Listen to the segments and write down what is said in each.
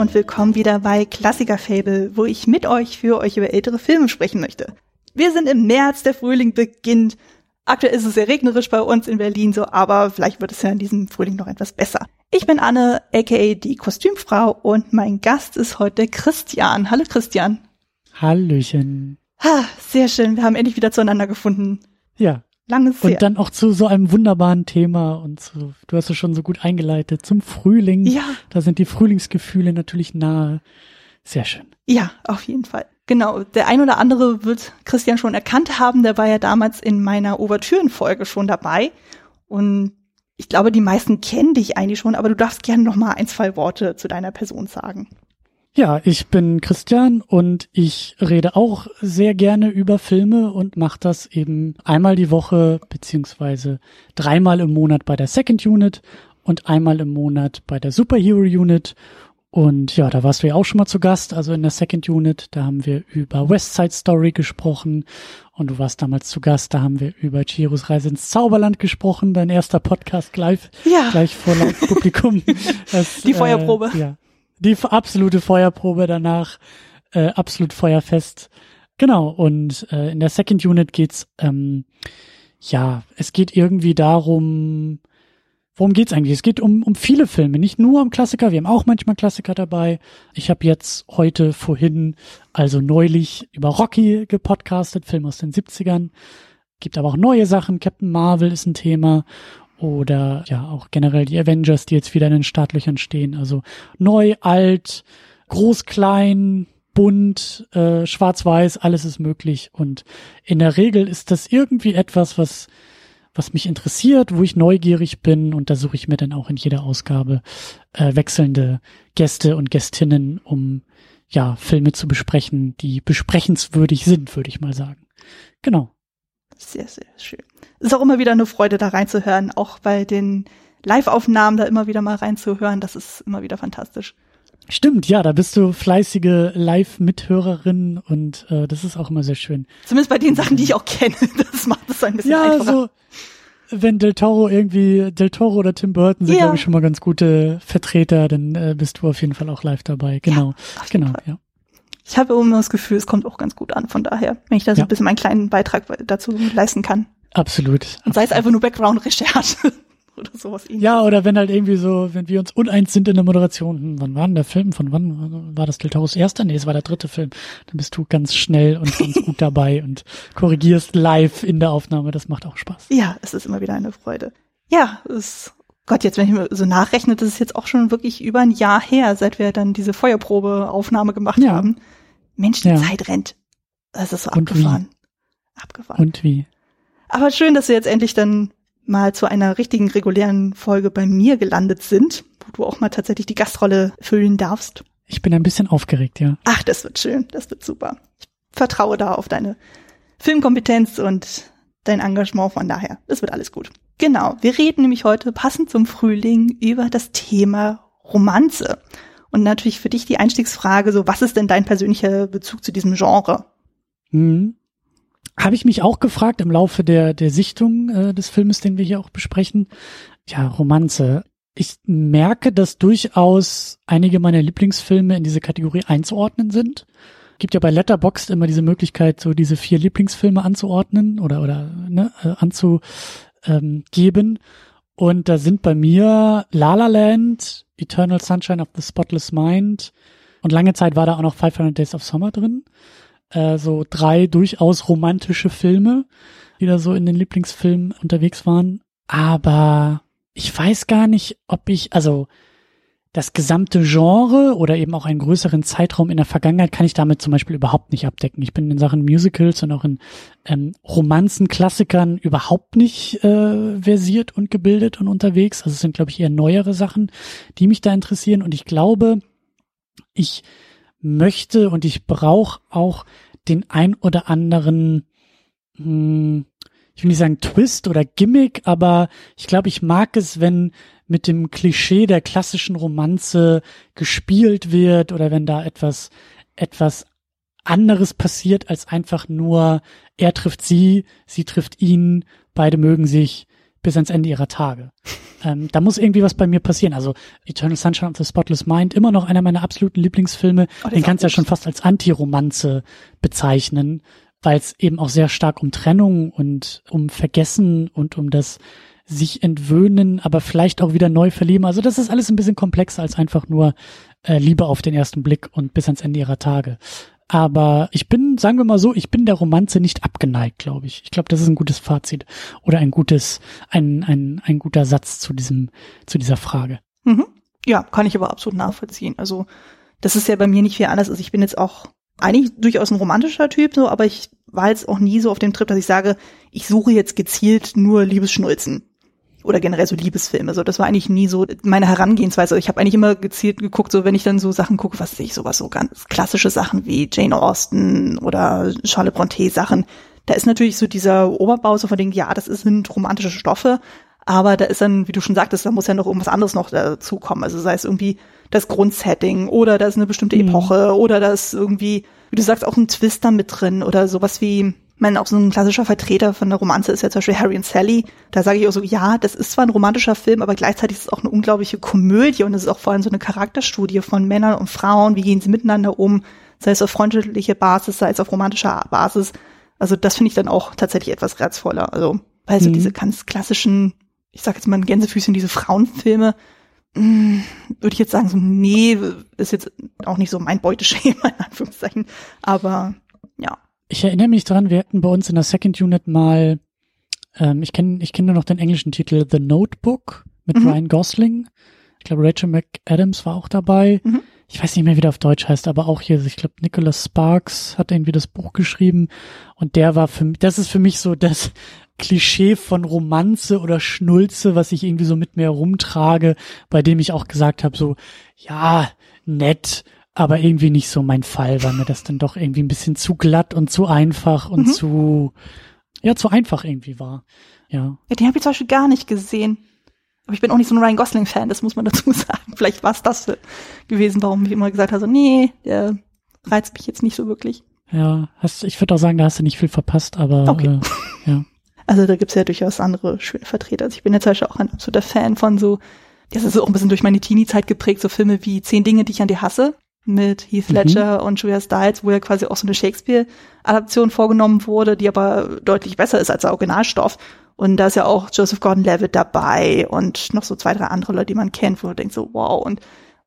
Und willkommen wieder bei Klassiker Fable, wo ich mit euch für euch über ältere Filme sprechen möchte. Wir sind im März, der Frühling beginnt. Aktuell ist es sehr regnerisch bei uns in Berlin so, aber vielleicht wird es ja in diesem Frühling noch etwas besser. Ich bin Anne, aka die Kostümfrau und mein Gast ist heute Christian. Hallo Christian. Hallöchen. Ha, sehr schön, wir haben endlich wieder zueinander gefunden. Ja, Langes und dann auch zu so einem wunderbaren Thema und so, du hast es schon so gut eingeleitet, zum Frühling. Ja. Da sind die Frühlingsgefühle natürlich nahe. Sehr schön. Ja, auf jeden Fall. Genau, der ein oder andere wird Christian schon erkannt haben, der war ja damals in meiner Ouvertürenfolge schon dabei. Und ich glaube, die meisten kennen dich eigentlich schon, aber du darfst gerne noch mal ein, zwei Worte zu deiner Person sagen. Ja, ich bin Christian und ich rede auch sehr gerne über Filme und mache das eben einmal die Woche beziehungsweise dreimal im Monat bei der Second Unit und einmal im Monat bei der Superhero Unit. Und ja, da warst du ja auch schon mal zu Gast, also in der Second Unit, da haben wir über West Side Story gesprochen und du warst damals zu Gast, da haben wir über Chiros Reise ins Zauberland gesprochen, dein erster Podcast gleich, Ja. gleich vor Live-Publikum. Das, Die Feuerprobe. Äh, ja, die absolute Feuerprobe danach, äh, absolut feuerfest. Genau, und äh, in der Second Unit geht's, ähm, ja, es geht irgendwie darum, worum geht's eigentlich? Es geht um, um viele Filme, nicht nur um Klassiker, wir haben auch manchmal Klassiker dabei. Ich habe jetzt heute vorhin, also neulich, über Rocky gepodcastet, Film aus den 70ern. Gibt aber auch neue Sachen, Captain Marvel ist ein Thema oder ja auch generell die Avengers, die jetzt wieder in den Startlöchern stehen. Also neu, alt, groß, klein, bunt, äh, schwarz-weiß, alles ist möglich. Und in der Regel ist das irgendwie etwas, was was mich interessiert, wo ich neugierig bin und da suche ich mir dann auch in jeder Ausgabe äh, wechselnde Gäste und Gästinnen, um ja Filme zu besprechen, die besprechenswürdig sind, würde ich mal sagen. Genau. Sehr, sehr schön. Ist auch immer wieder eine Freude, da reinzuhören, auch bei den Live-Aufnahmen da immer wieder mal reinzuhören. Das ist immer wieder fantastisch. Stimmt, ja, da bist du fleißige Live-Mithörerin und äh, das ist auch immer sehr schön. Zumindest bei den Sachen, die ich auch kenne. Das macht es ein bisschen Ja, einfacher. so wenn Del Toro irgendwie, Del Toro oder Tim Burton sind, Ja. glaube ich, schon mal ganz gute Vertreter, dann äh, bist du auf jeden Fall auch live dabei. Genau, jeden genau, Fall. ja. Ich habe immer das Gefühl, es kommt auch ganz gut an. Von daher, wenn ich da so Ja. ein bisschen meinen kleinen Beitrag dazu leisten kann. Absolut. Und sei es einfach nur Background-Recherche oder sowas ähnliches. Ja, oder wenn halt irgendwie so, wenn wir uns uneins sind in der Moderation, hm, wann war denn der Film? Von wann war das Del Toros erster? Nee, es war der dritte Film. Dann bist du ganz schnell und ganz gut dabei und korrigierst live in der Aufnahme. Das macht auch Spaß. Ja, es ist immer wieder eine Freude. Ja, es, Gott, jetzt, wenn ich mir so nachrechne, das ist jetzt auch schon wirklich über ein Jahr her, seit wir dann diese Feuerprobe-Aufnahme gemacht Ja. haben. Mensch, die Ja. Zeit rennt. Das ist so Und abgefahren. Abgefahren. Und wie? Aber schön, dass wir jetzt endlich dann mal zu einer richtigen regulären Folge bei mir gelandet sind, wo du auch mal tatsächlich die Gastrolle füllen darfst. Ich bin ein bisschen aufgeregt, ja. Ach, das wird schön, das wird super. Ich vertraue da auf deine Filmkompetenz und dein Engagement von daher. Das wird alles gut. Genau, wir reden nämlich heute passend zum Frühling über das Thema Romanze. Und natürlich für dich die Einstiegsfrage, so was ist denn dein persönlicher Bezug zu diesem Genre? Hm. Habe ich mich auch gefragt im Laufe der, der Sichtung äh, des Filmes, den wir hier auch besprechen. Ja, Romanze. Ich merke, dass durchaus einige meiner Lieblingsfilme in diese Kategorie einzuordnen sind. Gibt ja bei Letterboxd immer diese Möglichkeit, so diese vier Lieblingsfilme anzuordnen oder oder ne, äh, anzugeben. Und da sind bei mir La La Land, Eternal Sunshine of the Spotless Mind und lange Zeit war da auch noch 500 Days of Summer drin äh, so drei durchaus romantische Filme, die da so in den Lieblingsfilmen unterwegs waren. Aber ich weiß gar nicht, ob ich, also das gesamte Genre oder eben auch einen größeren Zeitraum in der Vergangenheit kann ich damit zum Beispiel überhaupt nicht abdecken. Ich bin in Sachen Musicals und auch in ähm, Romanzen, Klassikern überhaupt nicht äh, versiert und gebildet und unterwegs. Also es sind, glaube ich, eher neuere Sachen, die mich da interessieren. Und ich glaube, ich möchte und ich brauche auch den ein oder anderen, hm, ich will nicht sagen Twist oder Gimmick, aber ich glaube, ich mag es, wenn mit dem Klischee der klassischen Romanze gespielt wird oder wenn da etwas, etwas anderes passiert als einfach nur, er trifft sie, sie trifft ihn, beide mögen sich bis ans Ende ihrer Tage. Ähm, da muss irgendwie was bei mir passieren. Also Eternal Sunshine of the Spotless Mind, immer noch einer meiner absoluten Lieblingsfilme. Oh, Den kannst du ja schon fast als Anti-Romanze bezeichnen, weil es eben auch sehr stark um Trennung und um Vergessen und um das sich entwöhnen, aber vielleicht auch wieder neu verlieben. Also das ist alles ein bisschen komplexer als einfach nur äh, Liebe auf den ersten Blick und bis ans Ende ihrer Tage. Aber ich bin, sagen wir mal so, ich bin der Romanze nicht abgeneigt, glaube ich. Ich glaube, das ist ein gutes Fazit oder ein gutes, ein, ein, ein guter Satz zu diesem, zu dieser Frage. Mhm. Ja, kann ich aber absolut nachvollziehen. Also, das ist ja bei mir nicht viel anders. Also ich bin jetzt auch eigentlich durchaus ein romantischer Typ, so, aber ich war jetzt auch nie so auf dem Trip, dass ich sage, ich suche jetzt gezielt nur Liebesschnulzen oder generell so Liebesfilme. So, das war eigentlich nie so meine Herangehensweise. Ich habe eigentlich immer gezielt geguckt, so wenn ich dann so Sachen gucke, was sehe ich, sowas so ganz klassische Sachen wie Jane Austen oder Charlotte Bronte Sachen. Da ist natürlich so dieser Oberbau so von denen, ja, das sind romantische Stoffe, aber da ist dann, wie du schon sagtest, da muss ja noch irgendwas anderes noch dazukommen. Also sei es irgendwie das Grundsetting oder da ist eine bestimmte mhm. Epoche mhm. oder da ist irgendwie, wie du sagst, auch ein Twister mit drin oder sowas wie ich meine, auch so ein klassischer Vertreter von der Romanze ist ja zum Beispiel Harry und Sally. Da sage ich auch so, ja, das ist zwar ein romantischer Film, aber gleichzeitig ist es auch eine unglaubliche Komödie und es ist auch vor allem so eine Charakterstudie von Männern und Frauen. Wie gehen sie miteinander um? Sei es auf freundschaftliche Basis, sei es auf romantischer Basis. Also das finde ich dann auch tatsächlich etwas reizvoller. Also, weil so mhm. diese ganz klassischen, ich sag jetzt mal in Gänsefüßchen, diese Frauenfilme, mh, würde ich jetzt sagen, so, nee, ist jetzt auch nicht so mein Beuteschema, in Anführungszeichen. Aber. Ich erinnere mich dran, wir hatten bei uns in der Second Unit mal, ähm, ich kenne ich kenn nur noch den englischen Titel The Notebook mit mhm. Ryan Gosling. Ich glaube, Rachel McAdams war auch dabei. Mhm. Ich weiß nicht mehr, wie der auf Deutsch heißt, aber auch hier, ich glaube, Nicholas Sparks hat irgendwie das Buch geschrieben und der war für mich, das ist für mich so das Klischee von Romanze oder Schnulze, was ich irgendwie so mit mir rumtrage, bei dem ich auch gesagt habe, so, ja, nett, aber irgendwie nicht so mein Fall, weil mir das dann doch irgendwie ein bisschen zu glatt und zu einfach und mhm. zu, ja, zu einfach irgendwie war. Ja. Ja, den habe ich zum Beispiel gar nicht gesehen. Aber ich bin auch nicht so ein Ryan Gosling-Fan, das muss man dazu sagen. Vielleicht war es das gewesen, warum ich immer gesagt habe, so, nee, der reizt mich jetzt nicht so wirklich. Ja, hast, ich würde auch sagen, da hast du nicht viel verpasst, aber okay. äh, ja. Also da gibt's ja durchaus andere schöne Vertreter. Also ich bin jetzt zum Beispiel auch ein absoluter Fan von so, das ist auch ein bisschen durch meine Teenie-Zeit geprägt, so Filme wie Zehn Dinge, die ich an dir hasse mit Heath Ledger mhm. und Julia Stiles, wo ja quasi auch so eine Shakespeare-Adaption vorgenommen wurde, die aber deutlich besser ist als der Originalstoff. Und da ist ja auch Joseph Gordon-Levitt dabei und noch so zwei, drei andere Leute, die man kennt, wo du denkst so, wow. Und,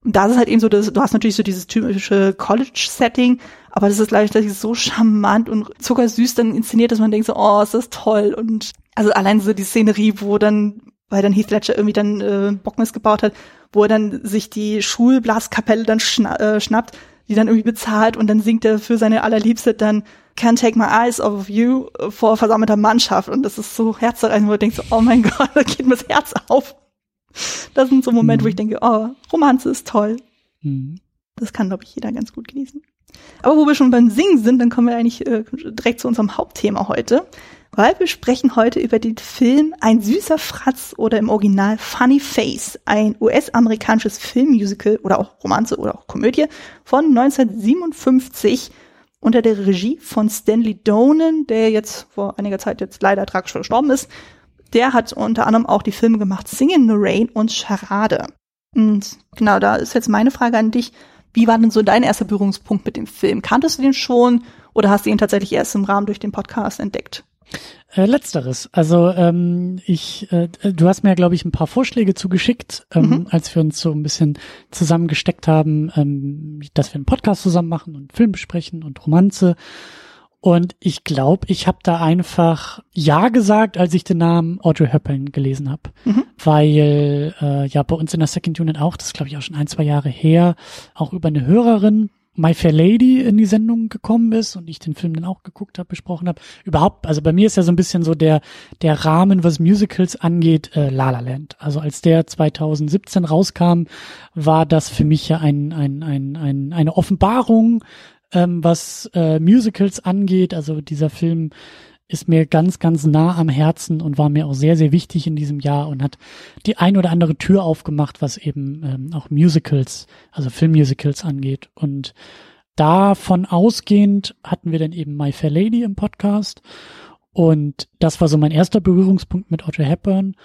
und da ist es halt eben so, dass, du hast natürlich so dieses typische College-Setting, aber das ist gleichzeitig so charmant und zuckersüß dann inszeniert, dass man denkt so, oh, ist das toll. Und also allein so die Szenerie, wo dann, weil dann Heath Ledger irgendwie dann äh, Bockmist gebaut hat, wo er dann sich die Schulblaskapelle dann schna äh, schnappt, die dann irgendwie bezahlt und dann singt er für seine allerliebste dann Can't Take My Eyes Off of You vor versammelter Mannschaft und das ist so herzerreißend, wo du denkst, oh mein Gott, da geht mir das Herz auf. Das sind so Momente, mhm. wo ich denke, oh, Romanze ist toll. Mhm. Das kann, glaube ich, jeder ganz gut genießen. Aber wo wir schon beim Singen sind, dann kommen wir eigentlich äh, direkt zu unserem Hauptthema heute weil wir sprechen heute über den Film Ein süßer Fratz oder im Original Funny Face, ein US-amerikanisches Filmmusical oder auch Romanze oder auch Komödie von 1957 unter der Regie von Stanley Donen, der jetzt vor einiger Zeit jetzt leider tragisch verstorben ist. Der hat unter anderem auch die Filme gemacht Singing in the Rain und Charade. Und genau, da ist jetzt meine Frage an dich. Wie war denn so dein erster Berührungspunkt mit dem Film? Kanntest du den schon oder hast du ihn tatsächlich erst im Rahmen durch den Podcast entdeckt? Äh, letzteres. Also ähm, ich, äh, du hast mir, glaube ich, ein paar Vorschläge zugeschickt, ähm, mhm. als wir uns so ein bisschen zusammengesteckt haben, ähm, dass wir einen Podcast zusammen machen und Film besprechen und Romanze. Und ich glaube, ich habe da einfach Ja gesagt, als ich den Namen Audrey Hepburn gelesen habe. Mhm. Weil äh, ja bei uns in der Second Unit auch, das glaube ich auch schon ein, zwei Jahre her, auch über eine Hörerin My Fair Lady in die Sendung gekommen ist und ich den Film dann auch geguckt habe, besprochen habe. Überhaupt, also bei mir ist ja so ein bisschen so der der Rahmen, was Musicals angeht, äh, La La Land. Also als der 2017 rauskam, war das für mich ja ein, ein, ein, ein eine Offenbarung, ähm, was äh, Musicals angeht. Also dieser Film ist mir ganz, ganz nah am Herzen und war mir auch sehr, sehr wichtig in diesem Jahr und hat die ein oder andere Tür aufgemacht, was eben ähm, auch Musicals, also Filmmusicals angeht. Und davon ausgehend hatten wir dann eben My Fair Lady im Podcast. Und das war so mein erster Berührungspunkt mit Audrey Hepburn.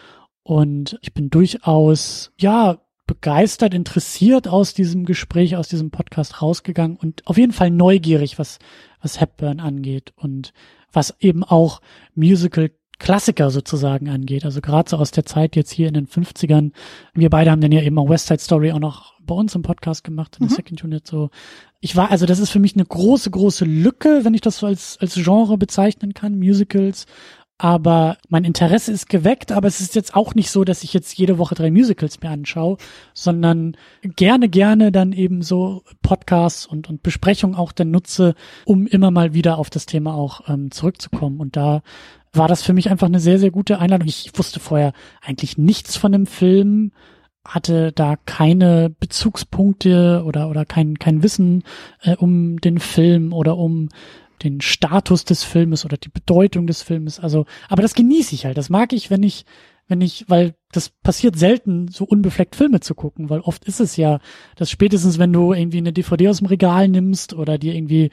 Und ich bin durchaus, ja, begeistert, interessiert aus diesem Gespräch, aus diesem Podcast rausgegangen und auf jeden Fall neugierig, was, was Hepburn angeht und was eben auch Musical Klassiker sozusagen angeht. Also gerade so aus der Zeit jetzt hier in den 50ern. Wir beide haben dann ja eben auch West Side Story auch noch bei uns im Podcast gemacht, in der mhm. Second Unit so. Ich war, also das ist für mich eine große, große Lücke, wenn ich das so als, als Genre bezeichnen kann, Musicals. Aber mein Interesse ist geweckt, aber es ist jetzt auch nicht so, dass ich jetzt jede Woche drei Musicals mir anschaue, sondern gerne, gerne dann eben so Podcasts und, und Besprechungen auch dann nutze, um immer mal wieder auf das Thema auch ähm, zurückzukommen. Und da war das für mich einfach eine sehr, sehr gute Einladung. Ich wusste vorher eigentlich nichts von dem Film, hatte da keine Bezugspunkte oder, oder kein, kein Wissen äh, um den Film oder um den Status des Filmes oder die Bedeutung des Filmes. Also, aber das genieße ich halt. Das mag ich, wenn ich wenn ich, weil das passiert selten, so unbefleckt Filme zu gucken, weil oft ist es ja, dass spätestens, wenn du irgendwie eine DVD aus dem Regal nimmst oder dir irgendwie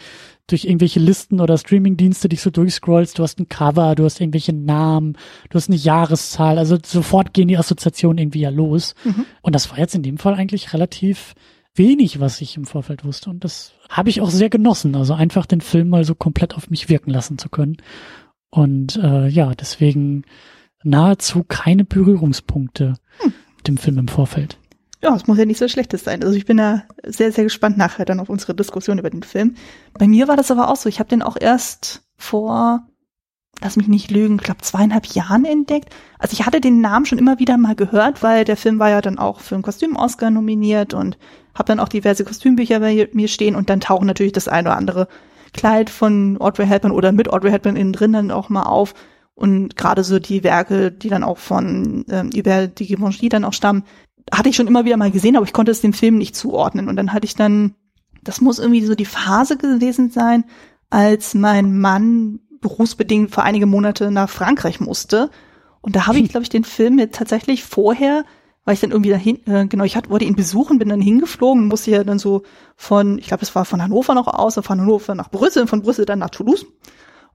durch irgendwelche Listen oder Streamingdienste dich so durchscrollst, du hast ein Cover, du hast irgendwelche Namen, du hast eine Jahreszahl, also sofort gehen die Assoziationen irgendwie ja los. Mhm. Und das war jetzt in dem Fall eigentlich relativ wenig, was ich im Vorfeld wusste. Und das habe ich auch sehr genossen, also einfach den Film mal so komplett auf mich wirken lassen zu können. Und äh, ja, deswegen nahezu keine Berührungspunkte hm. mit dem Film im Vorfeld. Ja, es muss ja nicht so schlechtes sein. Also ich bin da sehr, sehr gespannt nachher dann auf unsere Diskussion über den Film. Bei mir war das aber auch so. Ich habe den auch erst vor, lass mich nicht lügen, ich glaube zweieinhalb Jahren entdeckt. Also ich hatte den Namen schon immer wieder mal gehört, weil der Film war ja dann auch für einen Kostüm-Oscar nominiert und habe dann auch diverse Kostümbücher bei mir stehen und dann tauchen natürlich das eine oder andere Kleid von Audrey Hepburn oder mit Audrey Hepburn innen drin dann auch mal auf. Und gerade so die Werke, die dann auch von ähm, über die Givenchy dann auch stammen, hatte ich schon immer wieder mal gesehen, aber ich konnte es dem Film nicht zuordnen. Und dann hatte ich dann, das muss irgendwie so die Phase gewesen sein, als mein Mann berufsbedingt für einige Monate nach Frankreich musste. Und da habe ich, glaube ich, den Film mit tatsächlich vorher, weil ich dann irgendwie dahin, äh, genau, ich hatte, wollte ihn besuchen, bin dann hingeflogen, musste ja dann so von, ich glaube, es war von Hannover noch aus, von Hannover nach Brüssel, von Brüssel dann nach Toulouse.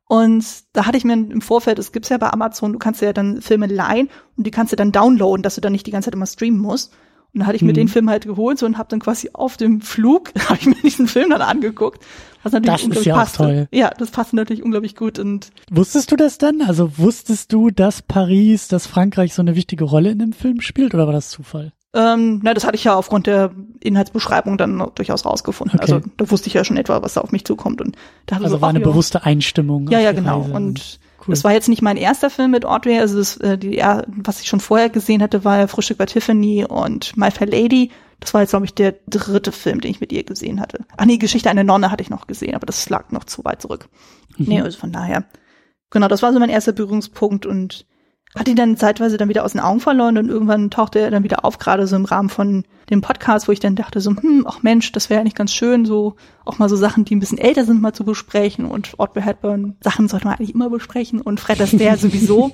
Und da hatte ich mir im Vorfeld, es gibt's ja bei Amazon, du kannst ja dann Filme leihen und die kannst du dann downloaden, dass du dann nicht die ganze Zeit immer streamen musst. Und da hatte ich mir mhm. den Film halt geholt so und habe dann quasi auf dem Flug, habe ich mir diesen Film dann angeguckt. Was natürlich das unglaublich ist ja passte. toll. Ja, das passt natürlich unglaublich gut. Und Wusstest du das dann? Also wusstest du, dass Paris, dass Frankreich so eine wichtige Rolle in dem Film spielt oder war das Zufall? Ähm, na, das hatte ich ja aufgrund der Inhaltsbeschreibung dann durchaus rausgefunden. Okay. Also da wusste ich ja schon etwa, was da auf mich zukommt. Und da also so, war eine bewusste Einstimmung. Ja, ja, genau. Reise. Und cool. das war jetzt nicht mein erster Film mit Audrey. Also das, äh, die, was ich schon vorher gesehen hatte, war ja Frühstück bei Tiffany und My Fair Lady. Das war jetzt, glaube ich, der dritte Film, den ich mit ihr gesehen hatte. Ach nee, Geschichte einer Nonne hatte ich noch gesehen, aber das lag noch zu weit zurück. Mhm. Nee, also von daher. Genau, das war so mein erster Berührungspunkt und hat ihn dann zeitweise dann wieder aus den Augen verloren und irgendwann tauchte er dann wieder auf, gerade so im Rahmen von dem Podcast, wo ich dann dachte so, hm, ach Mensch, das wäre eigentlich ganz schön, so auch mal so Sachen, die ein bisschen älter sind, mal zu besprechen und Audrey Hepburn Sachen sollte man eigentlich immer besprechen und Fred Astaire sowieso.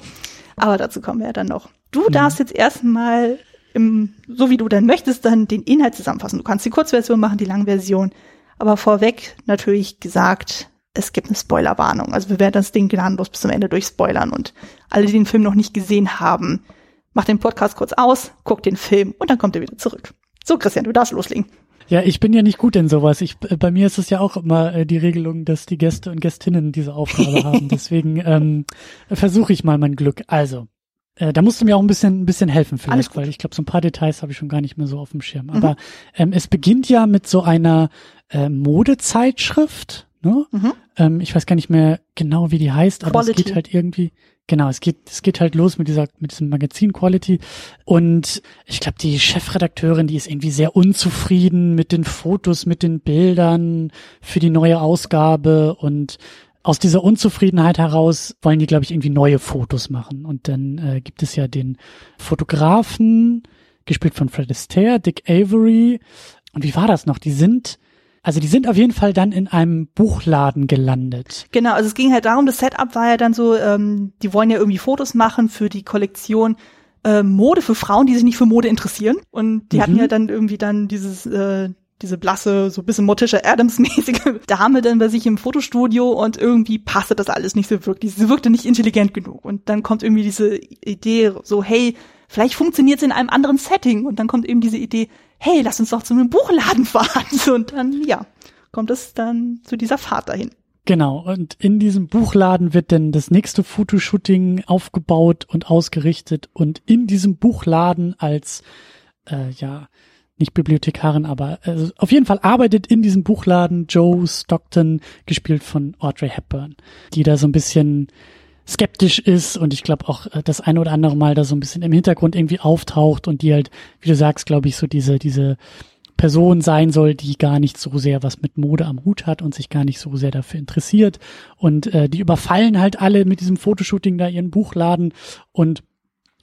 Aber dazu kommen wir ja dann noch. Du mhm. darfst jetzt erstmal im, so wie du dann möchtest, dann den Inhalt zusammenfassen. Du kannst die Kurzversion machen, die Langversion. Aber vorweg natürlich gesagt, es gibt eine Spoilerwarnung. Also wir werden das Ding gnadenlos bis zum Ende durchspoilern und alle, die den Film noch nicht gesehen haben, macht den Podcast kurz aus, guckt den Film und dann kommt er wieder zurück. So, Christian, du darfst loslegen. Ja, ich bin ja nicht gut in sowas. Ich, äh, bei mir ist es ja auch immer äh, die Regelung, dass die Gäste und Gästinnen diese Aufgabe haben. Deswegen ähm, versuche ich mal mein Glück. Also, äh, da musst du mir auch ein bisschen, ein bisschen helfen vielleicht, weil ich glaube, so ein paar Details habe ich schon gar nicht mehr so auf dem Schirm. Aber mhm. ähm, es beginnt ja mit so einer äh, Modezeitschrift, ne? Mhm. Ähm, ich weiß gar nicht mehr genau, wie die heißt, aber Quality. es geht halt irgendwie, genau, es geht, es geht halt los mit dieser, mit diesem Magazin Quality. Und ich glaube, die Chefredakteurin, die ist irgendwie sehr unzufrieden mit den Fotos, mit den Bildern für die neue Ausgabe und aus dieser Unzufriedenheit heraus wollen die, glaube ich, irgendwie neue Fotos machen. Und dann äh, gibt es ja den Fotografen, gespielt von Fred Astaire, Dick Avery. Und wie war das noch? Die sind also die sind auf jeden Fall dann in einem Buchladen gelandet. Genau, also es ging halt darum, das Setup war ja dann so, ähm, die wollen ja irgendwie Fotos machen für die Kollektion äh, Mode für Frauen, die sich nicht für Mode interessieren. Und die mhm. hatten ja dann irgendwie dann dieses, äh, diese blasse, so bisschen Morticia Adams-mäßige Dame dann bei sich im Fotostudio und irgendwie passte das alles nicht so wirklich. Sie wirkte nicht intelligent genug. Und dann kommt irgendwie diese Idee so, hey, vielleicht funktioniert es in einem anderen Setting. Und dann kommt eben diese Idee, hey, lass uns doch zu einem Buchladen fahren. Und dann, ja, kommt es dann zu dieser Fahrt dahin. Genau, und in diesem Buchladen wird dann das nächste Fotoshooting aufgebaut und ausgerichtet und in diesem Buchladen als, äh, ja, nicht Bibliothekarin, aber äh, auf jeden Fall arbeitet in diesem Buchladen Joe Stockton, gespielt von Audrey Hepburn, die da so ein bisschen skeptisch ist und ich glaube auch äh, das eine oder andere Mal da so ein bisschen im Hintergrund irgendwie auftaucht und die halt, wie du sagst, glaube ich, so diese, diese Person sein soll, die gar nicht so sehr was mit Mode am Hut hat und sich gar nicht so sehr dafür interessiert. Und äh, die überfallen halt alle mit diesem Fotoshooting da ihren Buchladen und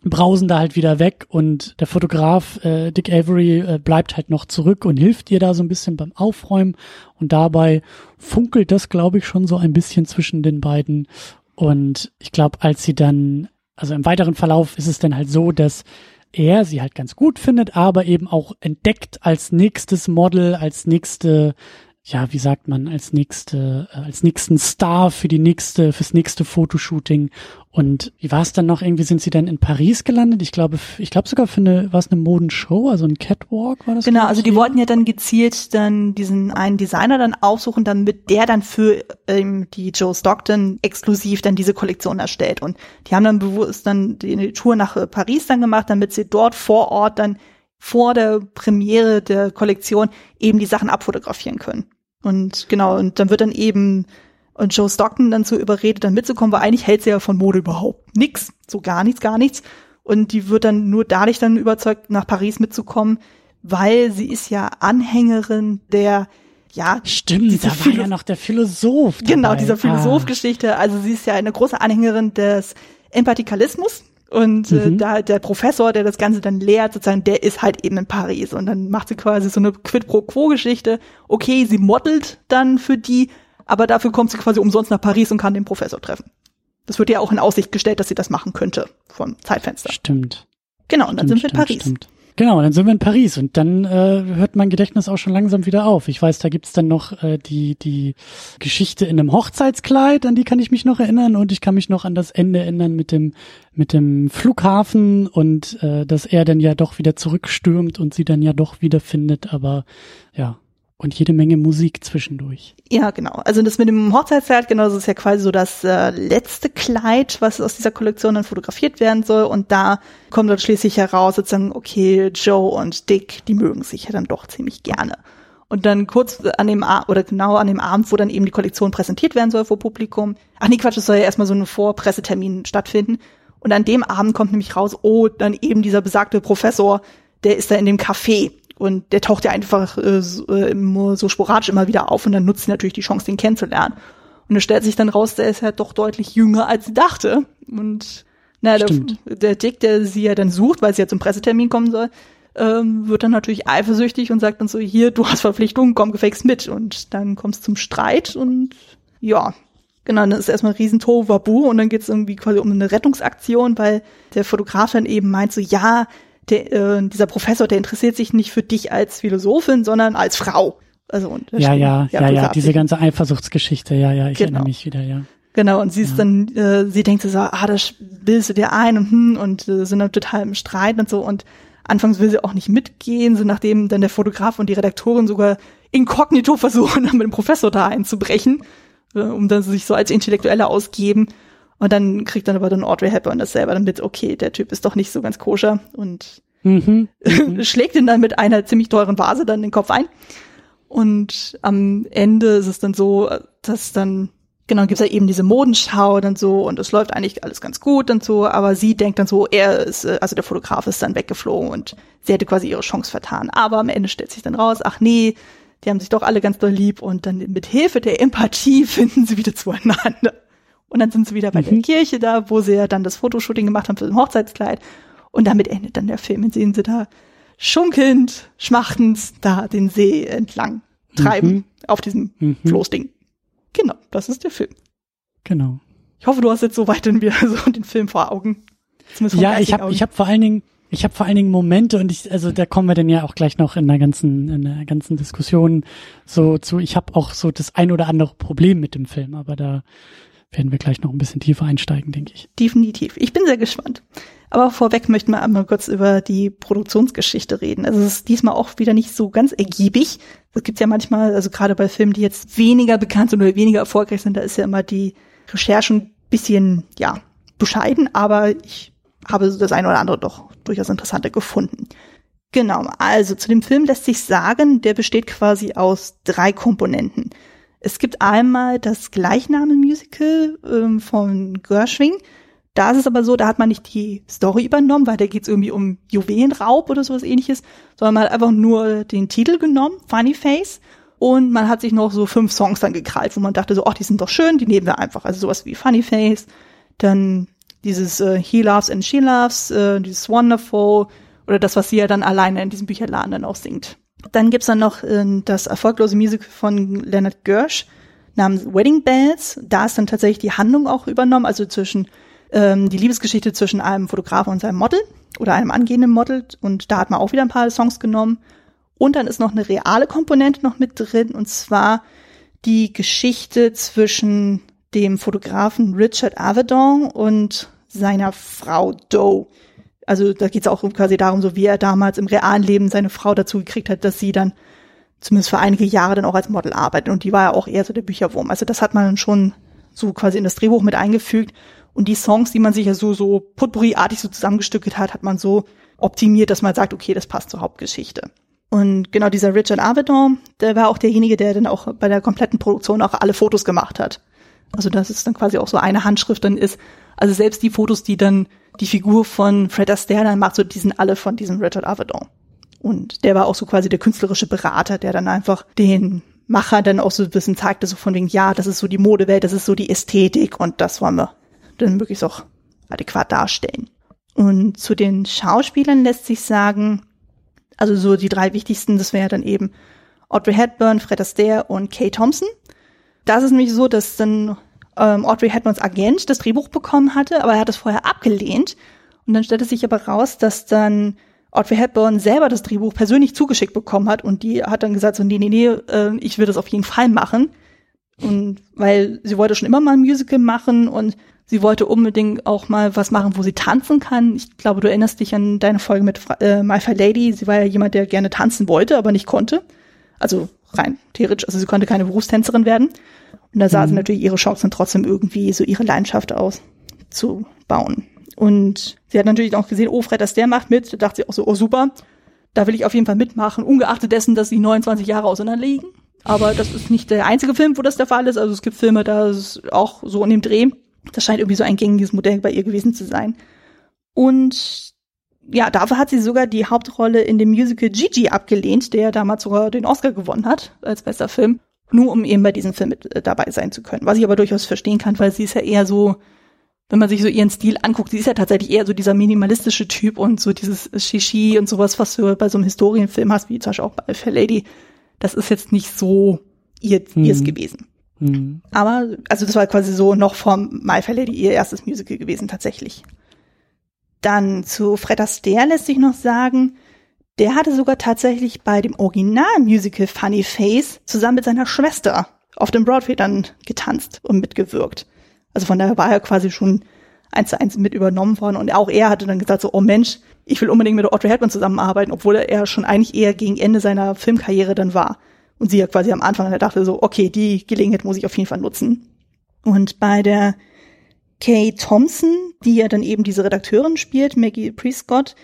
brausen da halt wieder weg. Und der Fotograf äh, Dick Avery äh, bleibt halt noch zurück und hilft ihr da so ein bisschen beim Aufräumen. Und dabei funkelt das glaube ich schon so ein bisschen zwischen den beiden und ich glaube als sie dann also im weiteren Verlauf ist es dann halt so, dass er sie halt ganz gut findet, aber eben auch entdeckt als nächstes Model, als nächste, ja, wie sagt man, als nächste, äh, als nächsten Star für die nächste, fürs nächste Fotoshooting und wie war es dann noch? Irgendwie sind sie dann in Paris gelandet. Ich glaube, ich glaube sogar für eine, war es eine Modenshow, also ein Catwalk war das? Genau, also die wollten ja dann gezielt dann diesen einen Designer dann aussuchen, damit der dann für ähm, die Joe Stockton exklusiv dann diese Kollektion erstellt. Und die haben dann bewusst dann die Tour nach äh, Paris dann gemacht, damit sie dort vor Ort dann vor der Premiere der Kollektion eben die Sachen abfotografieren können. Und genau, und dann wird dann eben und Joe Stockton dann so überredet, dann mitzukommen, weil eigentlich hält sie ja von Mode überhaupt nix, so gar nichts, gar nichts. Und die wird dann nur dadurch dann überzeugt, nach Paris mitzukommen, weil sie ist ja Anhängerin der ja, stimmt, da war Philo ja noch der Philosoph. Dabei. Genau, dieser Philosoph-Geschichte. Also sie ist ja eine große Anhängerin des Empathikalismus. Und äh, mhm. äh, da der Professor, der das Ganze dann lehrt, sozusagen, der ist halt eben in Paris. Und dann macht sie quasi so eine Quid pro Quo-Geschichte. Okay, sie modelt dann für die, aber dafür kommt sie quasi umsonst nach Paris und kann den Professor treffen. Das wird ja auch in Aussicht gestellt, dass sie das machen könnte vom Zeitfenster. Stimmt. Genau, und dann stimmt, sind wir in Paris. Stimmt. Genau, dann sind wir in Paris und dann äh, hört mein Gedächtnis auch schon langsam wieder auf. Ich weiß, da gibt's dann noch äh, die die Geschichte in einem Hochzeitskleid, an die kann ich mich noch erinnern und ich kann mich noch an das Ende erinnern mit dem mit dem Flughafen und äh, dass er dann ja doch wieder zurückstürmt und sie dann ja doch wieder findet. Aber ja, und jede Menge Musik zwischendurch. Ja, genau. Also das mit dem Hochzeitskleid, genau, das ist ja quasi so das äh, letzte Kleid, was aus dieser Kollektion dann fotografiert werden soll. Und da kommt dann schließlich heraus, sozusagen, okay, Joe und Dick, die mögen sich ja dann doch ziemlich gerne. Und dann kurz an dem A oder genau an dem Abend, wo dann eben die Kollektion präsentiert werden soll vor Publikum. Ach nee, Quatsch, es soll ja erstmal so ein Vorpressetermin stattfinden. Und an dem Abend kommt nämlich raus, oh, dann eben dieser besagte Professor, der ist da in dem Café und der taucht ja einfach äh, so, äh, so sporadisch immer wieder auf und dann nutzt sie natürlich die Chance, den kennenzulernen. Und es stellt sich dann raus, der ist halt doch deutlich jünger, als sie dachte. Und na, der, der Dick, der sie ja dann sucht, weil sie ja zum Pressetermin kommen soll, ähm, wird dann natürlich eifersüchtig und sagt dann so, hier, du hast Verpflichtungen, komm gefälligst mit. Und dann kommt es zum Streit und ja, genau, dann ist erstmal ein riesen Wabu und dann geht es irgendwie quasi um eine Rettungsaktion, weil der Fotograf dann eben meint so, ja, der, äh, dieser Professor, der interessiert sich nicht für dich als Philosophin, sondern als Frau. Also und ja, ja, ja, ja, ja, diese ganze Eifersuchtsgeschichte, ja, ja, ich genau. erinnere mich wieder, ja. Genau, und sie ist ja. dann, äh, sie denkt so, ah, das bildest du dir ein und hm, und äh, sind dann total im Streit und so und anfangs will sie auch nicht mitgehen, so nachdem dann der Fotograf und die Redaktorin sogar inkognito versuchen, dann mit dem Professor da einzubrechen, äh, um dann sich so als Intellektuelle ausgeben. Und dann kriegt dann aber dann Audrey Hepburn das selber dann mit, okay, der Typ ist doch nicht so ganz koscher und mhm, mhm. schlägt ihn dann mit einer ziemlich teuren Vase dann den Kopf ein. Und am Ende ist es dann so, dass dann, genau, gibt's ja eben diese Modenschau dann so und es läuft eigentlich alles ganz gut und so, aber sie denkt dann so, er ist, also der Fotograf ist dann weggeflogen und sie hätte quasi ihre Chance vertan. Aber am Ende stellt sich dann raus, ach nee, die haben sich doch alle ganz doll lieb und dann mit Hilfe der Empathie finden sie wieder zueinander. Und dann sind sie wieder bei mhm. der Kirche da, wo sie ja dann das Fotoshooting gemacht haben für das Hochzeitskleid. Und damit endet dann der Film. Und sehen sie da schunkelnd, schmachtend da den See entlang treiben mhm. auf diesem mhm. Floßding. Genau, das ist der Film. Genau. Ich hoffe, du hast jetzt so weit wieder so den Film vor Augen. Ja, ich habe ich hab vor allen Dingen Ich habe vor allen Dingen Momente und ich, also da kommen wir dann ja auch gleich noch in der ganzen, in der ganzen Diskussion so zu. Ich habe auch so das ein oder andere Problem mit dem Film, aber da werden wir gleich noch ein bisschen tiefer einsteigen, denke ich. Definitiv. Ich bin sehr gespannt. Aber vorweg möchten wir einmal kurz über die Produktionsgeschichte reden. Also es ist diesmal auch wieder nicht so ganz ergiebig. Das gibt's ja manchmal, also gerade bei Filmen, die jetzt weniger bekannt sind oder weniger erfolgreich sind, da ist ja immer die Recherche ein bisschen, ja, bescheiden, aber ich habe das eine oder andere doch durchaus interessante gefunden. Genau, also zu dem Film lässt sich sagen, der besteht quasi aus drei Komponenten. Es gibt einmal das Gleichname-Musical ähm, von Gershwin. Da ist es aber so, da hat man nicht die Story übernommen, weil da geht es irgendwie um Juwelenraub oder sowas ähnliches, sondern man hat einfach nur den Titel genommen, Funny Face, und man hat sich noch so fünf Songs dann gekrallt, wo man dachte so, ach, die sind doch schön, die nehmen wir einfach. Also sowas wie Funny Face, dann dieses äh, He Loves and She Loves, äh, dieses Wonderful oder das, was sie ja dann alleine in diesem Bücherladen dann auch singt. Dann gibt's dann noch äh, das erfolglose Musical von Leonard Gersh namens Wedding Bells. Da ist dann tatsächlich die Handlung auch übernommen, also zwischen ähm, die Liebesgeschichte zwischen einem Fotografen und seinem Model oder einem angehenden Model. Und da hat man auch wieder ein paar Songs genommen. Und dann ist noch eine reale Komponente noch mit drin, und zwar die Geschichte zwischen dem Fotografen Richard Avedon und seiner Frau Doe. Also da geht es auch quasi darum, so wie er damals im realen Leben seine Frau dazu gekriegt hat, dass sie dann zumindest für einige Jahre dann auch als Model arbeitet. Und die war ja auch eher so der Bücherwurm. Also das hat man schon so quasi in das Drehbuch mit eingefügt. Und die Songs, die man sich ja so, so Potpourri-artig so zusammengestückelt hat, hat man so optimiert, dass man sagt, okay, das passt zur Hauptgeschichte. Und genau dieser Richard Avedon, der war auch derjenige, der dann auch bei der kompletten Produktion auch alle Fotos gemacht hat. Also dass es dann quasi auch so eine Handschrift dann ist. Also selbst die Fotos, die dann die Figur von Fred Astaire dann macht, so die sind alle von diesem Richard Avedon. Und der war auch so quasi der künstlerische Berater, der dann einfach den Macher dann auch so ein bisschen zeigte, so von wegen, ja, das ist so die Modewelt, das ist so die Ästhetik und das wollen wir dann möglichst auch adäquat darstellen. Und zu den Schauspielern lässt sich sagen, also so die drei wichtigsten, das wäre dann eben Audrey Hepburn, Fred Astaire und Kay Thompson. Das ist nämlich so, dass dann ähm, Audrey Hepburns Agent das Drehbuch bekommen hatte, aber er hat es vorher abgelehnt. Und dann stellte sich aber raus, dass dann Audrey Hepburn selber das Drehbuch persönlich zugeschickt bekommen hat und die hat dann gesagt so, nee, nee, nee, äh, ich will das auf jeden Fall machen. Und weil sie wollte schon immer mal ein Musical machen und sie wollte unbedingt auch mal was machen, wo sie tanzen kann. Ich glaube, du erinnerst dich an deine Folge mit äh, My Fair Lady. Sie war ja jemand, der gerne tanzen wollte, aber nicht konnte. Also rein theoretisch, also sie konnte keine Berufstänzerin werden. Und da sah mhm. sie natürlich ihre Chancen trotzdem irgendwie so ihre Leidenschaft aus zu bauen. Und sie hat natürlich auch gesehen, oh, Fred der macht mit. Da dachte sie auch so, oh super, da will ich auf jeden Fall mitmachen, ungeachtet dessen, dass sie 29 Jahre auseinander liegen. Aber das ist nicht der einzige Film, wo das der Fall ist. Also es gibt Filme, da ist auch so in dem Dreh. Das scheint irgendwie so ein gängiges Modell bei ihr gewesen zu sein. Und ja, dafür hat sie sogar die Hauptrolle in dem Musical Gigi abgelehnt, der damals sogar den Oscar gewonnen hat als bester Film, nur um eben bei diesem Film mit äh, dabei sein zu können. Was ich aber durchaus verstehen kann, weil sie ist ja eher so, wenn man sich so ihren Stil anguckt, sie ist ja tatsächlich eher so dieser minimalistische Typ und so dieses Shishi und sowas, was du bei so einem Historienfilm hast, wie zum Beispiel auch bei Fair Lady. Das ist jetzt nicht so ihr, mhm. ihrs gewesen. Mhm. Aber, also das war quasi so noch vom My Fair Lady ihr erstes Musical gewesen, tatsächlich. Dann zu Fred Astaire lässt sich noch sagen, der hatte sogar tatsächlich bei dem Original-Musical Funny Face zusammen mit seiner Schwester auf dem Broadway dann getanzt und mitgewirkt. Also von daher war er quasi schon eins zu eins mit übernommen worden und auch er hatte dann gesagt so, oh Mensch, ich will unbedingt mit Audrey Hepburn zusammenarbeiten, obwohl er schon eigentlich eher gegen Ende seiner Filmkarriere dann war. Und sie ja quasi am Anfang dachte so, okay, die Gelegenheit muss ich auf jeden Fall nutzen. Und bei der Kay Thompson, die ja dann eben diese Redakteurin spielt, Maggie Prescott,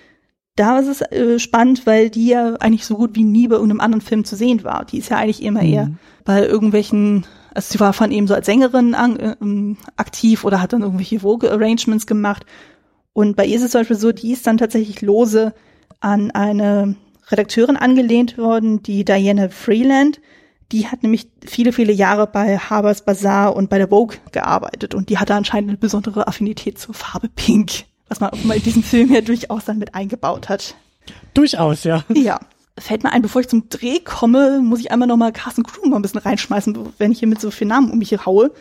da ist es äh, spannend, weil die ja eigentlich so gut wie nie bei irgendeinem anderen Film zu sehen war. Die ist ja eigentlich immer mhm. eher bei irgendwelchen, also sie war von eben so als Sängerin an, äh, aktiv oder hat dann irgendwelche Vogue-Arrangements gemacht. Und bei ihr ist es zum Beispiel so, die ist dann tatsächlich lose an eine Redakteurin angelehnt worden, die Diana Freeland. Die hat nämlich viele, viele Jahre bei Harper's Bazaar und bei der Vogue gearbeitet und die hatte anscheinend eine besondere Affinität zur Farbe Pink, was man auch mal in diesem Film ja durchaus dann mit eingebaut hat. Durchaus, ja. Ja. Fällt mir ein, bevor ich zum Dreh komme, muss ich einmal nochmal Carsten Krug mal ein bisschen reinschmeißen, wenn ich hier mit so vielen Namen um mich haue.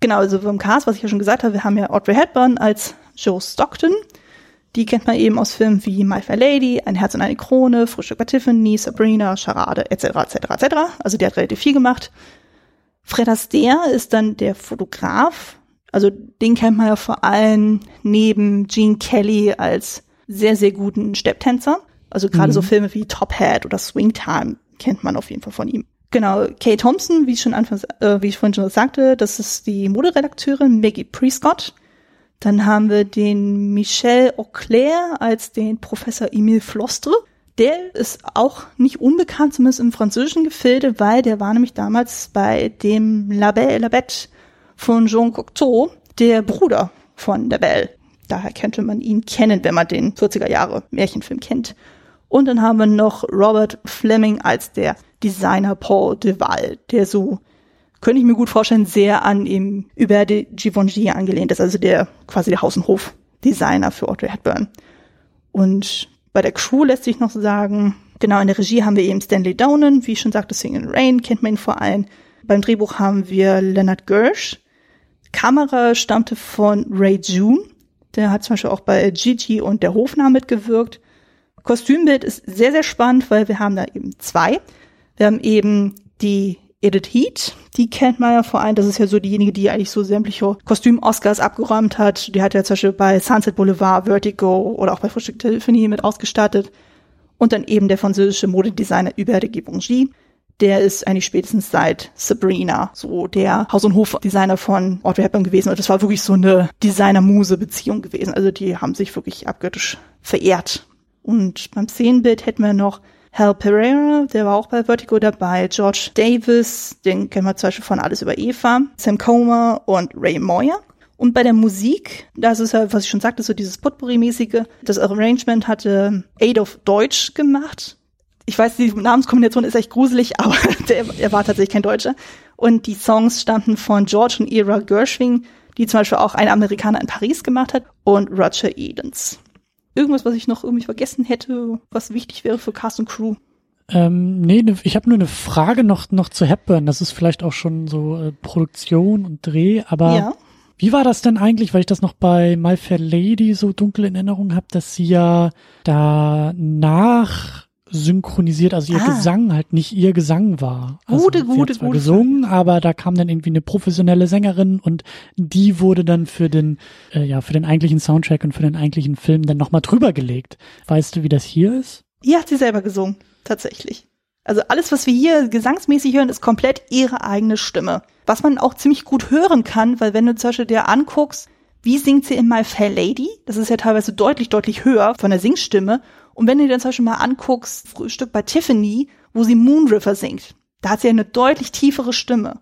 Genau, also beim Cast, was ich ja schon gesagt habe, wir haben ja Audrey Hepburn als Joe Stockton, Die kennt man eben aus Filmen wie My Fair Lady, Ein Herz und eine Krone, Frühstück bei Tiffany, Sabrina, Charade, etc., etc., etc. Also die hat relativ viel gemacht. Fred Astaire ist dann der Fotograf. Also den kennt man ja vor allem neben Gene Kelly als sehr, sehr guten Stepptänzer. Also gerade mhm. so Filme wie Top Hat oder Swing Time kennt man auf jeden Fall von ihm. Genau, Kay Thompson, wie ich schon anfangs, äh, wie ich vorhin schon sagte, das ist die Moderedakteurin Maggie Prescott. Dann haben wir den Michel Auclair als den Professor Emile Flostre. Der ist auch nicht unbekannt, zumindest im französischen Gefilde, weil der war nämlich damals bei dem La Belle et la Bête von Jean Cocteau, der Bruder von der Belle. Daher könnte man ihn kennen, wenn man den 40er Jahre Märchenfilm kennt. Und dann haben wir noch Robert Fleming als der Designer Paul de der so könnte ich mir gut vorstellen, sehr an ihm über de Givenchy angelehnt ist, also der quasi der Haus- und Hof-Designer für Audrey Hepburn. Und bei der Crew lässt sich noch sagen, genau in der Regie haben wir eben Stanley Downen, wie ich schon sagte, Sing in Rain kennt man ihn vor allem. Beim Drehbuch haben wir Leonard Gersh. Kamera stammte von Ray June. Der hat zum Beispiel auch bei Gigi und der Hofnarr mitgewirkt. Kostümbild ist sehr, sehr spannend, weil wir haben da eben zwei. Wir haben eben die Edith Heat, die kennt man ja vor allem, das ist ja so diejenige, die eigentlich so sämtliche Kostüm-Oscars abgeräumt hat. Die hat ja zum Beispiel bei Sunset Boulevard, Vertigo oder auch bei Frühstück Tiffany mit ausgestattet. Und dann eben der französische Modedesigner Hubert de Givenchy. Der ist eigentlich spätestens seit Sabrina so der Haus- und Hofdesigner von Audrey Hepburn gewesen. Und das war wirklich so eine Designer-Muse-Beziehung gewesen. Also die haben sich wirklich abgöttisch verehrt. Und beim Szenenbild hätten wir noch Hal Pereira, der war auch bei Vertigo dabei, George Davis, den kennen wir zum Beispiel von Alles über Eva, Sam Comer und Ray Moyer. Und bei der Musik, das ist ja, was ich schon sagte, so dieses Potpourri-mäßige, das Arrangement hatte Adolf Deutsch gemacht. Ich weiß, die Namenskombination ist echt gruselig, aber der, er war tatsächlich kein Deutscher. Und die Songs stammten von George und Ira Gershwin, die zum Beispiel auch ein Amerikaner in Paris gemacht hat, und Roger Edens. Irgendwas, was ich noch irgendwie vergessen hätte, was wichtig wäre für Cast und Crew? Ähm, nee, ne, ich habe nur eine Frage noch, noch zu Hepburn. Das ist vielleicht auch schon so äh, Produktion und Dreh, aber ja. wie war das denn eigentlich, weil ich das noch bei My Fair Lady so dunkel in Erinnerung habe, dass sie ja danach synchronisiert, also ihr ah. Gesang halt nicht ihr Gesang war. Also gute, gute, gute. gesungen, aber da kam dann irgendwie eine professionelle Sängerin und die wurde dann für den, äh, ja, für den eigentlichen Soundtrack und für den eigentlichen Film dann nochmal drüber gelegt. Weißt du, wie das hier ist? Hier hat sie selber gesungen, tatsächlich. Also alles, was wir hier gesangsmäßig hören, ist komplett ihre eigene Stimme. Was man auch ziemlich gut hören kann, weil wenn du zum Beispiel dir anguckst, wie singt sie in My Fair Lady? Das ist ja teilweise deutlich, deutlich höher von der Singstimme. Und wenn du dir dann zum Beispiel mal anguckst, Frühstück bei Tiffany, wo sie Moon River singt, da hat sie eine deutlich tiefere Stimme.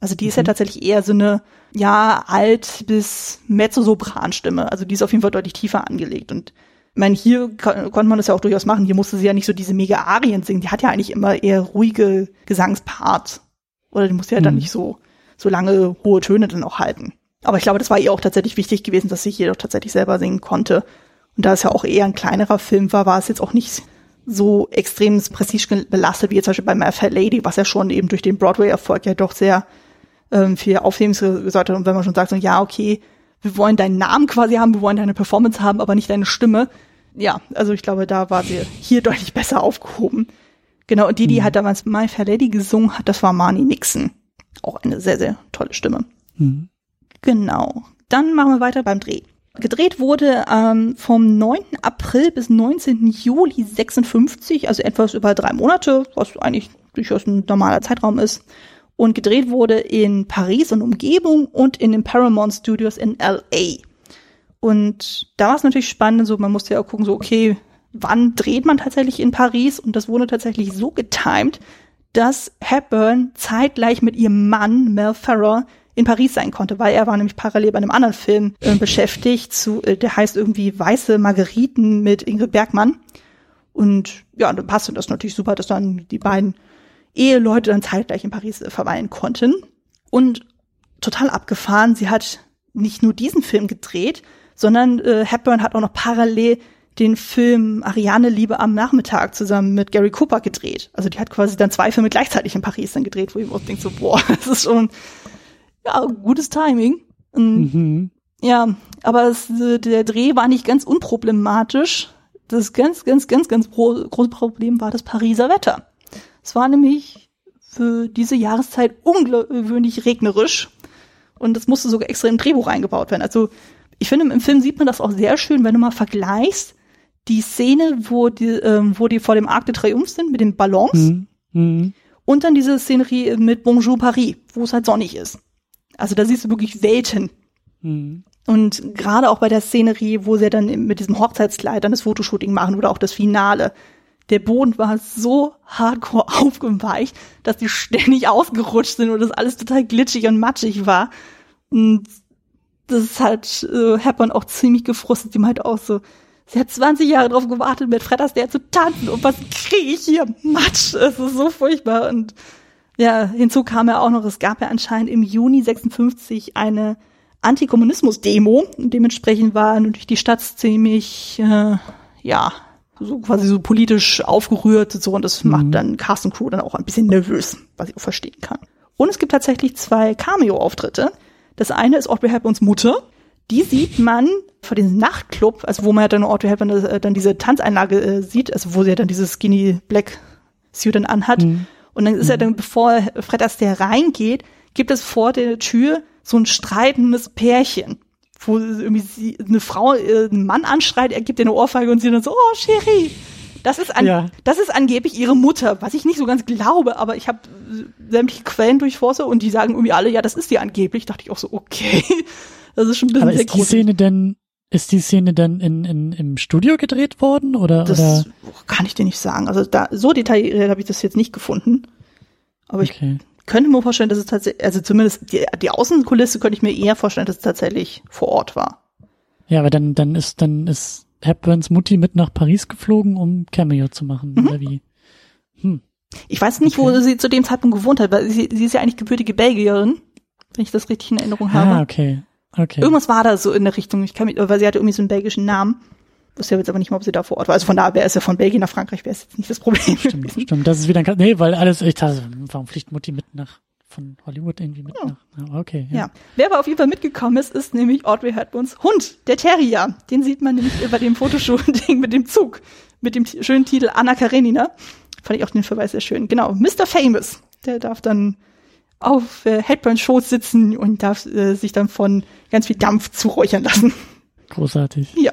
Also die ist ja mhm. tatsächlich eher so eine, ja, alt bis Mezzosopran-Stimme. Also die ist auf jeden Fall deutlich tiefer angelegt. Und ich meine, hier konnte man das ja auch durchaus machen. Hier musste sie ja nicht so diese mega Arien singen. Die hat ja eigentlich immer eher ruhige Gesangsparts. Oder die musste ja mhm. dann nicht so, so lange hohe Töne dann auch halten. Aber ich glaube, das war ihr auch tatsächlich wichtig gewesen, dass sie hier doch tatsächlich selber singen konnte. Und da es ja auch eher ein kleinerer Film war, war es jetzt auch nicht so extrem Prestige belastet wie jetzt zum Beispiel bei My Fair Lady, was ja schon eben durch den Broadway-Erfolg ja doch sehr ähm, viel Aufhebens gesorgt hat. Und wenn man schon sagt, so, ja, okay, wir wollen deinen Namen quasi haben, wir wollen deine Performance haben, aber nicht deine Stimme. Ja, also ich glaube, da war sie hier deutlich besser aufgehoben. Genau, und die, die mhm. halt damals My Fair Lady gesungen hat, das war Marnie Nixon. Auch eine sehr, sehr tolle Stimme. Mhm. Genau. Dann machen wir weiter beim Dreh. Gedreht wurde ähm, vom 9. April bis 19. Juli 56, also etwas über drei Monate, was eigentlich durchaus ein normaler Zeitraum ist. Und gedreht wurde in Paris und Umgebung und in den Paramount Studios in LA. Und da war es natürlich spannend, so man musste ja auch gucken, so okay, wann dreht man tatsächlich in Paris? Und das wurde tatsächlich so getimed, dass Hepburn zeitgleich mit ihrem Mann Mel Ferrer in Paris sein konnte, weil er war nämlich parallel bei einem anderen Film äh, beschäftigt, zu, äh, der heißt irgendwie Weiße Margeriten mit Ingrid Bergmann. Und ja, dann passte das natürlich super, dass dann die beiden Eheleute dann zeitgleich in Paris äh, verweilen konnten. Und total abgefahren, sie hat nicht nur diesen Film gedreht, sondern äh, Hepburn hat auch noch parallel den Film Ariane Liebe am Nachmittag zusammen mit Gary Cooper gedreht. Also die hat quasi dann zwei Filme gleichzeitig in Paris dann gedreht, wo ich mir auch denke so, boah, das ist schon ja, gutes Timing. Mhm. Ja, aber es, äh, der Dreh war nicht ganz unproblematisch. Das ganz, ganz, ganz, ganz große Problem war das Pariser Wetter. Es war nämlich für diese Jahreszeit ungewöhnlich regnerisch und das musste sogar extra im Drehbuch eingebaut werden. Also ich finde, im Film sieht man das auch sehr schön, wenn du mal vergleichst, die Szene, wo die, ähm, wo die vor dem Arc de Triomphe sind mit den Ballons Mhm. Mhm. und dann diese Szenerie mit Bonjour Paris, wo es halt sonnig ist. Also da siehst du wirklich Welten. Mhm. Und gerade auch bei der Szenerie, wo sie dann mit diesem Hochzeitskleid dann das Fotoshooting machen oder auch das Finale. Der Boden war so hardcore aufgeweicht, dass die ständig ausgerutscht sind und das alles total glitschig und matschig war. Und das hat äh, Hepburn auch ziemlich gefrustet. Die meinte auch so, sie hat 20 Jahre drauf gewartet, mit Fred Astaire zu tanzen und was kriege ich hier? Matsch, es ist so furchtbar. Und ja, hinzu kam ja auch noch, es gab ja anscheinend im Juni 56 eine Antikommunismus-Demo. Dementsprechend war natürlich die Stadt ziemlich, äh, ja, so quasi so politisch aufgerührt und so. Und das macht dann Cast und Crew dann auch ein bisschen nervös, was ich auch verstehen kann. Und es gibt tatsächlich zwei Cameo-Auftritte. Das eine ist Audrey Hepburns Mutter. Die sieht man vor diesem Nachtclub, also wo man ja dann Audrey Hepburn äh, dann diese Tanzeinlage äh, sieht, also wo sie ja dann dieses Skinny Black Suit dann anhat. Und dann ist er dann, bevor Fred Astaire reingeht, gibt es vor der Tür so ein streitendes Pärchen, wo irgendwie sie, eine Frau äh, einen Mann anschreit, er gibt ihr eine Ohrfeige und sie dann so, oh, Cherie. Das ist, an, Ja. das ist angeblich ihre Mutter, was ich nicht so ganz glaube, aber ich habe sämtliche Quellen durchforstet und die sagen irgendwie alle, ja, das ist die angeblich. Dachte ich auch so, okay, das ist schon ein bisschen Aber ist die. Szene denn, ist die Szene denn in, in, im Studio gedreht worden oder, Das oder? kann ich dir nicht sagen. Also da so detailliert habe ich das jetzt nicht gefunden. Aber ich Okay. könnte mir vorstellen, dass es tatsächlich, also zumindest die, die Außenkulisse könnte ich mir eher vorstellen, dass es tatsächlich vor Ort war. Ja, aber dann, dann ist, dann ist Hepburns Mutti mit nach Paris geflogen, um Cameo zu machen, Mhm. oder wie? Ich weiß nicht, wo Okay. sie zu dem Zeitpunkt gewohnt hat, weil sie, sie ist ja eigentlich gebürtige Belgierin, wenn ich das richtig in Erinnerung habe. Ah, okay. Okay. Irgendwas war da so in der Richtung. Ich kann mich, weil sie hatte irgendwie so einen belgischen Namen. Wusste ja jetzt aber nicht mal, ob sie da vor Ort war. Also von da wäre es ja von Belgien nach Frankreich, wäre es jetzt nicht das Problem. Stimmt, gewesen. stimmt. Das ist wieder ein, nee, weil alles, ich dachte, warum fliegt Mutti mit nach, von Hollywood irgendwie mit Ja. nach? Okay. Ja. Wer aber auf jeden Fall mitgekommen ist, ist nämlich Audrey Hepburns Hund, der Terrier. Den sieht man nämlich bei dem Fotoshooting mit dem Zug. Mit dem schönen Titel Anna Karenina. Fand ich auch den Verweis sehr schön. Genau, Mr. Famous. Der darf dann auf äh, Hepburns Schoß sitzen und darf äh, sich dann von ganz viel Dampf zuräuchern lassen. Großartig. Ja.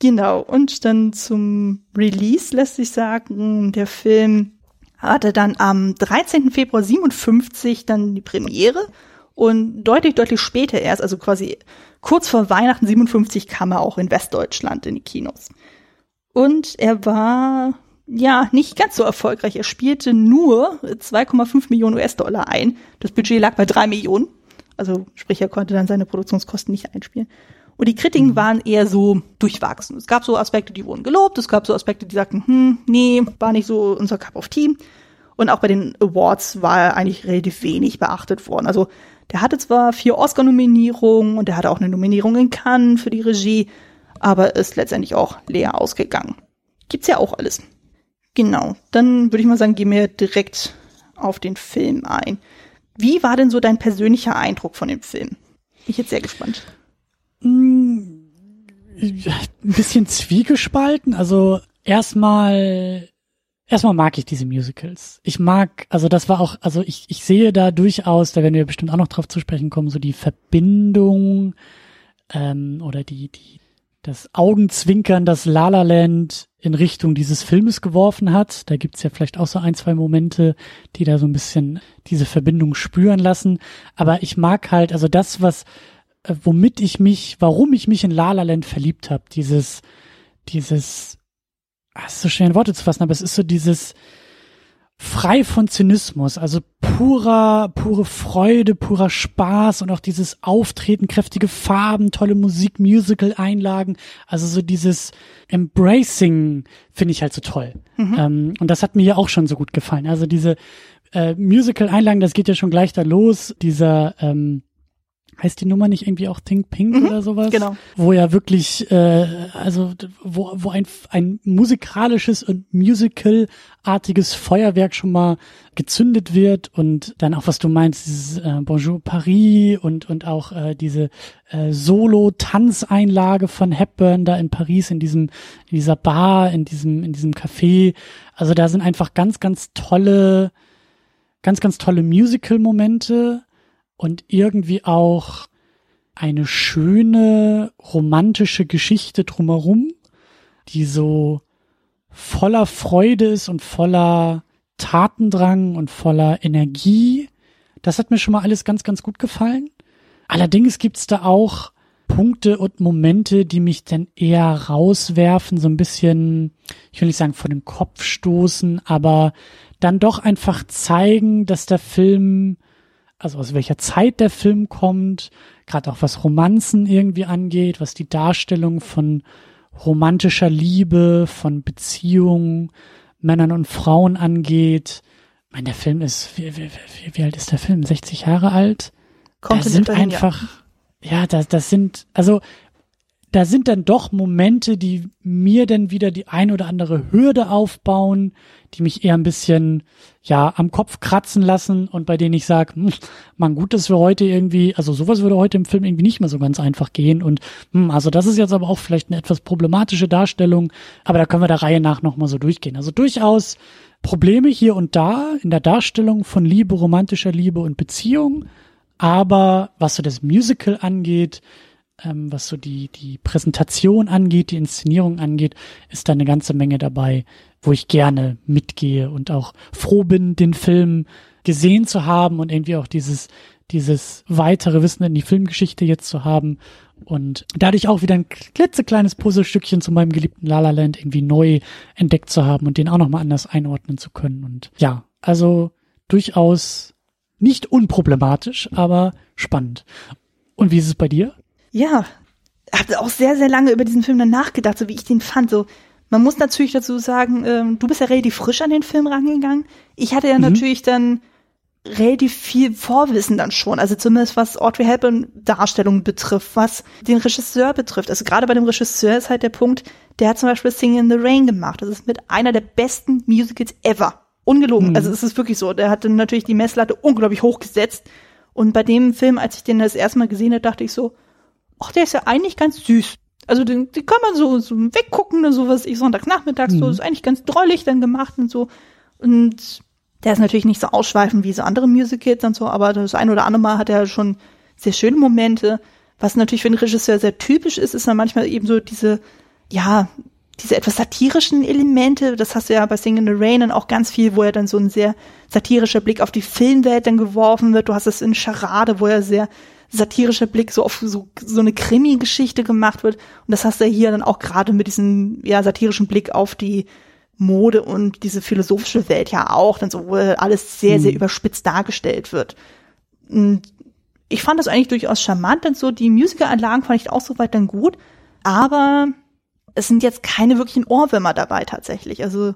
Genau. Und dann zum Release lässt sich sagen, der Film hatte dann am 13. Februar 57 dann die Premiere und deutlich, deutlich später erst, also quasi kurz vor Weihnachten 57 kam er auch in Westdeutschland in die Kinos. Und er war ja nicht ganz so erfolgreich. Er spielte nur 2,5 Millionen US-Dollar ein. Das Budget lag bei 3 Millionen. Also sprich, er konnte dann seine Produktionskosten nicht einspielen. Und die Kritiken waren eher so durchwachsen. Es gab so Aspekte, die wurden gelobt, es gab so Aspekte, die sagten, hm, nee, war nicht so unser Cup of Tea. Und auch bei den Awards war er eigentlich relativ wenig beachtet worden. Also der hatte zwar vier Oscar-Nominierungen und er hatte auch eine Nominierung in Cannes für die Regie, aber ist letztendlich auch leer ausgegangen. Gibt's ja auch alles. Genau, dann würde ich mal sagen, gehen wir direkt auf den Film ein. Wie war denn so dein persönlicher Eindruck von dem Film? Bin ich jetzt sehr gespannt. ein bisschen zwiegespalten. Also erstmal, erstmal mag ich diese Musicals. Ich mag, also das war auch, also ich, ich sehe da durchaus, da werden wir bestimmt auch noch drauf zu sprechen kommen, so die Verbindung ähm, oder die, die, das Augenzwinkern, das La La Land in Richtung dieses Filmes geworfen hat. Da gibt's ja vielleicht auch so ein, zwei Momente, die da so ein bisschen diese Verbindung spüren lassen. Aber ich mag halt, also das, was äh, womit ich mich, warum ich mich in La La Land verliebt habe, dieses, dieses, es ist so schwer in Worte zu fassen, aber es ist so dieses frei von Zynismus, also purer, pure Freude, purer Spaß und auch dieses Auftreten, kräftige Farben, tolle Musik, Musical-Einlagen, also so dieses Embracing finde ich halt so toll. Ähm, und das hat mir ja auch schon so gut gefallen. Also diese äh, Musical-Einlagen, das geht ja schon gleich da los, dieser ähm, heißt die Nummer nicht irgendwie auch Think Pink mhm, oder sowas? Genau. Wo ja wirklich, äh, also wo, wo ein, ein musikalisches und musicalartiges Feuerwerk schon mal gezündet wird und dann auch, was du meinst, dieses äh, Bonjour Paris und, und auch äh, diese äh, Solo-Tanzeinlage von Hepburn da in Paris, in diesem, in dieser Bar, in diesem, in diesem Café. Also da sind einfach ganz, ganz tolle, ganz, ganz tolle Musical-Momente und irgendwie auch eine schöne romantische Geschichte drumherum, die so voller Freude ist und voller Tatendrang und voller Energie. Das hat mir schon mal alles ganz, ganz gut gefallen. Allerdings gibt's da auch Punkte und Momente, die mich dann eher rauswerfen, so ein bisschen, ich will nicht sagen vor den Kopf stoßen, aber dann doch einfach zeigen, dass der Film also aus welcher Zeit der Film kommt, gerade auch was Romanzen irgendwie angeht, was die Darstellung von romantischer Liebe, von Beziehungen, Männern und Frauen angeht. Ich meine, der Film ist, wie, wie, wie, wie alt ist der Film? 60 Jahre alt? Kommt da sind einfach, ja, ja das, das sind, also da sind dann doch Momente, die mir dann wieder die ein oder andere Hürde aufbauen, die mich eher ein bisschen ja am Kopf kratzen lassen und bei denen ich sage, hm, man gut, dass wir heute irgendwie, also sowas würde heute im Film irgendwie nicht mehr so ganz einfach gehen und hm, also das ist jetzt aber auch vielleicht eine etwas problematische Darstellung, aber da können wir der Reihe nach nochmal so durchgehen. Also durchaus Probleme hier und da in der Darstellung von Liebe, romantischer Liebe und Beziehung, aber was so das Musical angeht, ähm, was so die, die Präsentation angeht, die Inszenierung angeht, ist da eine ganze Menge dabei, wo ich gerne mitgehe und auch froh bin, den Film gesehen zu haben und irgendwie auch dieses, dieses weitere Wissen in die Filmgeschichte jetzt zu haben und dadurch auch wieder ein klitzekleines Puzzlestückchen zu meinem geliebten La La Land irgendwie neu entdeckt zu haben und den auch nochmal anders einordnen zu können. Und ja, also durchaus nicht unproblematisch, aber spannend. Und wie ist es bei dir? Ja, habe auch sehr, sehr lange über diesen Film dann nachgedacht, so wie ich den fand. So, man muss natürlich dazu sagen, ähm, du bist ja relativ frisch an den Film rangegangen. Ich hatte ja mhm. natürlich dann relativ viel Vorwissen dann schon, also zumindest was Audrey Hepburn Darstellung betrifft, was den Regisseur betrifft. Also gerade bei dem Regisseur ist halt der Punkt, der hat zum Beispiel Singing in the Rain gemacht. Das ist mit einer der besten Musicals ever. Ungelogen. Mhm. Also es ist wirklich so. Der hatte natürlich die Messlatte unglaublich hochgesetzt. Und bei dem Film, als ich den das erste Mal gesehen habe, dachte ich so, ach, der ist ja eigentlich ganz süß. Also den, den kann man so, so weggucken und so, was ich sonntagsnachmittags mhm. so, ist eigentlich ganz drollig dann gemacht und so. Und der ist natürlich nicht so ausschweifend wie so andere Musicals und so, aber das ein oder andere Mal hat er schon sehr schöne Momente. Was natürlich für einen Regisseur sehr typisch ist, ist dann manchmal eben so diese, ja, diese etwas satirischen Elemente. Das hast du ja bei Sing in the Rain dann auch ganz viel, wo er dann so ein sehr satirischer Blick auf die Filmwelt dann geworfen wird. Du hast es in Charade, wo er sehr satirischer Blick so auf so, so eine Krimi-Geschichte gemacht wird. Und das hast du ja hier dann auch gerade mit diesem ja, satirischen Blick auf die Mode und diese philosophische Welt ja auch, dann so, wo alles sehr, sehr mhm. überspitzt dargestellt wird. Und ich fand das eigentlich durchaus charmant und so. Die Musicalanlagen fand ich auch soweit dann gut. Aber es sind jetzt keine wirklichen Ohrwürmer dabei tatsächlich. Also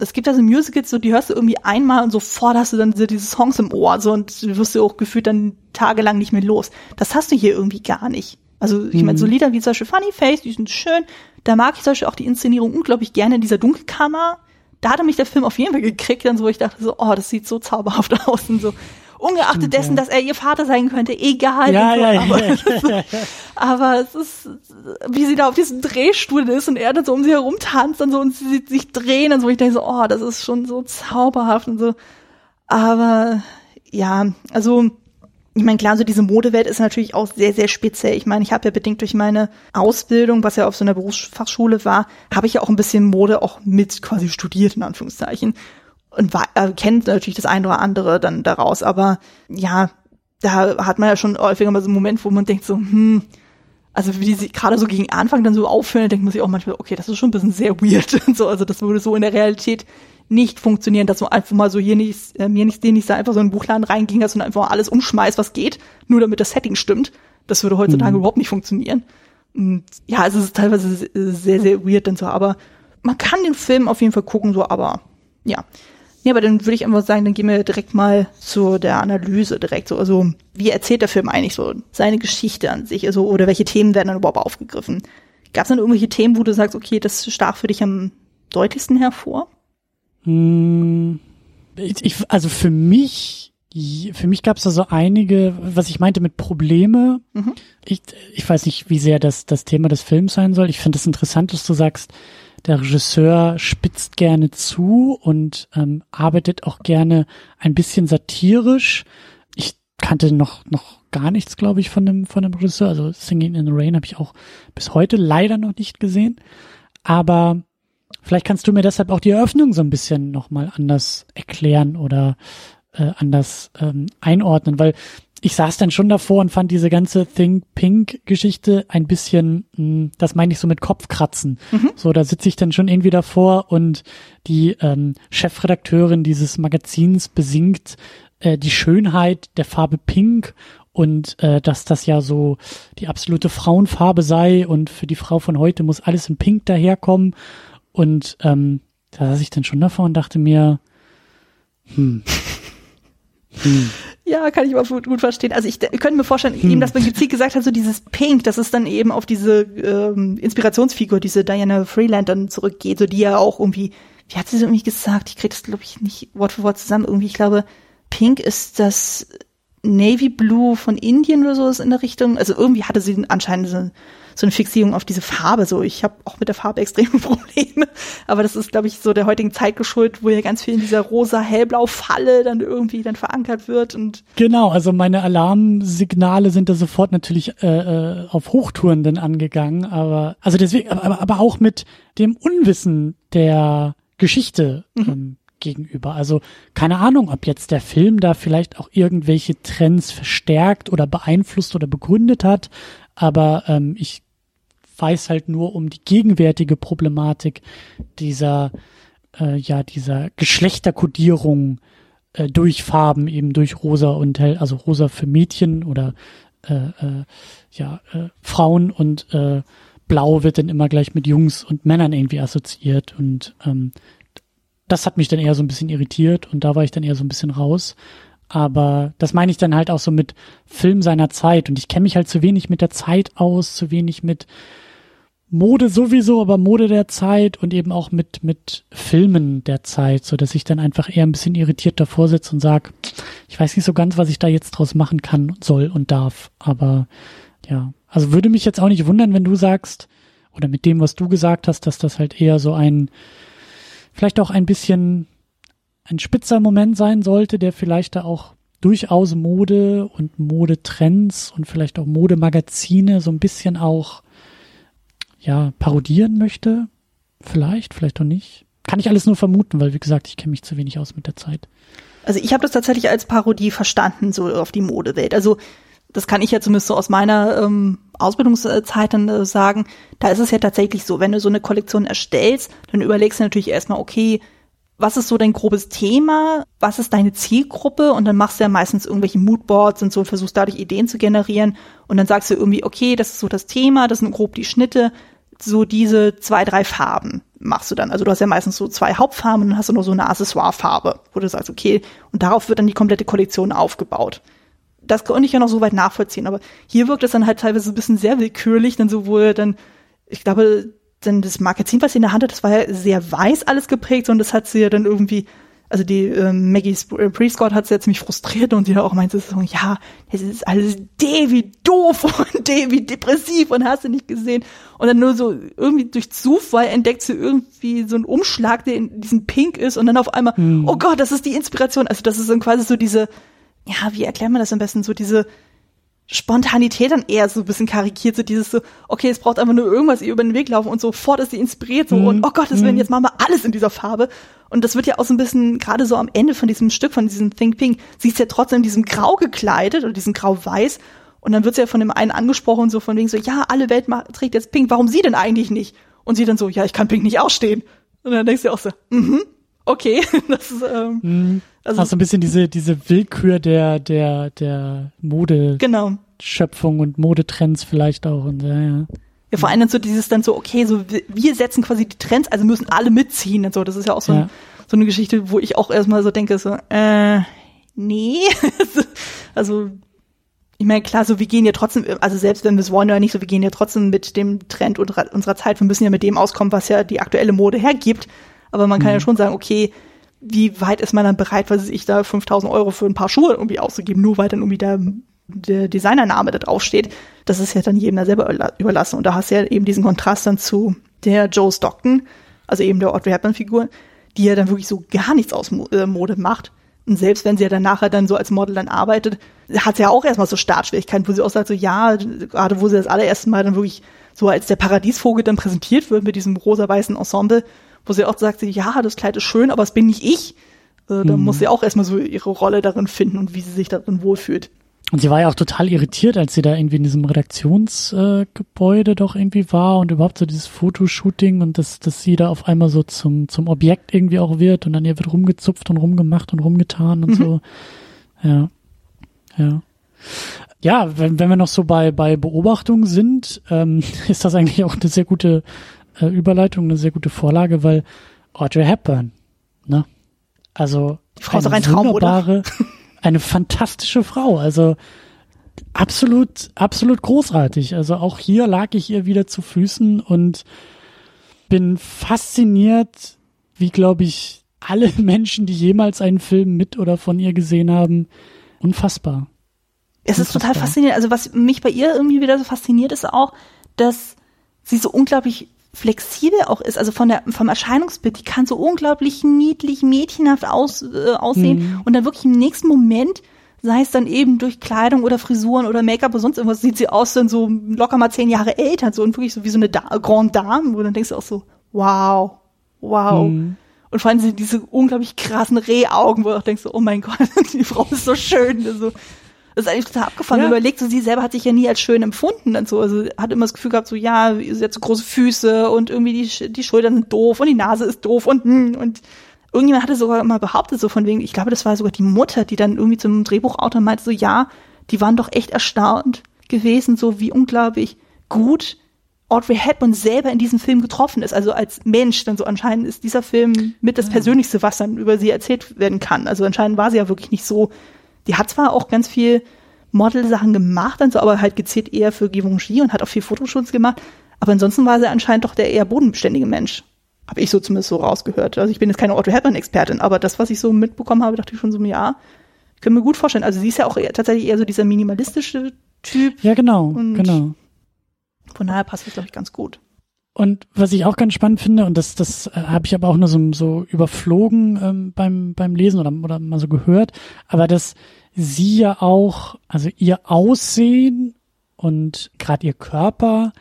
es gibt also Musicals, so die hörst du irgendwie einmal und sofort hast du dann so diese Songs im Ohr so und du wirst du auch gefühlt dann tagelang nicht mehr los. Das hast du hier irgendwie gar nicht. Also ich mhm. meine, so mhm. Lieder wie zum Beispiel Funny Face, die sind schön. Da mag ich zum Beispiel auch die Inszenierung unglaublich gerne in dieser Dunkelkammer. Da hatte mich der Film auf jeden Fall gekriegt, dann so, wo ich dachte so, oh, das sieht so zauberhaft aus und so ungeachtet Stimmt, dessen, ja. dass er ihr Vater sein könnte, egal. Ja, so, ja, aber, ja, ja, aber es ist, wie sie da auf diesem Drehstuhl ist und er dann so um sie herum tanzt und so und sie sich drehen und so. Ich denke so, oh, das ist schon so zauberhaft und so. Aber ja, also ich meine, klar, so diese Modewelt ist natürlich auch sehr, sehr speziell. Ich meine, ich habe ja bedingt durch meine Ausbildung, was ja auf so einer Berufsfachschule war, habe ich ja auch ein bisschen Mode auch mit quasi studiert, in Anführungszeichen und war, äh, kennt natürlich das eine oder andere dann daraus, aber ja, da hat man ja schon häufiger mal so einen Moment, wo man denkt so, hm, also wie die gerade so gegen Anfang dann so aufhören, denkt man sich auch manchmal, okay, das ist schon ein bisschen sehr weird und so, also das würde so in der Realität nicht funktionieren, dass man einfach mal so hier nicht, äh, mir nicht, den nicht da einfach so in den Buchladen reinging, dass man einfach alles umschmeißt, was geht, nur damit das Setting stimmt. Das würde heutzutage mhm. überhaupt nicht funktionieren. Und ja, es ist teilweise sehr, sehr weird und so, aber man kann den Film auf jeden Fall gucken, so, aber ja. Ja, aber dann würde ich einfach sagen, dann gehen wir direkt mal zu der Analyse direkt so. Also, wie erzählt der Film eigentlich so seine Geschichte an sich? Also, oder welche Themen werden dann überhaupt aufgegriffen? Gab es dann irgendwelche Themen, wo du sagst, okay, das stach für dich am deutlichsten hervor? Hm, ich, also für mich, für mich gab es da so einige, was ich meinte mit Probleme. Mhm. Ich, ich weiß nicht, wie sehr das das Thema des Films sein soll. Ich finde es interessant, dass du sagst, der Regisseur spitzt gerne zu und ähm, arbeitet auch gerne ein bisschen satirisch. Ich kannte noch noch gar nichts, glaube ich, von dem von dem Regisseur. Also Singing in the Rain habe ich auch bis heute leider noch nicht gesehen. Aber vielleicht kannst du mir deshalb auch die Eröffnung so ein bisschen nochmal anders erklären oder äh, anders ähm, einordnen, weil ich saß dann schon davor und fand diese ganze Think Pink Geschichte ein bisschen, mh, hm, das meine ich so mit Kopfkratzen. Mhm. So, da sitze ich dann schon irgendwie davor und die ähm, Chefredakteurin dieses Magazins besingt äh, die Schönheit der Farbe Pink und äh, dass das ja so die absolute Frauenfarbe sei und für die Frau von heute muss alles in Pink daherkommen. Und ähm, da saß ich dann schon davor und dachte mir, hm, hm. Ja, kann ich aber gut, gut verstehen. Also ich, ich könnte mir vorstellen, hm. eben, dass man gezielt gesagt hat, so dieses Pink, dass es dann eben auf diese ähm, Inspirationsfigur, diese Diana Freeland dann zurückgeht, so die ja auch irgendwie, wie hat sie das irgendwie gesagt? Ich kriege das, glaube ich, nicht Wort für Wort zusammen. Irgendwie, ich glaube, Pink ist das Navy Blue von Indien oder so ist in der Richtung. Also irgendwie hatte sie anscheinend so, so eine Fixierung auf diese Farbe. So, ich habe auch mit der Farbe extreme Probleme. Aber das ist, glaube ich, so der heutigen Zeit geschuldet, wo ja ganz viel in dieser rosa-hellblau-Falle dann irgendwie dann verankert wird. Und genau, also meine Alarmsignale sind da sofort natürlich äh, äh, auf Hochtouren dann angegangen. Aber also deswegen, aber, aber auch mit dem Unwissen der Geschichte. Mhm. Ähm, gegenüber. Also keine Ahnung, ob jetzt der Film da vielleicht auch irgendwelche Trends verstärkt oder beeinflusst oder begründet hat, aber ähm, ich weiß halt nur um die gegenwärtige Problematik dieser äh, ja dieser Geschlechterkodierung äh, durch Farben eben durch rosa und hell also rosa für Mädchen oder äh, äh, ja äh, Frauen und äh, blau wird dann immer gleich mit Jungs und Männern irgendwie assoziiert und ähm, das hat mich dann eher so ein bisschen irritiert und da war ich dann eher so ein bisschen raus. Aber das meine ich dann halt auch so mit Film seiner Zeit. Und ich kenne mich halt zu wenig mit der Zeit aus, zu wenig mit Mode sowieso, aber Mode der Zeit und eben auch mit, mit Filmen der Zeit, so dass ich dann einfach eher ein bisschen irritiert davor sitze und sag, ich weiß nicht so ganz, was ich da jetzt draus machen kann, soll und darf. Aber ja, also würde mich jetzt auch nicht wundern, wenn du sagst, oder mit dem, was du gesagt hast, dass das halt eher so ein vielleicht auch ein bisschen ein spitzer Moment sein sollte, der vielleicht da auch durchaus Mode und Modetrends und vielleicht auch Modemagazine so ein bisschen auch ja parodieren möchte. Vielleicht, vielleicht auch nicht. Kann ich alles nur vermuten, weil wie gesagt, ich kenne mich zu wenig aus mit der Zeit. Also ich habe das tatsächlich als Parodie verstanden, so auf die Modewelt. Also das kann ich ja zumindest so aus meiner ähm, Ausbildungszeit dann äh, sagen, da ist es ja tatsächlich so, wenn du so eine Kollektion erstellst, dann überlegst du natürlich erstmal, okay, was ist so dein grobes Thema, was ist deine Zielgruppe und dann machst du ja meistens irgendwelche Moodboards und so versuchst dadurch Ideen zu generieren und dann sagst du irgendwie, okay, das ist so das Thema, das sind grob die Schnitte, so diese zwei, drei Farben machst du dann. Also du hast ja meistens so zwei Hauptfarben und dann hast du noch so eine Accessoirefarbe, wo du sagst, okay, und darauf wird dann die komplette Kollektion aufgebaut das konnte ich ja noch so weit nachvollziehen, aber hier wirkt es dann halt teilweise ein bisschen sehr willkürlich, dann so, wo er dann, ich glaube, dann das Magazin, was sie in der Hand hat, das war ja sehr weiß alles geprägt und das hat sie ja dann irgendwie, also die äh, Maggie äh, Prescott hat sie ja ziemlich frustriert und sie auch meinte so, ja, das ist alles D wie doof und D wie depressiv und hast du nicht gesehen. Und dann nur so irgendwie durch Zufall entdeckt sie irgendwie so einen Umschlag, der in diesem Pink ist und dann auf einmal, hm. oh Gott, das ist die Inspiration. Also das ist dann quasi so diese, ja, wie erklärt man das am besten? So diese Spontanität dann eher so ein bisschen karikiert, so dieses so, okay, es braucht einfach nur irgendwas ihr über den Weg laufen und sofort ist sie inspiriert so mm. und oh Gott, das mm. jetzt machen wir alles in dieser Farbe. Und das wird ja auch so ein bisschen, gerade so am Ende von diesem Stück, von diesem Think Pink, sie ist ja trotzdem in diesem Grau gekleidet oder diesem Grau-Weiß und dann wird sie ja von dem einen angesprochen, so von wegen so, ja, alle Welt trägt jetzt Pink, warum sie denn eigentlich nicht? Und sie dann so, ja, ich kann Pink nicht ausstehen. Und dann denkst du auch so, mhm, okay, das ist, ähm, mm. Also Hast so ein bisschen diese, diese Willkür der, der, der Mode. Genau. Schöpfung und Modetrends vielleicht auch und ja, ja. Ja, vor allem dann so dieses dann so, okay, so wir setzen quasi die Trends, also müssen alle mitziehen und so. Das ist ja auch so, ja. ein, so eine Geschichte, wo ich auch erstmal so denke, so, äh, nee. also, ich meine, klar, so wir gehen ja trotzdem, also selbst wenn wir es wollen oder nicht, so wir gehen ja trotzdem mit dem Trend unserer Zeit. Wir müssen ja mit dem auskommen, was ja die aktuelle Mode hergibt. Aber man kann mhm. ja schon sagen, okay, wie weit ist man dann bereit, was ich da 5000 Euro für ein paar Schuhe irgendwie auszugeben, nur weil dann irgendwie der, der Designername da draufsteht. Das ist ja dann jedem da selber überlassen. Und da hast du ja eben diesen Kontrast dann zu der Joe Stockton, also eben der Audrey Hepburn-Figur, die ja dann wirklich so gar nichts aus äh, Mode macht. Und selbst wenn sie ja dann nachher dann so als Model dann arbeitet, hat sie ja auch erstmal so Startschwierigkeiten, wo sie auch sagt, so ja, gerade wo sie das allererste Mal dann wirklich so als der Paradiesvogel dann präsentiert wird mit diesem rosa-weißen Ensemble, wo sie auch sagt, ja, das Kleid ist schön, aber es bin nicht ich. Äh, da hm. muss sie auch erstmal so ihre Rolle darin finden und wie sie sich darin wohlfühlt. Und sie war ja auch total irritiert, als sie da irgendwie in diesem Redaktionsgebäude äh, doch irgendwie war und überhaupt so dieses Fotoshooting und dass, dass sie da auf einmal so zum, zum Objekt irgendwie auch wird und dann ihr wird rumgezupft und rumgemacht und rumgetan und mhm. so. Ja. Ja. Ja, wenn, wenn wir noch so bei, bei Beobachtungen sind, ähm, ist das eigentlich auch eine sehr gute äh, Überleitung, eine sehr gute Vorlage, weil Audrey Hepburn, ne? Also die Frau ist doch ein Traum, oder? eine fantastische Frau. Also absolut, absolut großartig. Also auch hier lag ich ihr wieder zu Füßen und bin fasziniert, wie glaube ich alle Menschen, die jemals einen Film mit oder von ihr gesehen haben, unfassbar. Es ist total faszinierend. Also was mich bei ihr irgendwie wieder so fasziniert, ist auch, dass sie so unglaublich flexibel auch ist, also von der vom Erscheinungsbild, die kann so unglaublich niedlich, mädchenhaft aus, äh, aussehen mhm. und dann wirklich im nächsten Moment, sei es dann eben durch Kleidung oder Frisuren oder Make-up oder sonst irgendwas, sieht sie aus dann so locker mal zehn Jahre älter, so und wirklich so wie so eine da Grande Dame, wo dann denkst du auch so, wow, wow. Mhm. Und vor allem diese unglaublich krassen Rehaugen, wo du auch denkst, oh mein Gott, die Frau ist so schön. Also, das ist eigentlich total abgefahren. Ja. Überlegt, so sie selber hat sich ja nie als schön empfunden und so. Also hat immer das Gefühl gehabt, so ja, sie hat so große Füße und irgendwie die, die Schultern sind doof und die Nase ist doof und hm, und irgendjemand hatte sogar mal behauptet, so von wegen, ich glaube, das war sogar die Mutter, die dann irgendwie zum Drehbuchautor meinte, so ja, die waren doch echt erstaunt gewesen, so wie unglaublich gut Audrey Hepburn selber in diesem Film getroffen ist, also als Mensch, dann so anscheinend ist dieser Film mit das Persönlichste, was dann über sie erzählt werden kann. Also anscheinend war sie ja wirklich nicht so die hat zwar auch ganz viel Model-Sachen gemacht, und so, aber halt gezielt eher für Givenchy und hat auch viel Fotoschutz gemacht. Aber ansonsten war sie anscheinend doch der eher bodenbeständige Mensch. Habe ich so zumindest so rausgehört. Also ich bin jetzt keine Otto Hepburn-Expertin, aber das, was ich so mitbekommen habe, dachte ich schon so, ja, ich kann mir gut vorstellen. Also sie ist ja auch eher, tatsächlich eher so dieser minimalistische Typ. Ja, genau, genau. Von daher passt das, glaube ich, ganz gut. Und was ich auch ganz spannend finde, und das, das äh, habe ich aber auch nur so, so überflogen ähm, beim, beim Lesen oder, oder mal so gehört, aber dass sie ja auch, also ihr Aussehen und gerade ihr Körper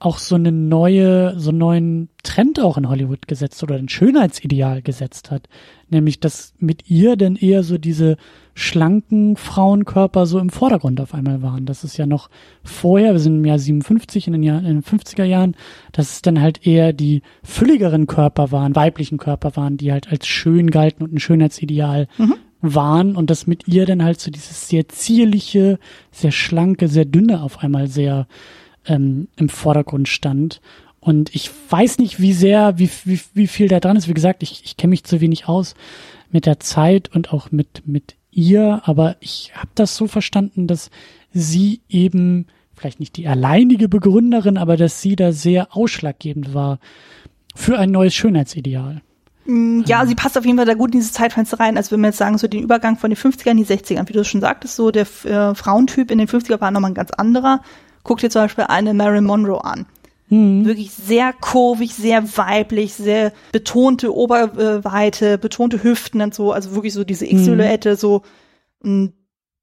auch so eine neue, so einen neuen Trend auch in Hollywood gesetzt oder ein Schönheitsideal gesetzt hat. Nämlich, dass mit ihr denn eher so diese schlanken Frauenkörper so im Vordergrund auf einmal waren. Das ist ja noch vorher, wir sind im Jahr 57, in den, Jahr, in den 50er Jahren, dass es dann halt eher die fülligeren Körper waren, weiblichen Körper waren, die halt als schön galten und ein Schönheitsideal mhm. waren und dass mit ihr dann halt so dieses sehr zierliche, sehr schlanke, sehr dünne auf einmal sehr ähm, im Vordergrund stand. Und ich weiß nicht, wie sehr, wie, wie, wie viel da dran ist. Wie gesagt, ich, ich kenne mich zu wenig aus mit der Zeit und auch mit, mit ihr, aber ich habe das so verstanden, dass sie eben vielleicht nicht die alleinige Begründerin, aber dass sie da sehr ausschlaggebend war für ein neues Schönheitsideal. Mm, ja, sie passt auf jeden Fall da gut in dieses Zeitfenster rein. Also wenn wir jetzt sagen, so den Übergang von den 50ern in die 60ern, wie du schon sagtest, so der äh, Frauentyp in den 50er war nochmal ein ganz anderer. Guck dir zum Beispiel eine Marilyn Monroe an. Mhm. Wirklich sehr kurvig, sehr weiblich, sehr betonte Oberweite, betonte Hüften und so, also wirklich so diese X-Silhouette, mhm. so. Und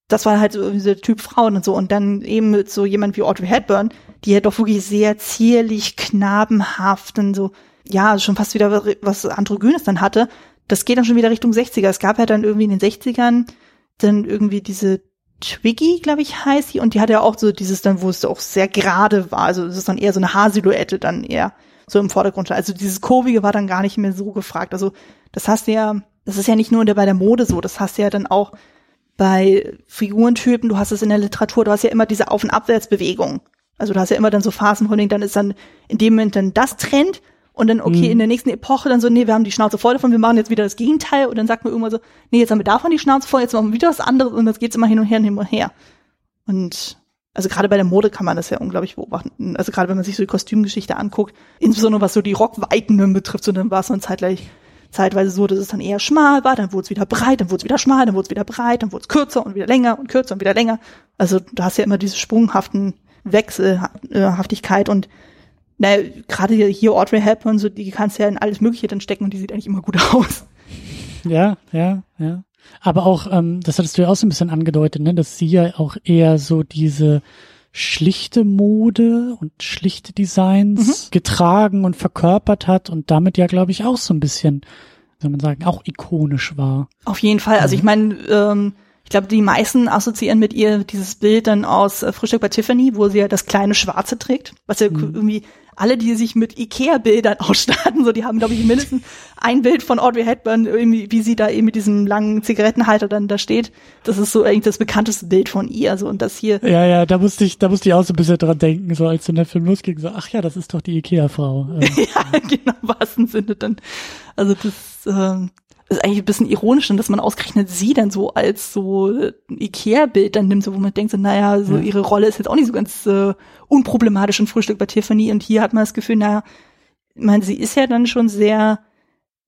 das war halt so dieser Typ Frauen und so. Und dann eben mit so jemand wie Audrey Hepburn, die ja doch wirklich sehr zierlich, knabenhaft und so, ja, schon fast wieder was Androgynes dann hatte. Das geht dann schon wieder Richtung 60er. Es gab ja dann irgendwie in den 60ern dann irgendwie diese Twiggy, glaube ich, heißt sie. Und die hatte ja auch so dieses dann, wo es auch sehr gerade war. Also es ist dann eher so eine Haarsilhouette dann eher so im Vordergrund. Also dieses Kurvige war dann gar nicht mehr so gefragt. Also das hast du ja, das ist ja nicht nur bei der Mode so, das hast du ja dann auch bei Figurentypen, du hast es in der Literatur, du hast ja immer diese Auf- und Abwärtsbewegung. Also du hast ja immer dann so Phasen, dann ist dann in dem Moment dann das Trend Und dann, okay, Mhm. in der nächsten Epoche dann so, nee, wir haben die Schnauze voll davon, wir machen jetzt wieder das Gegenteil. Und dann sagt man irgendwann so, nee, jetzt haben wir davon die Schnauze voll, jetzt machen wir wieder was anderes und das geht's immer hin und her und hin und her. Und also gerade bei der Mode kann man das ja unglaublich beobachten. Also gerade wenn man sich so die Kostümgeschichte anguckt, insbesondere was so die Rockweiten betrifft, so dann war es dann zeitgleich zeitweise so, dass es dann eher schmal war, dann wurde es wieder breit, dann wurde es wieder schmal, dann wurde es wieder breit, dann wurde es kürzer und wieder länger und kürzer und wieder länger. Also du hast ja immer diese sprunghaften Wechselhaftigkeit und naja, gerade hier, Audrey Hepburn, so die kannst du ja in alles Mögliche dann stecken und die sieht eigentlich immer gut aus. Ja, ja, ja. Aber auch, ähm, das hattest du ja auch so ein bisschen angedeutet, ne, dass sie ja auch eher so diese schlichte Mode und schlichte Designs getragen und verkörpert hat und damit ja, glaube ich, auch so ein bisschen, soll man sagen, auch ikonisch war. Auf jeden Fall. Also ich meine, ähm, ich glaube, die meisten assoziieren mit ihr dieses Bild dann aus äh, Frühstück bei Tiffany, wo sie ja das kleine Schwarze trägt, was ja irgendwie alle, die sich mit Ikea-Bildern ausstatten, so die haben, glaube ich, mindestens ein Bild von Audrey Hepburn, irgendwie, wie sie da eben mit diesem langen Zigarettenhalter dann da steht. Das ist so eigentlich das bekannteste Bild von ihr. So und das hier, Ja, ja, da musste ich, da musste ich auch so ein bisschen dran denken, so als dann der Film losging, so, ach ja, das ist doch die Ikea-Frau. Ähm, ja, genau, im wahrsten Sinne dann. Also das ähm, ist eigentlich ein bisschen ironisch, dass man ausgerechnet sie dann so als so äh, ein Ikea-Bild dann nimmt, so wo man denkt, so, naja, so ihre Rolle ist jetzt auch nicht so ganz äh, unproblematisch im Frühstück bei Tiffany und hier hat man das Gefühl, naja, ich meine, sie ist ja dann schon sehr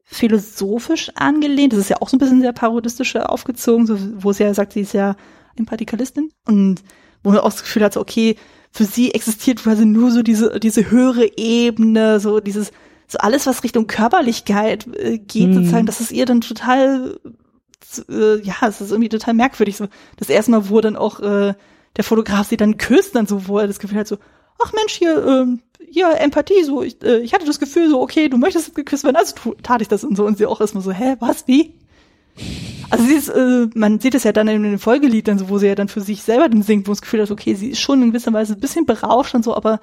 philosophisch angelehnt. Das ist ja auch so ein bisschen sehr parodistisch aufgezogen, so, wo sie ja sagt, sie ist ja Empathikalistin und wo man auch das Gefühl hat, so, okay, für sie existiert quasi nur so diese, diese höhere Ebene, so dieses, so alles, was Richtung Körperlichkeit äh, geht, Mhm. sozusagen, das ist ihr dann total, äh, ja, es ist irgendwie total merkwürdig. So, das erste Mal, wo dann auch äh, der Fotograf sie dann küsst, dann so, wo er das Gefühl hat, so, ach Mensch, hier, ähm, ja, Empathie, so, ich, äh, ich hatte das Gefühl, so, okay, du möchtest geküsst werden, also tat ich das und so, und sie auch erstmal so, hä, was, wie? Also sie ist, äh, man sieht es ja dann in den Folgeliedern, so, wo sie ja dann für sich selber dann singt, wo es Gefühl hat, okay, sie ist schon in gewisser Weise ein bisschen berauscht und so, aber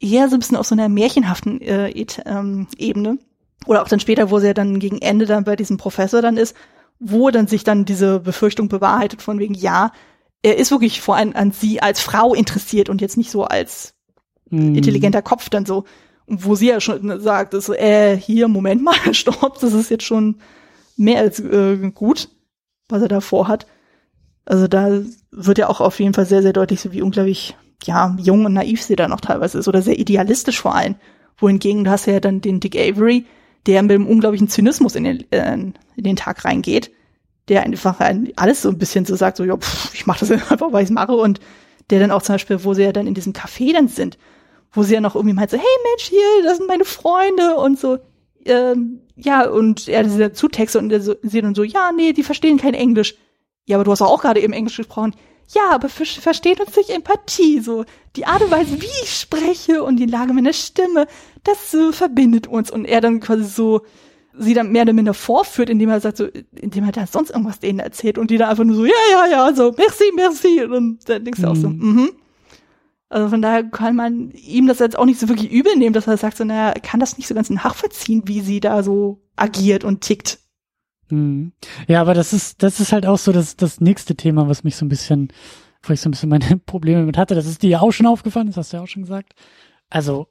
eher so ein bisschen auf so einer märchenhaften äh, Et- ähm, Ebene. Oder auch dann später, wo sie ja dann gegen Ende dann bei diesem Professor dann ist, wo dann sich dann diese Befürchtung bewahrheitet von wegen, ja, er ist wirklich vor allem an sie als Frau interessiert und jetzt nicht so als mh. intelligenter Kopf dann so. Und wo sie ja schon sagt, ist so, äh, hier, Moment mal, stopp, das ist jetzt schon mehr als äh, gut, was er da vorhat. Also da wird ja auch auf jeden Fall sehr, sehr deutlich, so wie unglaublich, ja, jung und naiv sie da noch teilweise ist oder sehr idealistisch vor allem. Wohingegen du hast ja dann den Dick Avery, der mit einem unglaublichen Zynismus in den, äh, in den Tag reingeht, der einfach ein- alles so ein bisschen so sagt, so, ja, pff, ich mach das einfach, weil ich mache und der dann auch zum Beispiel, wo sie ja dann in diesem Café dann sind, wo sie ja noch irgendwie meint so, hey Mensch, hier, das sind meine Freunde und so, ähm, ja, und er dieser Zutexte und sie dann so, ja, nee, die verstehen kein Englisch. Ja, aber du hast auch gerade eben Englisch gesprochen. Ja, aber ver versteht uns durch Empathie, so die Art und Weise, wie ich spreche und die Lage meiner Stimme, das äh, verbindet uns. Und er dann quasi so sie dann mehr oder minder vorführt, indem er sagt so, indem er da sonst irgendwas denen erzählt und die dann einfach nur so, ja, ja, ja, so, merci, merci. Und dann denkst du auch so, Mhm. mhm. Also von daher kann man ihm das jetzt auch nicht so wirklich übel nehmen, dass er sagt so, naja, er kann das nicht so ganz nachvollziehen, wie sie da so agiert und tickt. Mhm. Ja, aber das ist, das ist halt auch so das, das nächste Thema, was mich so ein bisschen, wo ich so ein bisschen meine Probleme mit hatte. Das ist dir ja auch schon aufgefallen, das hast du ja auch schon gesagt. Also,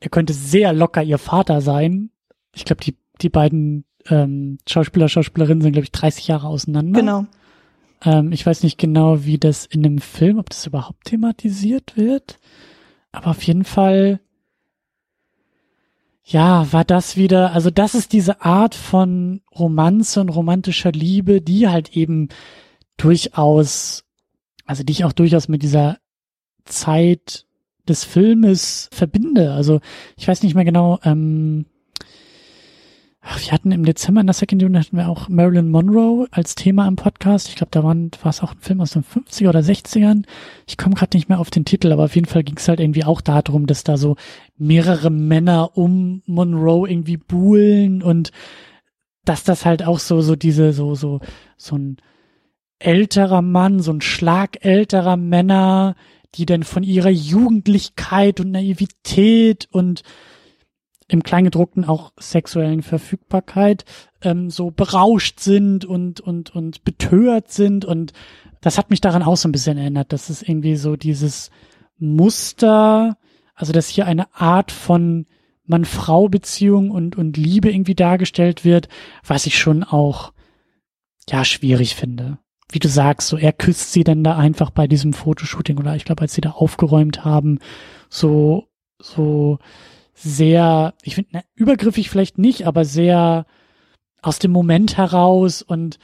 er könnte sehr locker ihr Vater sein. Ich glaube, die, die beiden ähm, Schauspieler, Schauspielerinnen sind, glaube ich, 30 Jahre auseinander. Genau. Ähm, ich weiß nicht genau, wie das in dem Film, ob das überhaupt thematisiert wird. Aber auf jeden Fall, ja, war das wieder, also das ist diese Art von Romanze und romantischer Liebe, die halt eben durchaus, also die ich auch durchaus mit dieser Zeit des Filmes verbinde. Also ich weiß nicht mehr genau, ähm, wir hatten im Dezember in der Second Unit hatten wir auch Marilyn Monroe als Thema im Podcast. Ich glaube, da waren, war es auch ein Film aus den 50er oder 60ern. Ich komme gerade nicht mehr auf den Titel, aber auf jeden Fall ging es halt irgendwie auch darum, dass da so mehrere Männer um Monroe irgendwie buhlen und dass das halt auch so, so diese, so, so, so ein älterer Mann, so ein Schlag älterer Männer, die dann von ihrer Jugendlichkeit und Naivität und im Kleingedruckten auch sexuellen Verfügbarkeit ähm, so berauscht sind und und und betört sind und das hat mich daran auch so ein bisschen erinnert, dass es irgendwie so dieses Muster, also dass hier eine Art von Mann-Frau-Beziehung und, und Liebe irgendwie dargestellt wird, was ich schon auch, ja, schwierig finde. Wie du sagst, so er küsst sie dann da einfach bei diesem Fotoshooting oder ich glaube, als sie da aufgeräumt haben, so, so sehr, ich finde, übergriffig vielleicht nicht, aber sehr aus dem Moment heraus und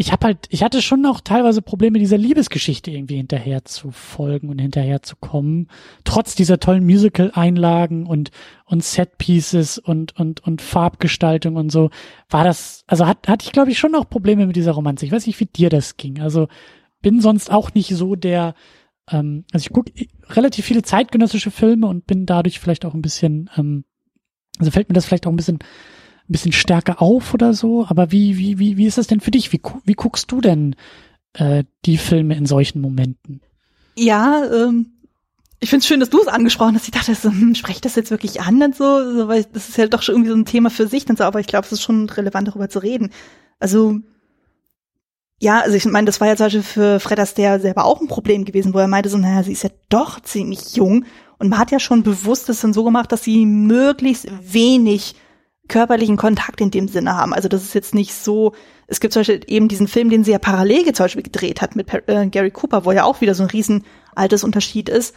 ich habe halt, ich hatte schon noch teilweise Probleme, dieser Liebesgeschichte irgendwie hinterher zu folgen und hinterher zu kommen. Trotz dieser tollen Musical-Einlagen und, und Set-Pieces und, und, und Farbgestaltung und so, war das, also hat, hatte ich glaube ich schon noch Probleme mit dieser Romanze. Ich weiß nicht, wie dir das ging. Also bin sonst auch nicht so der, ähm, also ich gucke relativ viele zeitgenössische Filme und bin dadurch vielleicht auch ein bisschen, ähm, also fällt mir das vielleicht auch ein bisschen ein bisschen stärker auf oder so. Aber wie, wie, wie, wie ist das denn für dich? Wie, wie guckst du denn äh, die Filme in solchen Momenten? Ja, ähm, ich finde es schön, dass du es angesprochen hast. Ich dachte, so, hm, spreche das jetzt wirklich an und so, so, weil das ist ja doch schon irgendwie so ein Thema für sich und so, aber ich glaube, es ist schon relevant, darüber zu reden. Also, ja, also ich meine, das war ja zum Beispiel für Fred Astaire selber auch ein Problem gewesen, wo er meinte so, naja, sie ist ja doch ziemlich jung und man hat ja schon bewusst das dann so gemacht, dass sie möglichst wenig körperlichen Kontakt in dem Sinne haben. Also das ist jetzt nicht so, es gibt zum Beispiel eben diesen Film, den sie ja parallel zum Beispiel gedreht hat mit äh, Gary Cooper, wo ja auch wieder so ein riesen altes Unterschied ist.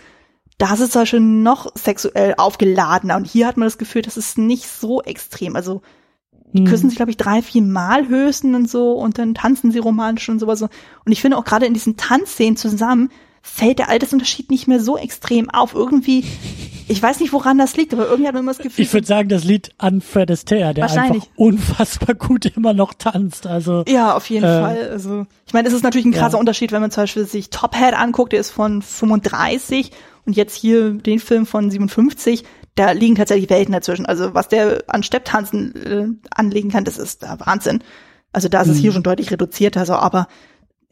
Da ist es zum Beispiel noch sexuell aufgeladener und hier hat man das Gefühl, das ist nicht so extrem. Also die mhm. küssen sich, glaube ich, drei, vier Mal höchstens und so und dann tanzen sie romantisch und sowas. Und ich finde auch gerade in diesen Tanzszenen zusammen, fällt der Altersunterschied nicht mehr so extrem auf. Irgendwie, ich weiß nicht, woran das liegt, aber irgendwie hat man immer das Gefühl. Ich würde sagen, das liegt an Fred Astaire, der einfach unfassbar gut immer noch tanzt. Also ja, auf jeden äh, Fall. Also ich meine, es ist natürlich ein krasser ja. Unterschied, wenn man zum Beispiel sich Top Hat anguckt, der ist von 35 und jetzt hier den Film von 57. Da liegen tatsächlich Welten dazwischen. Also was der an Stepptanzen äh, anlegen kann, das ist der Wahnsinn. Also da ist es hier mhm. schon deutlich reduziert. Also aber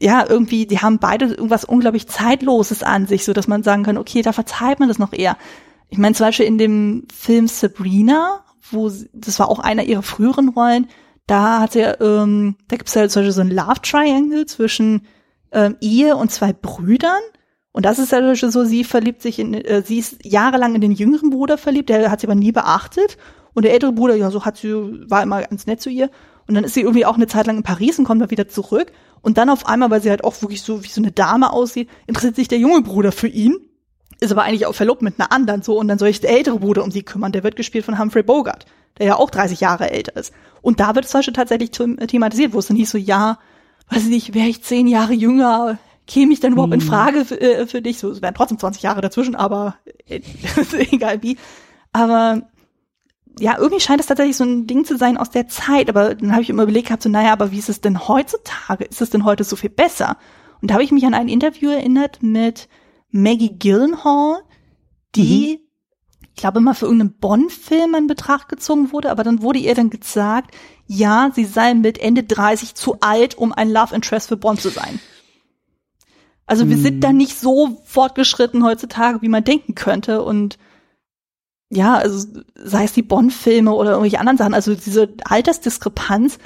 ja, irgendwie, die haben beide irgendwas unglaublich Zeitloses an sich, so dass man sagen kann, okay, da verzeiht man das noch eher. Ich meine, zum Beispiel in dem Film Sabrina, wo sie, das war auch einer ihrer früheren Rollen, da hat sie, ähm, da gibt es ja zum Beispiel so ein Love Triangle zwischen ähm, ihr und zwei Brüdern. Und das ist ja so, sie verliebt sich in, äh, sie ist jahrelang in den jüngeren Bruder verliebt, der hat sie aber nie beachtet. Und der ältere Bruder, ja, so hat sie, war immer ganz nett zu ihr. Und dann ist sie irgendwie auch eine Zeit lang in Paris und kommt dann wieder zurück. Und dann auf einmal, weil sie halt auch wirklich so wie so eine Dame aussieht, interessiert sich der junge Bruder für ihn, ist aber eigentlich auch verlobt mit einer anderen so und dann soll ich der ältere Bruder um sie kümmern. Der wird gespielt von Humphrey Bogart, der ja auch 30 Jahre älter ist. Und da wird es zum Beispiel tatsächlich thematisiert, wo es dann hieß so, ja, weiß ich nicht, wäre ich zehn Jahre jünger, käme ich denn überhaupt in hm. Frage für, äh, für dich? So, es wären trotzdem 20 Jahre dazwischen, aber äh, egal wie. Aber ja, irgendwie scheint es tatsächlich so ein Ding zu sein aus der Zeit, aber dann habe ich immer überlegt gehabt, so, naja, aber wie ist es denn heutzutage? Ist es denn heute so viel besser? Und da habe ich mich an ein Interview erinnert mit Maggie Gyllenhaal, die, mhm. ich glaube, mal für irgendeinen Bonn-Film in Betracht gezogen wurde, aber dann wurde ihr dann gesagt, ja, sie sei mit Ende 30 zu alt, um ein Love Interest für Bonn zu sein. Also wir sind mhm. da nicht so fortgeschritten heutzutage, wie man denken könnte und ja, also sei es die Bond-Filme oder irgendwelche anderen Sachen, also diese Altersdiskrepanz,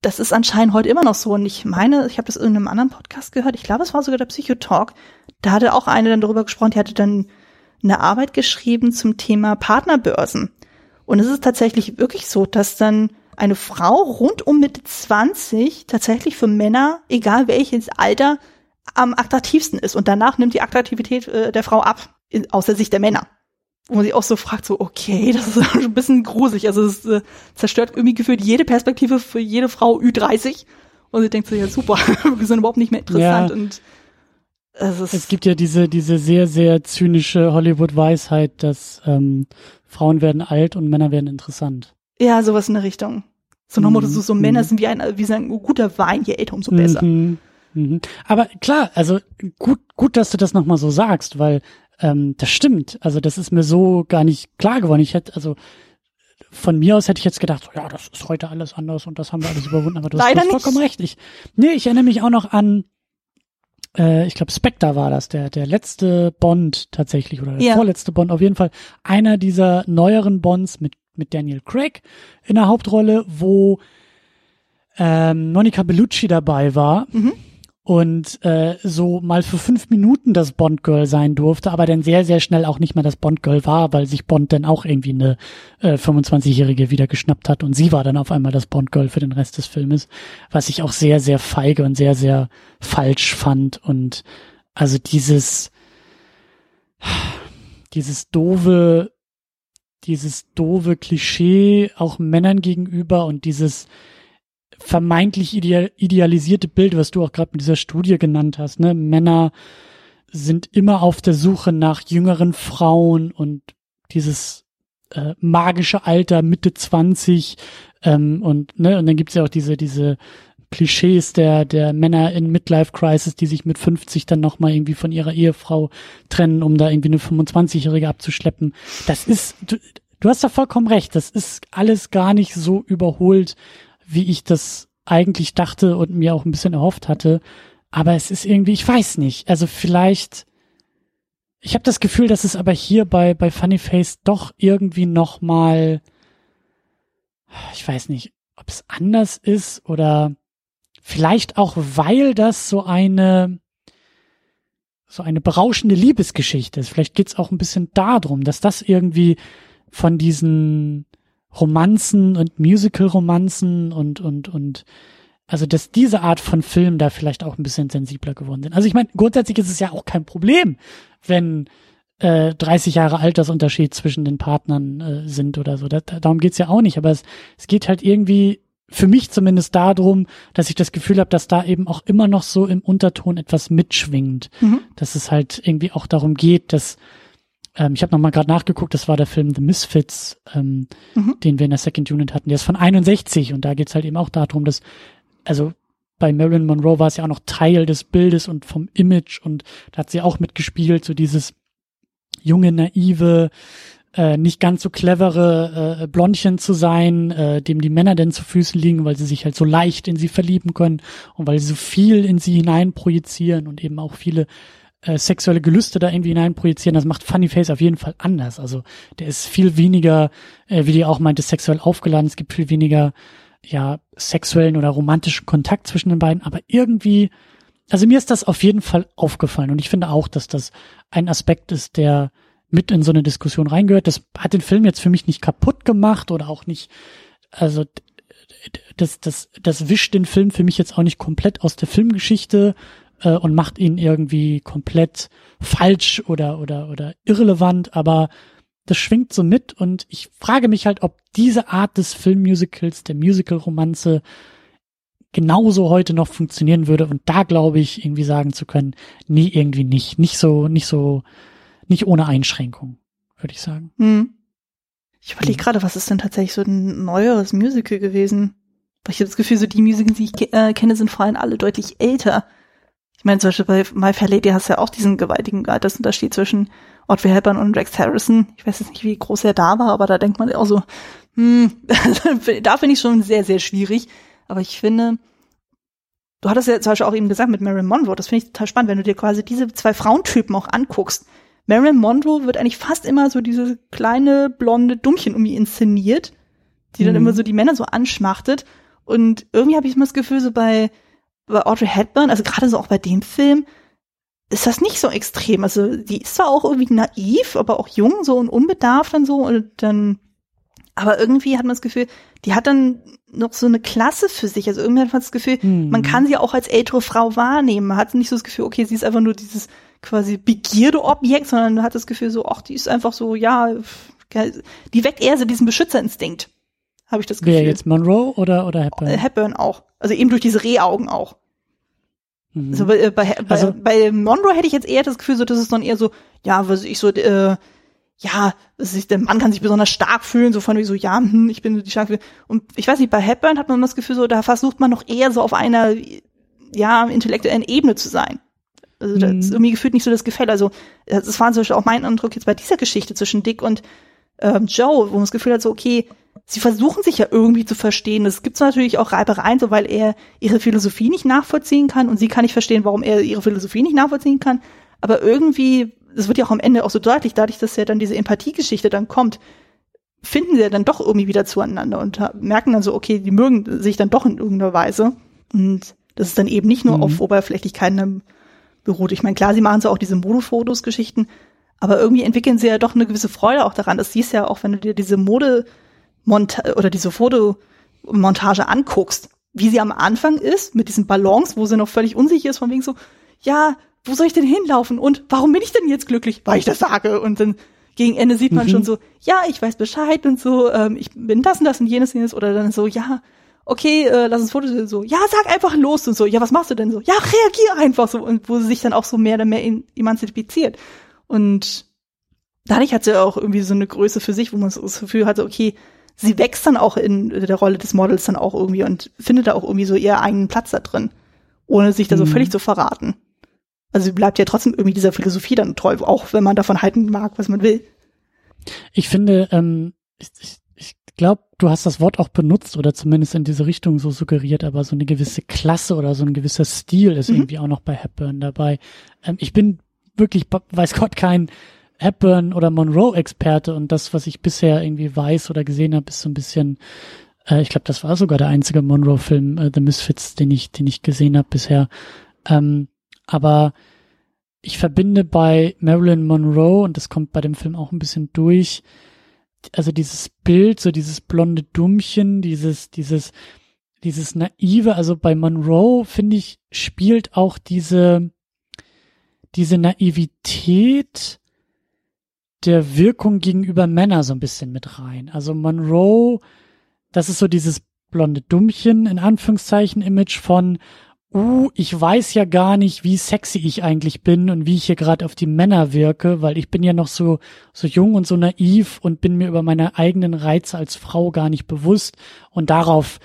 das ist anscheinend heute immer noch so. Und ich meine, ich habe das in einem anderen Podcast gehört, ich glaube, es war sogar der Psychotalk, da hatte auch eine dann darüber gesprochen, die hatte dann eine Arbeit geschrieben zum Thema Partnerbörsen. Und es ist tatsächlich wirklich so, dass dann eine Frau rund um Mitte 20 tatsächlich für Männer, egal welches Alter, am attraktivsten ist. Und danach nimmt die Attraktivität äh, der Frau ab, aus der Sicht der Männer wo man sich auch so fragt, so, okay, das ist ein bisschen gruselig. Also es äh, zerstört irgendwie gefühlt jede Perspektive für jede Frau Ü30. Und sie denkt so, ja super, wir sind überhaupt nicht mehr interessant. Ja. Und es, es gibt ja diese, diese sehr, sehr zynische Hollywood-Weisheit, dass ähm, Frauen werden alt und Männer werden interessant. Ja, sowas in der Richtung. So nach Motto, so, so Männer mhm. sind wie ein, wie ein guter Wein, je älter, umso besser. Mhm. Mhm. Aber klar, also gut, gut, dass du das nochmal so sagst, weil ähm, das stimmt. Also das ist mir so gar nicht klar geworden. Ich hätte, also von mir aus hätte ich jetzt gedacht, so, ja, das ist heute alles anders und das haben wir alles überwunden, aber du Leider hast, vollkommen recht. Ich, nee, ich erinnere mich auch noch an, äh, ich glaube, Spectre war das, der, der letzte Bond tatsächlich oder der ja. vorletzte Bond, auf jeden Fall einer dieser neueren Bonds mit, mit Daniel Craig in der Hauptrolle, wo ähm, Monica Bellucci dabei war. Mhm. Und äh, so mal für fünf Minuten das Bond-Girl sein durfte, aber dann sehr, sehr schnell auch nicht mehr das Bond-Girl war, weil sich Bond dann auch irgendwie eine äh, 25-Jährige wieder geschnappt hat und sie war dann auf einmal das Bond-Girl für den Rest des Filmes, was ich auch sehr, sehr feige und sehr, sehr falsch fand und also dieses dieses doofe dieses doofe Klischee auch Männern gegenüber und dieses vermeintlich ideal, idealisierte Bild, was du auch gerade mit dieser Studie genannt hast. Ne? Männer sind immer auf der Suche nach jüngeren Frauen und dieses äh, magische Alter Mitte 20 ähm, und ne und dann gibt's ja auch diese diese Klischees der der Männer in Midlife Crisis, die sich mit 50 dann noch mal irgendwie von ihrer Ehefrau trennen, um da irgendwie eine 25-jährige abzuschleppen. Das ist du, du hast da vollkommen recht, das ist alles gar nicht so überholt, wie ich das eigentlich dachte und mir auch ein bisschen erhofft hatte. Aber es ist irgendwie, ich weiß nicht. Also vielleicht, ich habe das Gefühl, dass es aber hier bei bei Funny Face doch irgendwie noch mal, ich weiß nicht, ob es anders ist oder vielleicht auch, weil das so eine so eine berauschende Liebesgeschichte ist. Vielleicht geht's auch ein bisschen darum, dass das irgendwie von diesen Romanzen und Musical-Romanzen und, und, und, also, dass diese Art von Film da vielleicht auch ein bisschen sensibler geworden sind. Also, ich meine, grundsätzlich ist es ja auch kein Problem, wenn äh, 30 Jahre Altersunterschied zwischen den Partnern äh, sind oder so. Das, darum geht's ja auch nicht. Aber es, es geht halt irgendwie für mich zumindest darum, dass ich das Gefühl habe, dass da eben auch immer noch so im Unterton etwas mitschwingt. Mhm. Dass es halt irgendwie auch darum geht, dass ähm, ich habe nochmal gerade nachgeguckt, das war der Film The Misfits, ähm, mhm. den wir in der Second Unit hatten. Der ist von 61 und da geht's halt eben auch darum, dass, also bei Marilyn Monroe war es ja auch noch Teil des Bildes und vom Image und da hat sie auch mitgespielt, so dieses junge, naive, äh, nicht ganz so clevere äh, Blondchen zu sein, äh, dem die Männer denn zu Füßen liegen, weil sie sich halt so leicht in sie verlieben können und weil sie so viel in sie hinein projizieren und eben auch viele äh, sexuelle Gelüste da irgendwie hineinprojizieren, das macht Funny Face auf jeden Fall anders. Also der ist viel weniger, äh, wie die auch meinte, sexuell aufgeladen. Es gibt viel weniger, ja, sexuellen oder romantischen Kontakt zwischen den beiden. Aber irgendwie, also mir ist das auf jeden Fall aufgefallen. Und ich finde auch, dass das ein Aspekt ist, der mit in so eine Diskussion reingehört. Das hat den Film jetzt für mich nicht kaputt gemacht oder auch nicht, also das, das, das wischt den Film für mich jetzt auch nicht komplett aus der Filmgeschichte äh, und macht ihn irgendwie komplett falsch oder, oder, oder irrelevant, aber das schwingt so mit und ich frage mich halt, ob diese Art des Filmmusicals, der Musical-Romanze, genauso heute noch funktionieren würde und da glaube ich irgendwie sagen zu können, nee, irgendwie nicht, nicht so, nicht so, nicht ohne Einschränkung, würde ich sagen. Hm. Ich überlege hm. gerade, was ist denn tatsächlich so ein neueres Musical gewesen? Weil ich habe das Gefühl, so die Musicals, die ich äh, kenne, sind vor allem alle deutlich älter. Ich meine, zum Beispiel bei My Fair Lady hast du ja auch diesen gewaltigen Altersunterschied zwischen Audrey Hepburn und Rex Harrison. Ich weiß jetzt nicht, wie groß er da war, aber da denkt man auch so, hm, da finde ich schon sehr, sehr schwierig. Aber ich finde, du hattest ja zum Beispiel auch eben gesagt mit Marilyn Monroe, das finde ich total spannend, wenn du dir quasi diese zwei Frauentypen auch anguckst. Marilyn Monroe wird eigentlich fast immer so diese kleine blonde Dummchen um ihn inszeniert, die mhm. dann immer so die Männer so anschmachtet. Und irgendwie habe ich immer das Gefühl, so bei bei Audrey Hepburn, also gerade so auch bei dem Film, ist das nicht so extrem. Also die ist zwar auch irgendwie naiv, aber auch jung so und unbedarft und so und dann, aber irgendwie hat man das Gefühl, die hat dann noch so eine Klasse für sich. Also irgendwie hat man das Gefühl, mhm. man kann sie auch als ältere Frau wahrnehmen. Man hat nicht so das Gefühl, okay, sie ist einfach nur dieses quasi Begierdeobjekt, sondern man hat das Gefühl so, ach, die ist einfach so, ja, die weckt eher so diesen Beschützerinstinkt habe ich das Gefühl. Wer jetzt Monroe oder oder Hepburn? Äh, Hepburn auch. Also eben durch diese Rehaugen auch. Mhm. Also bei, bei, also, bei Monroe hätte ich jetzt eher das Gefühl, so das ist dann eher so, ja, was ich so, äh, ja, ist, der Mann kann sich besonders stark fühlen, so von wie so, ja, hm, ich bin die stark. Und ich weiß nicht, bei Hepburn hat man das Gefühl, so da versucht man noch eher so auf einer, ja, intellektuellen Ebene zu sein. Also das ist mhm. irgendwie gefühlt nicht so das Gefälle. Also das war zum Beispiel auch mein Eindruck jetzt bei dieser Geschichte zwischen Dick und ähm, Joe, wo man das Gefühl hat, so okay, sie versuchen sich ja irgendwie zu verstehen. Es gibt natürlich auch Reibereien, so weil er ihre Philosophie nicht nachvollziehen kann und sie kann nicht verstehen, warum er ihre Philosophie nicht nachvollziehen kann. Aber irgendwie, das wird ja auch am Ende auch so deutlich, dadurch, dass ja dann diese Empathiegeschichte dann kommt, finden sie ja dann doch irgendwie wieder zueinander und merken dann so, okay, die mögen sich dann doch in irgendeiner Weise. Und Das ist dann eben nicht nur mhm. auf Oberflächlichkeiten beruht. Ich meine, klar, sie machen so auch diese Modefotos-Geschichten, aber irgendwie entwickeln sie ja doch eine gewisse Freude auch daran. Das siehst ja auch, wenn du dir diese Mode oder diese Fotomontage anguckst, wie sie am Anfang ist, mit diesen Ballons, wo sie noch völlig unsicher ist, von wegen so, ja, wo soll ich denn hinlaufen und warum bin ich denn jetzt glücklich? Weil ich das sage. Und dann gegen Ende sieht man mhm. schon so, ja, ich weiß Bescheid und so, ähm, ich bin das und das und jenes, jenes oder dann so, ja, okay, äh, lass uns Fotos so, ja, sag einfach los und so, ja, was machst du denn so? Ja, reagier einfach so und wo sie sich dann auch so mehr oder mehr emanzipiert. Und dadurch hat sie auch irgendwie so eine Größe für sich, wo man so das Gefühl hat, so, okay, sie wächst dann auch in der Rolle des Models dann auch irgendwie und findet da auch irgendwie so ihren eigenen Platz da drin, ohne sich da so mhm. völlig zu verraten. Also sie bleibt ja trotzdem irgendwie dieser Philosophie dann treu, auch wenn man davon halten mag, was man will. Ich finde, ähm, ich, ich, ich glaube, du hast das Wort auch benutzt oder zumindest in diese Richtung so suggeriert, aber so eine gewisse Klasse oder so ein gewisser Stil ist mhm. irgendwie auch noch bei Hepburn dabei. Ähm, ich bin wirklich, weiß Gott, kein Hepburn oder Monroe-Experte und das, was ich bisher irgendwie weiß oder gesehen habe, ist so ein bisschen, äh, ich glaube, das war sogar der einzige Monroe-Film, äh, The Misfits, den ich, den ich gesehen habe bisher. Ähm, aber ich verbinde bei Marilyn Monroe, und das kommt bei dem Film auch ein bisschen durch, also dieses Bild, so dieses blonde Dummchen, dieses, dieses, dieses naive, also bei Monroe, finde ich, spielt auch diese, diese Naivität der Wirkung gegenüber Männer so ein bisschen mit rein. Also Monroe, das ist so dieses blonde Dummchen in Anführungszeichen Image von uh, ich weiß ja gar nicht, wie sexy ich eigentlich bin und wie ich hier gerade auf die Männer wirke, weil ich bin ja noch so, so jung und so naiv und bin mir über meine eigenen Reize als Frau gar nicht bewusst und darauf,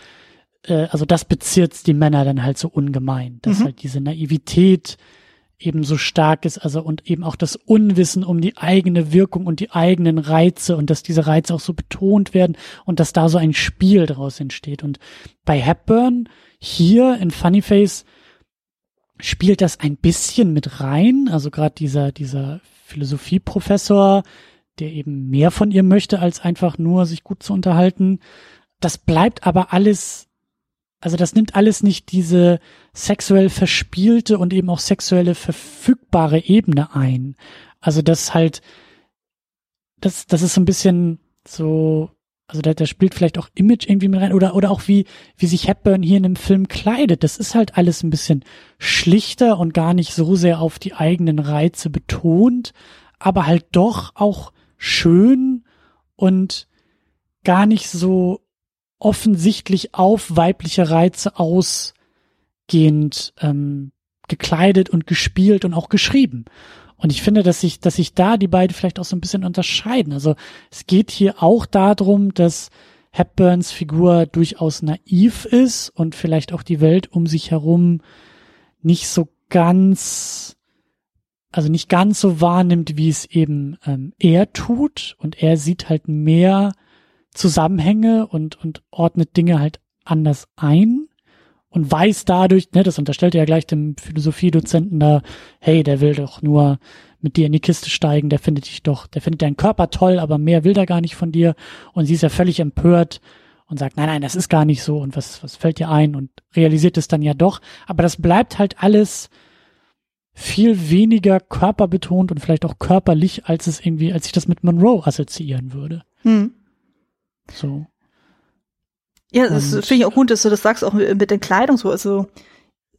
äh, also das bezirzt die Männer dann halt so ungemein, dass mhm. halt diese Naivität eben so stark ist, also und eben auch das Unwissen um die eigene Wirkung und die eigenen Reize und dass diese Reize auch so betont werden und dass da so ein Spiel daraus entsteht. Und bei Hepburn hier in Funny Face spielt das ein bisschen mit rein, also gerade dieser, dieser Philosophieprofessor, der eben mehr von ihr möchte, als einfach nur sich gut zu unterhalten. Das bleibt aber alles also das nimmt alles nicht diese sexuell verspielte und eben auch sexuelle verfügbare Ebene ein. Also das halt, das, das ist so ein bisschen so, also da, da spielt vielleicht auch Image irgendwie mit rein oder, oder auch wie, wie sich Hepburn hier in einem Film kleidet. Das ist halt alles ein bisschen schlichter und gar nicht so sehr auf die eigenen Reize betont, aber halt doch auch schön und gar nicht so offensichtlich auf weibliche Reize ausgehend ähm, gekleidet und gespielt und auch geschrieben. Und ich finde, dass sich, dass sich da die beiden vielleicht auch so ein bisschen unterscheiden. Also es geht hier auch darum, dass Hepburns Figur durchaus naiv ist und vielleicht auch die Welt um sich herum nicht so ganz, also nicht ganz so wahrnimmt, wie es eben ähm, er tut. Und er sieht halt mehr Zusammenhänge und, und ordnet Dinge halt anders ein und weiß dadurch, ne, das unterstellt er ja gleich dem Philosophiedozenten da, hey, der will doch nur mit dir in die Kiste steigen, der findet dich doch, der findet deinen Körper toll, aber mehr will der gar nicht von dir. Und sie ist ja völlig empört und sagt, nein, nein, das ist gar nicht so und was, was fällt dir ein und realisiert es dann ja doch. Aber das bleibt halt alles viel weniger körperbetont und vielleicht auch körperlich, als es irgendwie, als ich das mit Monroe assoziieren würde. Hm. So. Ja, das finde ich auch gut, dass du das sagst, auch mit, mit der Kleidung so. Also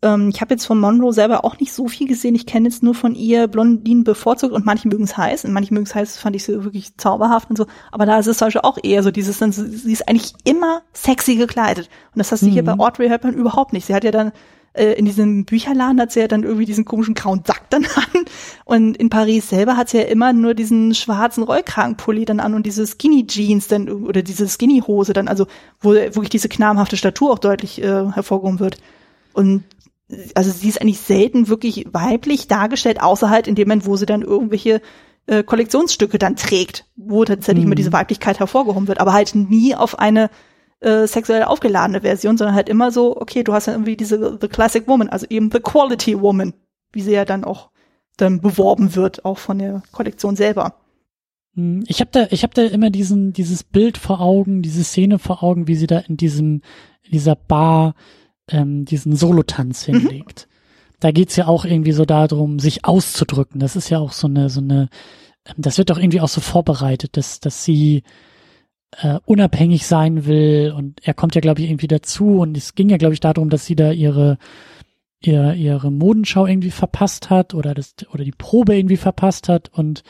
ähm, ich habe jetzt von Monroe selber auch nicht so viel gesehen. Ich kenne jetzt nur von ihr Blondinen bevorzugt und manche mögen es heiß. Und manche mögen es heiß, fand ich sie wirklich zauberhaft und so. Aber da ist es zum Beispiel auch eher so dieses, dann, sie ist eigentlich immer sexy gekleidet. Und das hast du mhm. hier bei Audrey Hepburn überhaupt nicht. Sie hat ja dann äh, in diesem Bücherladen hat sie ja dann irgendwie diesen komischen grauen Sack dann an. Und in Paris selber hat sie ja immer nur diesen schwarzen Rollkragenpulli dann an und diese Skinny Jeans dann oder diese Skinny Hose dann, also wo wirklich diese knarmhafte Statur auch deutlich äh, hervorgehoben wird. Und also sie ist eigentlich selten wirklich weiblich dargestellt, außer halt in dem Moment, wo sie dann irgendwelche äh, Kollektionsstücke dann trägt, wo tatsächlich mhm. immer diese Weiblichkeit hervorgehoben wird, aber halt nie auf eine äh, sexuell aufgeladene Version, sondern halt immer so, okay, du hast ja irgendwie diese The Classic Woman, also eben The Quality Woman, wie sie ja dann auch dann beworben wird, auch von der Kollektion selber. Hm, ich habe da, ich habe da immer diesen, dieses Bild vor Augen, diese Szene vor Augen, wie sie da in diesem, in dieser Bar ähm, diesen Solotanz Mhm. hinlegt. Da geht's ja auch irgendwie so darum, sich auszudrücken. Das ist ja auch so eine, so eine, ähm, das wird doch irgendwie auch so vorbereitet, dass, dass sie äh, unabhängig sein will und er kommt ja, glaube ich, irgendwie dazu und es ging ja, glaube ich, darum, dass sie da ihre ihr, ihre Modenschau irgendwie verpasst hat oder das oder die Probe irgendwie verpasst hat und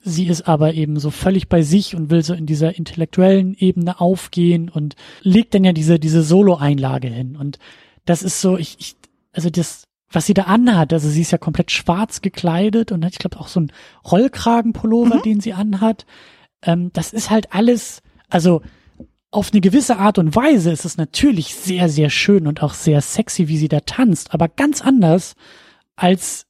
sie ist aber eben so völlig bei sich und will so in dieser intellektuellen Ebene aufgehen und legt dann ja diese diese Solo-Einlage hin und das ist so ich, ich also das was sie da anhat, also sie ist ja komplett schwarz gekleidet und hat, ich glaube, auch so einen Rollkragenpullover, Mhm. den sie anhat. Ähm, das ist halt alles, also auf eine gewisse Art und Weise ist es natürlich sehr, sehr schön und auch sehr sexy, wie sie da tanzt, aber ganz anders, als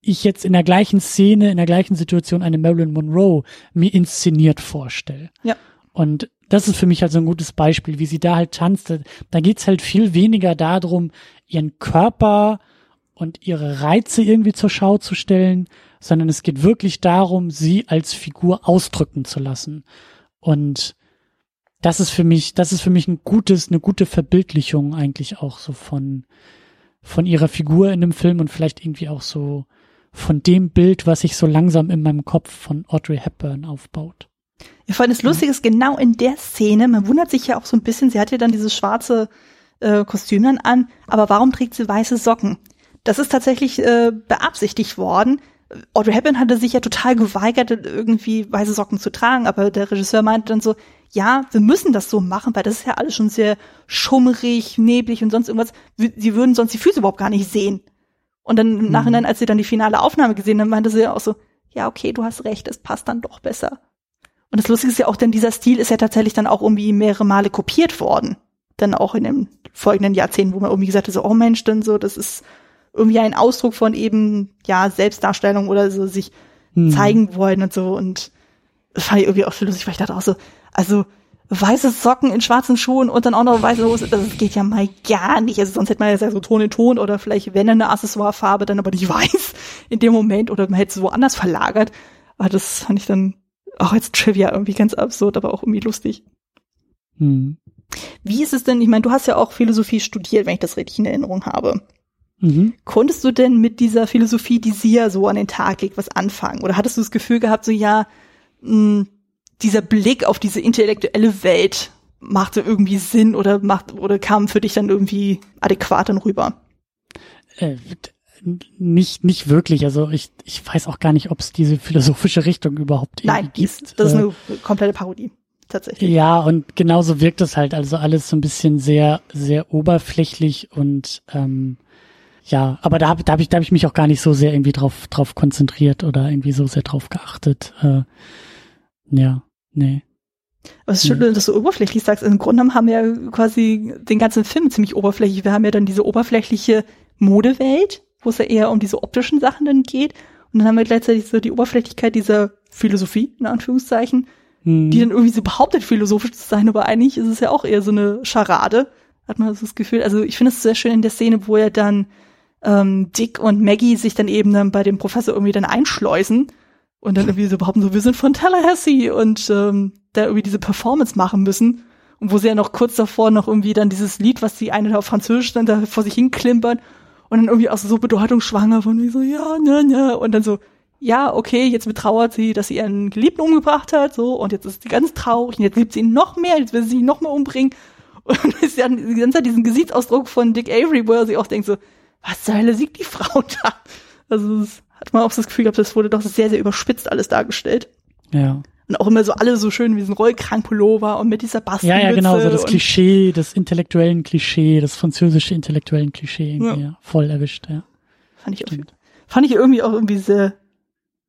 ich jetzt in der gleichen Szene, in der gleichen Situation eine Marilyn Monroe mir inszeniert vorstelle. Ja. Und das ist für mich halt so ein gutes Beispiel, wie sie da halt tanzt. Da- Da geht's halt viel weniger darum, ihren Körper und ihre Reize irgendwie zur Schau zu stellen, sondern es geht wirklich darum, sie als Figur ausdrücken zu lassen. Und das ist für mich, das ist für mich ein gutes, eine gute Verbildlichung eigentlich auch so von, von ihrer Figur in dem Film und vielleicht irgendwie auch so von dem Bild, was sich so langsam in meinem Kopf von Audrey Hepburn aufbaut. Ich fand es lustig, ist genau in der Szene, man wundert sich ja auch so ein bisschen, sie hat ja dann dieses schwarze äh, Kostüm dann an, aber warum trägt sie weiße Socken? Das ist tatsächlich äh, beabsichtigt worden. Audrey Hepburn hatte sich ja total geweigert, irgendwie weiße Socken zu tragen, aber der Regisseur meinte dann so, ja, wir müssen das so machen, weil das ist ja alles schon sehr schummrig, neblig und sonst irgendwas. Sie würden sonst die Füße überhaupt gar nicht sehen. Und dann im Nachhinein, als sie dann die finale Aufnahme gesehen haben, meinte sie ja auch so, ja, okay, du hast recht, es passt dann doch besser. Und das Lustige ist ja auch, denn dieser Stil ist ja tatsächlich dann auch irgendwie mehrere Male kopiert worden. Dann auch in den folgenden Jahrzehnten, wo man irgendwie gesagt hat, so, oh Mensch, dann so, das ist irgendwie ein Ausdruck von eben, ja, Selbstdarstellung oder so sich Hm. zeigen wollen und so. Und das fand ich irgendwie auch schon lustig, weil ich dachte auch so, also weiße Socken in schwarzen Schuhen und dann auch noch weiße Hose, das geht ja mal gar nicht. Also sonst hätte man ja so Ton in Ton oder vielleicht, wenn eine Accessoirefarbe, dann aber nicht weiß in dem Moment oder man hätte es woanders verlagert. Aber das fand ich dann auch als Trivia irgendwie ganz absurd, aber auch irgendwie lustig. Hm. Wie ist es denn, ich meine, du hast ja auch Philosophie studiert, wenn ich das richtig in Erinnerung habe. Mhm. Konntest du denn mit dieser Philosophie, die sie ja so an den Tag legt, was anfangen? Oder hattest du das Gefühl gehabt, so ja, mh, dieser Blick auf diese intellektuelle Welt machte irgendwie Sinn oder macht oder kam für dich dann irgendwie adäquat dann rüber? Äh, nicht, nicht wirklich. Also ich, ich weiß auch gar nicht, ob es diese philosophische Richtung überhaupt Nein, gibt. ist, das ist Äh, eine komplette Parodie. Tatsächlich. Ja, und genauso wirkt es halt. Also alles so ein bisschen sehr, sehr oberflächlich und ähm, ja, aber da habe da hab ich, da hab ich mich auch gar nicht so sehr irgendwie drauf, drauf konzentriert oder irgendwie so sehr drauf geachtet. Äh, ja, nee. Aber es ist schön, dass du oberflächlich sagst. Im Grunde genommen haben wir ja quasi den ganzen Film ziemlich oberflächlich. Wir haben ja dann diese oberflächliche Modewelt, wo es ja eher um diese optischen Sachen dann geht. Und dann haben wir gleichzeitig so die Oberflächlichkeit dieser Philosophie, in Anführungszeichen, Hm. die dann irgendwie so behauptet, philosophisch zu sein, aber eigentlich ist es ja auch eher so eine Scharade, hat man so das Gefühl. Also ich finde es sehr schön in der Szene, wo er dann ähm, Dick und Maggie sich dann eben dann bei dem Professor irgendwie dann einschleusen und dann irgendwie so behaupten, so wir sind von Tallahassee und ähm, da irgendwie diese Performance machen müssen. Und wo sie ja noch kurz davor noch irgendwie dann dieses Lied, was die eine da auf Französisch dann da vor sich hin klimpern und dann irgendwie auch so bedeutungsschwanger von wie so, ja, ne, ne, und dann so, ja, okay, jetzt betrauert sie, dass sie ihren Geliebten umgebracht hat, so, und jetzt ist sie ganz traurig und jetzt liebt sie ihn noch mehr, jetzt will sie ihn noch mehr umbringen. Und ist ja die ganze Zeit diesen Gesichtsausdruck von Dick Avery, wo er sich auch denkt so, was zur Hölle sieht die Frau da? Also das hat man auch das Gefühl gehabt, das wurde doch sehr, sehr überspitzt alles dargestellt. Ja. Und auch immer so alle so schön wie so ein Rollkrankpullover und mit dieser Bastelmütze. Ja, ja, genau, so das Klischee, das intellektuellen Klischee, das französische intellektuellen Klischee, irgendwie, Ja. ja. voll erwischt, ja. Fand ich, irgendwie, fand ich irgendwie auch irgendwie sehr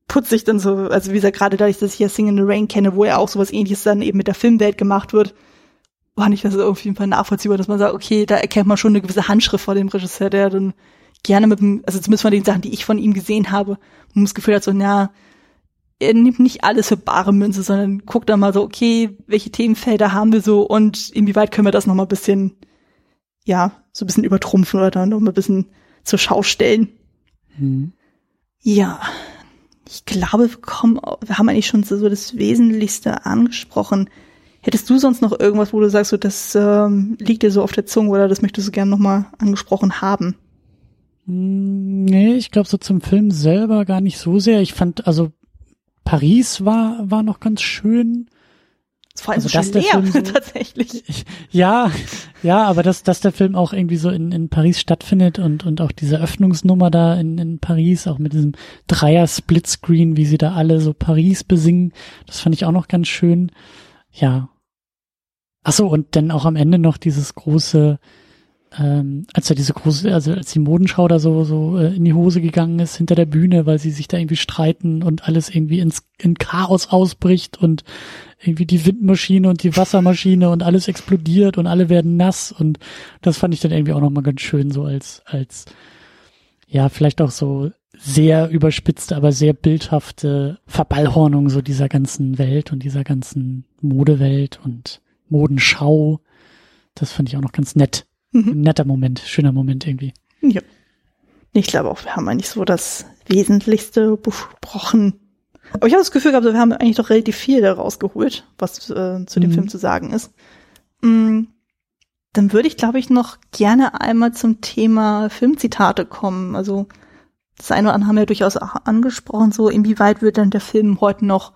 putzig dann so, also wie gesagt, gerade dadurch, dass ich ja Sing in the Rain kenne, wo ja auch sowas ähnliches dann eben mit der Filmwelt gemacht wird, fand ich das auf jeden Fall nachvollziehbar, dass man sagt, okay, da erkennt man schon eine gewisse Handschrift vor dem Regisseur, der dann gerne mit dem, also zumindest von den Sachen, die ich von ihm gesehen habe, man das Gefühl hat so, na, er nimmt nicht alles für bare Münze, sondern guckt dann mal so, okay, welche Themenfelder haben wir so und inwieweit können wir das noch mal ein bisschen, ja, so ein bisschen übertrumpfen oder dann noch mal ein bisschen zur Schau stellen. Hm. Ja, ich glaube, wir kommen, wir haben eigentlich schon so das Wesentlichste angesprochen. Hättest du sonst noch irgendwas, wo du sagst, so das ähm, liegt dir so auf der Zunge oder das möchtest du gerne nochmal angesprochen haben? Hm, nee, ich glaube so zum Film selber gar nicht so sehr. Ich fand, also Paris war, war noch ganz schön. Vor allem also, so schön leer, so, tatsächlich. Ja, ja, aber dass, dass der Film auch irgendwie so in, in Paris stattfindet und, und auch diese Öffnungsnummer da in, in Paris, auch mit diesem Dreier-Splitscreen, wie sie da alle so Paris besingen, das fand ich auch noch ganz schön. Ja. Ach so, und dann auch am Ende noch dieses große, ähm, als er diese große, also als die Modenschau da so, so äh, in die Hose gegangen ist hinter der Bühne, weil sie sich da irgendwie streiten und alles irgendwie ins in Chaos ausbricht und irgendwie die Windmaschine und die Wassermaschine und alles explodiert und alle werden nass und das fand ich dann irgendwie auch nochmal ganz schön so als, als, ja, vielleicht auch so sehr überspitzte, aber sehr bildhafte Verballhornung so dieser ganzen Welt und dieser ganzen Modewelt und Modenschau. Das fand ich auch noch ganz nett. Mhm. Netter Moment, schöner Moment irgendwie. Ja. Ich glaube auch, wir haben eigentlich so das Wesentlichste besprochen. Aber ich habe das Gefühl gehabt, wir haben eigentlich doch relativ viel daraus geholt, was äh, zu dem mhm. Film zu sagen ist. Mm, dann würde ich, glaube ich, noch gerne einmal zum Thema Filmzitate kommen. Also das eine oder andere haben wir durchaus auch angesprochen, so inwieweit wird denn der Film heute noch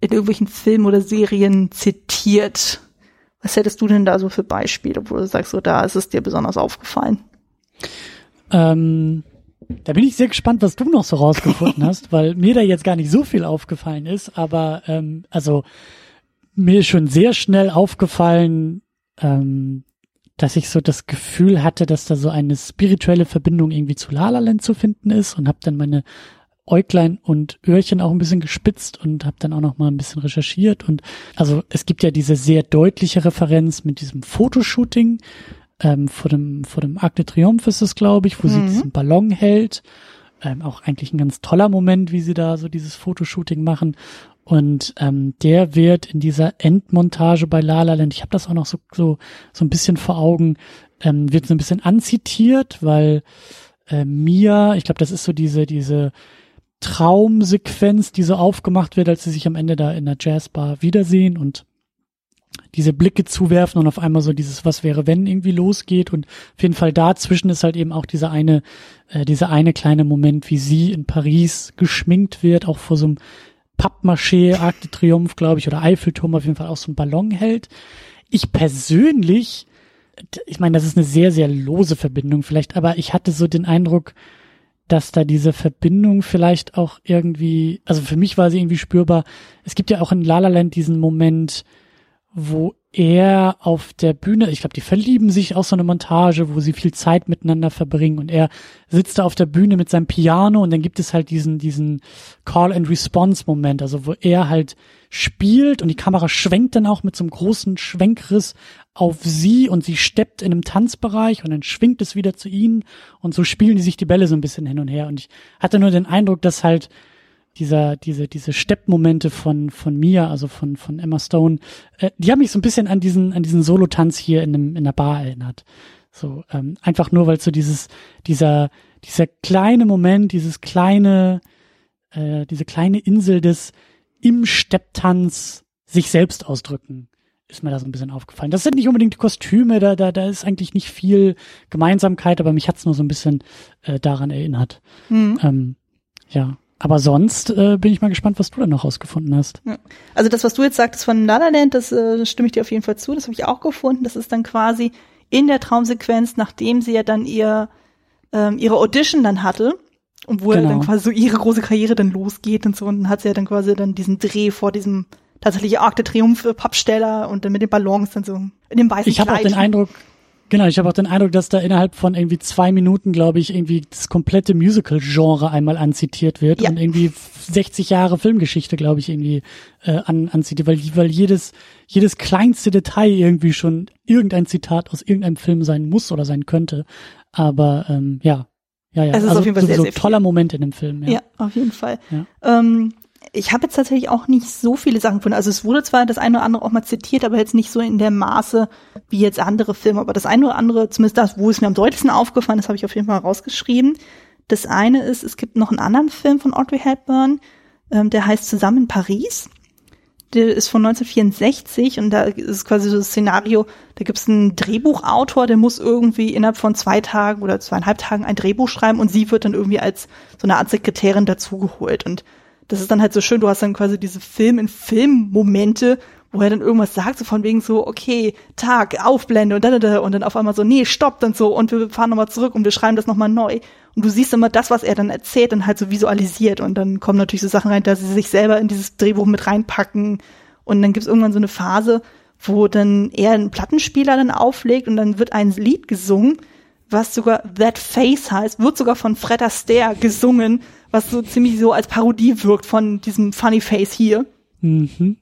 in irgendwelchen Filmen oder Serien zitiert? Was hättest du denn da so für Beispiele, wo du sagst, so da ist es dir besonders aufgefallen? Ähm, da bin ich sehr gespannt, was du noch so rausgefunden hast, weil mir da jetzt gar nicht so viel aufgefallen ist, aber ähm, also mir ist schon sehr schnell aufgefallen, ähm, dass ich so das Gefühl hatte, dass da so eine spirituelle Verbindung irgendwie zu La La Land zu finden ist und habe dann meine Äuglein und Öhrchen auch ein bisschen gespitzt und habe dann auch noch mal ein bisschen recherchiert und also es gibt ja diese sehr deutliche Referenz mit diesem Fotoshooting ähm, vor dem vor dem Arc de Triomphe ist es glaube ich, wo mhm. sie diesen Ballon hält. Ähm, auch eigentlich ein ganz toller Moment, wie sie da so dieses Fotoshooting machen. Und ähm, der wird in dieser Endmontage bei La La Land, ich habe das auch noch so, so, so ein bisschen vor Augen, ähm, wird so ein bisschen anzitiert, weil äh, Mia, ich glaube, das ist so diese, diese Traumsequenz, die so aufgemacht wird, als sie sich am Ende da in der Jazzbar wiedersehen und diese Blicke zuwerfen und auf einmal so dieses Was wäre wenn irgendwie losgeht und auf jeden Fall dazwischen ist halt eben auch dieser eine, äh, dieser eine kleine Moment, wie sie in Paris geschminkt wird, auch vor so einem Pappmaché, Arc de Triomphe, glaube ich, oder Eiffelturm auf jeden Fall auch so einen Ballon hält. Ich persönlich, ich meine, das ist eine sehr, sehr lose Verbindung vielleicht, aber ich hatte so den Eindruck, dass da diese Verbindung vielleicht auch irgendwie, also für mich war sie irgendwie spürbar. Es gibt ja auch in La La Land diesen Moment, wo er auf der Bühne, ich glaube, die verlieben sich auch so eine Montage, wo sie viel Zeit miteinander verbringen und er sitzt da auf der Bühne mit seinem Piano und dann gibt es halt diesen, diesen Call and Response Moment, also wo er halt spielt und die Kamera schwenkt dann auch mit so einem großen Schwenkriss auf sie und sie steppt in einem Tanzbereich und dann schwingt es wieder zu ihnen. Und so spielen die sich die Bälle so ein bisschen hin und her. Und ich hatte nur den Eindruck, dass halt dieser, diese, diese Steppmomente von, von Mia, also von, von Emma Stone, äh, die haben mich so ein bisschen an diesen, an diesen Solotanz hier in, einem, in der Bar erinnert. So, ähm, einfach nur, weil so dieses, dieser, dieser kleine Moment, dieses kleine, äh, diese kleine Insel des im Stepptanz sich selbst ausdrücken, ist mir da so ein bisschen aufgefallen. Das sind nicht unbedingt die Kostüme, da, da, da ist eigentlich nicht viel Gemeinsamkeit, aber mich hat's nur so ein bisschen äh, daran erinnert. Mhm. Ähm, ja. Aber sonst äh, bin ich mal gespannt, was du da noch rausgefunden hast. Ja. Also das, was du jetzt sagtest von La La Land, das äh, stimme ich dir auf jeden Fall zu. Das habe ich auch gefunden. Das ist dann quasi in der Traumsequenz, nachdem sie ja dann ihr ähm, ihre Audition dann hatte und wo genau. dann quasi so ihre große Karriere dann losgeht und so. Und dann hat sie ja dann quasi dann diesen Dreh vor diesem tatsächlich Arc de Triomphe Pappsteller und dann mit den Ballons dann so in dem weißen Ich habe auch den Eindruck, Genau, ich habe auch den Eindruck, dass da innerhalb von irgendwie zwei Minuten, glaube ich, irgendwie das komplette Musical-Genre einmal anzitiert wird ja. und irgendwie 60 Jahre Filmgeschichte, glaube ich, irgendwie äh, an, anzitiert, weil, weil jedes, jedes kleinste Detail irgendwie schon irgendein Zitat aus irgendeinem Film sein muss oder sein könnte. Aber ähm, ja, ja, ja. Es ist also auf jeden Fall sehr, sehr toller Moment in dem Film. Ja, ja auf jeden Fall. Ja. Ähm, ich habe jetzt tatsächlich auch nicht so viele Sachen gefunden. Also es wurde zwar das eine oder andere auch mal zitiert, aber jetzt nicht so in der Maße wie jetzt andere Filme. Aber das eine oder andere, zumindest das, wo es mir am deutlichsten aufgefallen ist, habe ich auf jeden Fall rausgeschrieben. Das eine ist, es gibt noch einen anderen Film von Audrey Hepburn, ähm, der heißt Zusammen in Paris. der ist von 1964 und da ist quasi so das Szenario, da gibt es einen Drehbuchautor, der muss irgendwie innerhalb von zwei Tagen oder zweieinhalb Tagen ein Drehbuch schreiben und sie wird dann irgendwie als so eine Art Sekretärin dazugeholt. Und das ist dann halt so schön, du hast dann quasi diese Film-in-Film-Momente, wo er dann irgendwas sagt, so von wegen so, okay, Tag, Aufblende und dann, und dann auf einmal so, nee, stoppt und so und wir fahren nochmal zurück und wir schreiben das nochmal neu. Und du siehst immer das, was er dann erzählt, dann halt so visualisiert und dann kommen natürlich so Sachen rein, dass sie sich selber in dieses Drehbuch mit reinpacken und dann gibt's irgendwann so eine Phase, wo dann er einen Plattenspieler dann auflegt und dann wird ein Lied gesungen, was sogar That Face heißt, wird sogar von Fred Astaire gesungen, was so ziemlich so als Parodie wirkt von diesem Funny Face hier. Mhm.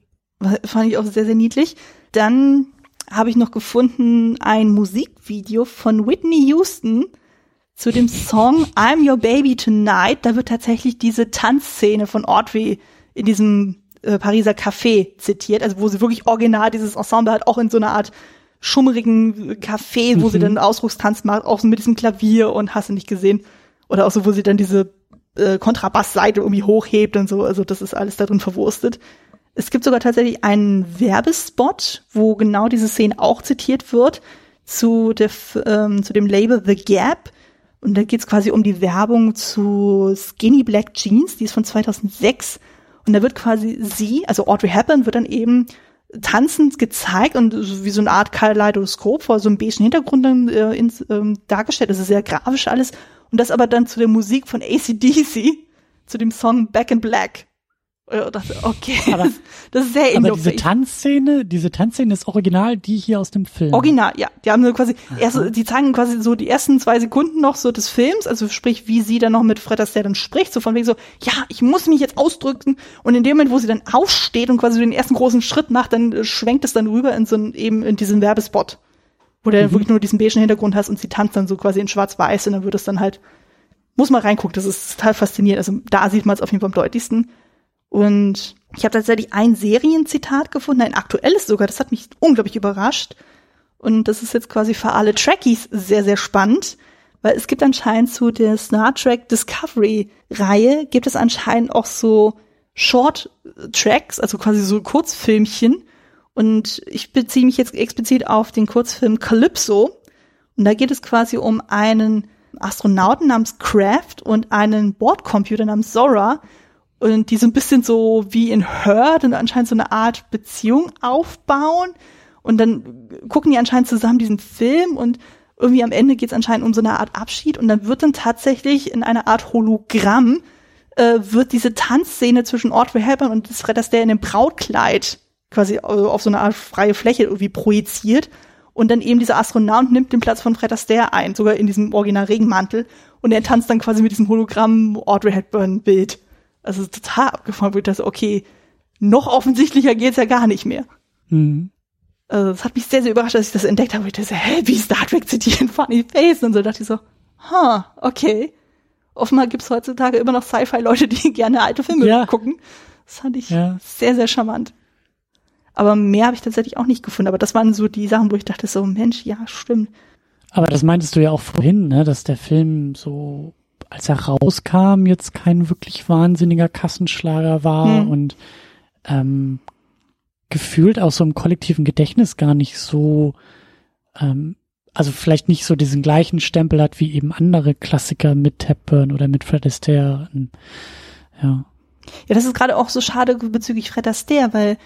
Fand ich auch sehr, sehr niedlich. Dann habe ich noch gefunden ein Musikvideo von Whitney Houston zu dem Song I'm Your Baby Tonight. Da wird tatsächlich diese Tanzszene von Audrey in diesem äh, Pariser Café zitiert, also wo sie wirklich original dieses Ensemble hat, auch in so einer Art schummrigen Café, wo mhm. sie dann Ausdruckstanz macht, auch so mit diesem Klavier und hast du nicht gesehen. Oder auch so, wo sie dann diese äh, Kontrabassseite irgendwie hochhebt und so. Also das ist alles da drin verwurstet. Es gibt sogar tatsächlich einen Werbespot, wo genau diese Szene auch zitiert wird zu, der, ähm, zu dem Label The Gap. Und da geht es quasi um die Werbung zu Skinny Black Jeans, die ist von 2006. Und da wird quasi sie, also Audrey Hepburn, wird dann eben tanzend gezeigt und wie so eine Art Kaleidoskop vor so einem beigen Hintergrund dann, äh, ins, ähm, dargestellt. Das ist sehr grafisch alles. Und das aber dann zu der Musik von ACDC, zu dem Song Back in Black. Und dachte, okay, aber, das ist sehr Aber diese Tanzszene, diese Tanzszene ist original, die hier aus dem Film. Original, ja. Die haben so quasi, erst, die zeigen quasi so die ersten zwei Sekunden noch so des Films, also sprich, wie sie dann noch mit Fred Astaire dann spricht, so von wegen so, ja, ich muss mich jetzt ausdrücken. Und in dem Moment, wo sie dann aufsteht und quasi den ersten großen Schritt macht, dann äh, schwenkt es dann rüber in so ein, eben in diesen Werbespot. Wo du mhm. wirklich nur diesen beigen Hintergrund hast und sie tanzt dann so quasi in schwarz-weiß und dann wird es dann halt, muss man reingucken, das ist total faszinierend. Also da sieht man es auf jeden Fall am deutlichsten. Und ich habe tatsächlich ein Serienzitat gefunden, ein aktuelles sogar, das hat mich unglaublich überrascht. Und das ist jetzt quasi für alle Trekkies sehr, sehr spannend, weil es gibt anscheinend zu der Star Trek Discovery Reihe gibt es anscheinend auch so Short Tracks, also quasi so Kurzfilmchen. Und ich beziehe mich jetzt explizit auf den Kurzfilm Calypso. Und da geht es quasi um einen Astronauten namens Kraft und einen Bordcomputer namens Zora, und die so ein bisschen so wie in Herd und anscheinend so eine Art Beziehung aufbauen. Und dann gucken die anscheinend zusammen diesen Film und irgendwie am Ende geht es anscheinend um so eine Art Abschied. Und dann wird dann tatsächlich in einer Art Hologramm äh, wird diese Tanzszene zwischen Audrey Hepburn und das Fred Astaire in dem Brautkleid quasi auf so eine Art freie Fläche irgendwie projiziert. Und dann eben dieser Astronaut nimmt den Platz von Fred Astaire ein, sogar in diesem Original Regenmantel. Und er tanzt dann quasi mit diesem Hologramm Audrey Hepburn Bild. Also total abgefahren, wo ich dachte, okay, noch offensichtlicher geht's ja gar nicht mehr. Mhm. Also das hat mich sehr, sehr überrascht, dass ich das entdeckt habe. Ich dachte, hä, wie Star Trek zitieren Funny Face? Und so dachte ich so, ha, huh, okay. Offenbar gibt's heutzutage immer noch Sci-Fi-Leute, die gerne alte Filme ja. gucken. Das fand ich ja. sehr, sehr charmant. Aber mehr habe ich tatsächlich auch nicht gefunden. Aber das waren so die Sachen, wo ich dachte so, Mensch, ja, stimmt. Aber das meintest du ja auch vorhin, ne, dass der Film so als er rauskam, jetzt kein wirklich wahnsinniger Kassenschlager war hm. und ähm, gefühlt aus so einem kollektiven Gedächtnis gar nicht so, ähm, also vielleicht nicht so diesen gleichen Stempel hat wie eben andere Klassiker mit Hepburn oder mit Fred Astaire. Ja. Ja, das ist gerade auch so schade bezüglich Fred Astaire, weil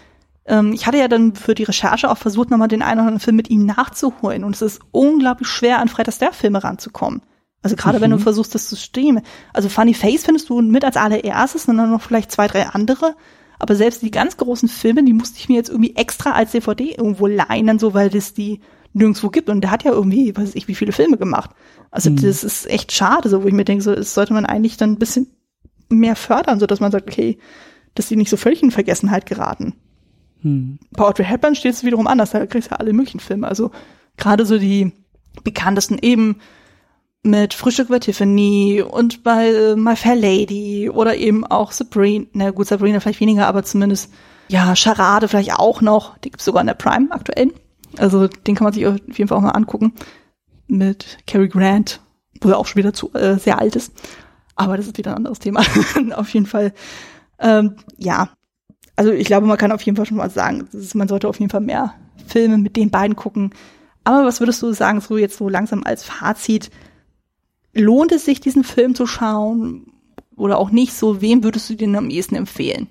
ähm, ich hatte ja dann für die Recherche auch versucht, nochmal den einen oder anderen Film mit ihm nachzuholen und es ist unglaublich schwer, an Fred Astaire-Filme ranzukommen. Also gerade mhm. wenn du mhm. versuchst, das zu streamen. Also Funny Face findest du mit als allererstes und dann noch vielleicht zwei, drei andere. Aber selbst die ganz großen Filme, die musste ich mir jetzt irgendwie extra als DVD irgendwo leihen, so weil das die nirgendwo gibt. Und der hat ja irgendwie, weiß ich, wie viele Filme gemacht. Also mhm. das ist echt schade, so wo ich mir denke, so das sollte man eigentlich dann ein bisschen mehr fördern, so dass man sagt, okay, dass die nicht so völlig in Vergessenheit geraten. Mhm. Bei Audrey Hepburn steht es wiederum anders, da kriegst du ja alle möglichen Filme. Also gerade so die bekanntesten eben mit Frühstück bei Tiffany und bei äh, My Fair Lady oder eben auch Sabrina, na gut, Sabrina vielleicht weniger, aber zumindest, ja, Charade vielleicht auch noch, die gibt's sogar in der Prime aktuell. Also den kann man sich auf jeden Fall auch mal angucken. Mit Cary Grant, wo er auch schon wieder zu äh, sehr alt ist. Aber das ist wieder ein anderes Thema. auf jeden Fall. Ähm, ja. also ich glaube, man kann auf jeden Fall schon mal sagen, ist, man sollte auf jeden Fall mehr Filme mit den beiden gucken. Aber was würdest du sagen, so jetzt so langsam als Fazit? Lohnt es sich, diesen Film zu schauen? Oder auch nicht so? Wem würdest du den am ehesten empfehlen?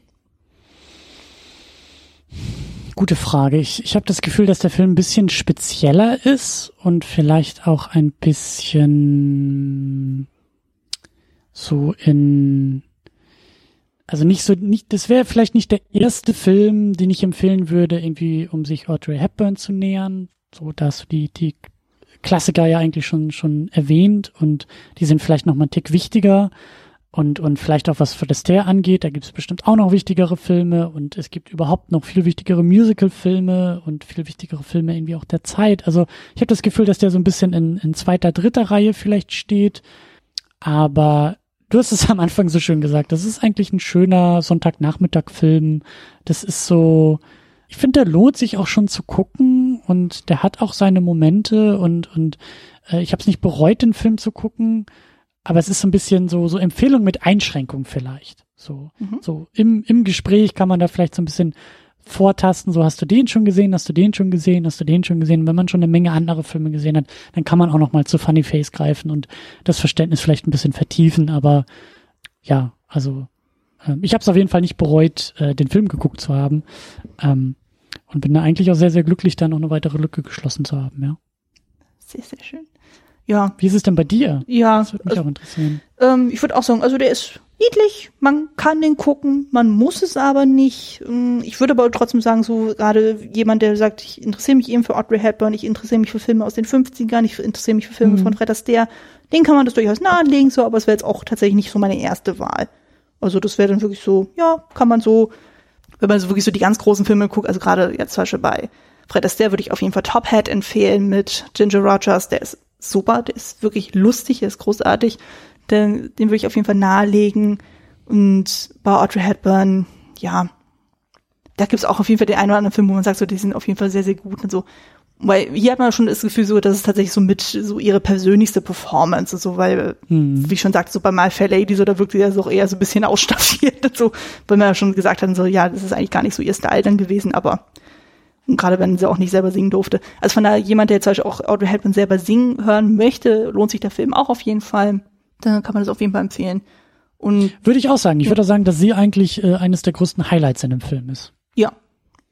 Gute Frage. Ich, ich habe das Gefühl, dass der Film ein bisschen spezieller ist und vielleicht auch ein bisschen so in also nicht so nicht das wäre vielleicht nicht der erste Film, den ich empfehlen würde, irgendwie um sich Audrey Hepburn zu nähern, so dass die die Klassiker ja eigentlich schon schon erwähnt und die sind vielleicht noch mal einen Tick wichtiger und, und vielleicht auch was für das Ter angeht, da gibt es bestimmt auch noch wichtigere Filme und es gibt überhaupt noch viel wichtigere Musical-Filme und viel wichtigere Filme irgendwie auch der Zeit. Also ich habe das Gefühl, dass der so ein bisschen in, in zweiter, dritter Reihe vielleicht steht. Aber du hast es am Anfang so schön gesagt, das ist eigentlich ein schöner Sonntagnachmittag-Film. Das ist so, ich finde, der lohnt sich auch schon zu gucken und der hat auch seine Momente und, und äh, ich habe es nicht bereut, den Film zu gucken aber es ist so ein bisschen so, so Empfehlung mit Einschränkung vielleicht. So, mhm. so im, im Gespräch kann man da vielleicht so ein bisschen vortasten, so hast du den schon gesehen, hast du den schon gesehen, hast du den schon gesehen. wenn man schon eine Menge andere Filme gesehen hat, dann kann man auch noch mal zu Funny Face greifen und das Verständnis vielleicht ein bisschen vertiefen. Aber ja, also äh, ich habe es auf jeden Fall nicht bereut, äh, den Film geguckt zu haben ähm, und bin da eigentlich auch sehr, sehr glücklich, da noch eine weitere Lücke geschlossen zu haben. Ja. Sehr, sehr schön. Ja. Wie ist es denn bei dir? Ja. Das würde mich also, auch interessieren. Ähm, ich würde auch sagen, also der ist niedlich, man kann den gucken, man muss es aber nicht. Ähm, ich würde aber trotzdem sagen, so gerade jemand, der sagt, ich interessiere mich eben für Audrey Hepburn, ich interessiere mich für Filme aus den 50ern, ich interessiere mich für Filme mhm. von Fred Astaire, den kann man das durchaus nahelegen, so, aber es wäre jetzt auch tatsächlich nicht so meine erste Wahl. Also das wäre dann wirklich so, ja, kann man so, wenn man so wirklich so die ganz großen Filme guckt, also gerade jetzt zum Beispiel bei Fred Astaire würde ich auf jeden Fall Top Hat empfehlen mit Ginger Rogers, der ist super, der ist wirklich lustig, der ist großartig. Den, den würde ich auf jeden Fall nahelegen. Und bei Audrey Hepburn, ja, da gibt's auch auf jeden Fall den einen oder anderen Film, wo man sagt, so, die sind auf jeden Fall sehr, sehr gut und so. Weil hier hat man schon das Gefühl, so, dass es tatsächlich so mit so ihre persönlichste Performance ist, so, weil, hm. wie ich schon sagte, so bei My Fair Lady, so, da wirkt sie ja so eher so ein bisschen ausstaffiert und so, weil man ja schon gesagt hat, so, ja, das ist eigentlich gar nicht so ihr Style dann gewesen, aber gerade wenn sie auch nicht selber singen durfte. Also von daher jemand, der zum Beispiel auch Audrey Hepburn selber singen hören möchte, lohnt sich der Film auch auf jeden Fall. Dann kann man das auf jeden Fall empfehlen. Und würde ich auch sagen. Ich würde auch sagen, dass sie eigentlich äh, eines der größten Highlights in dem Film ist.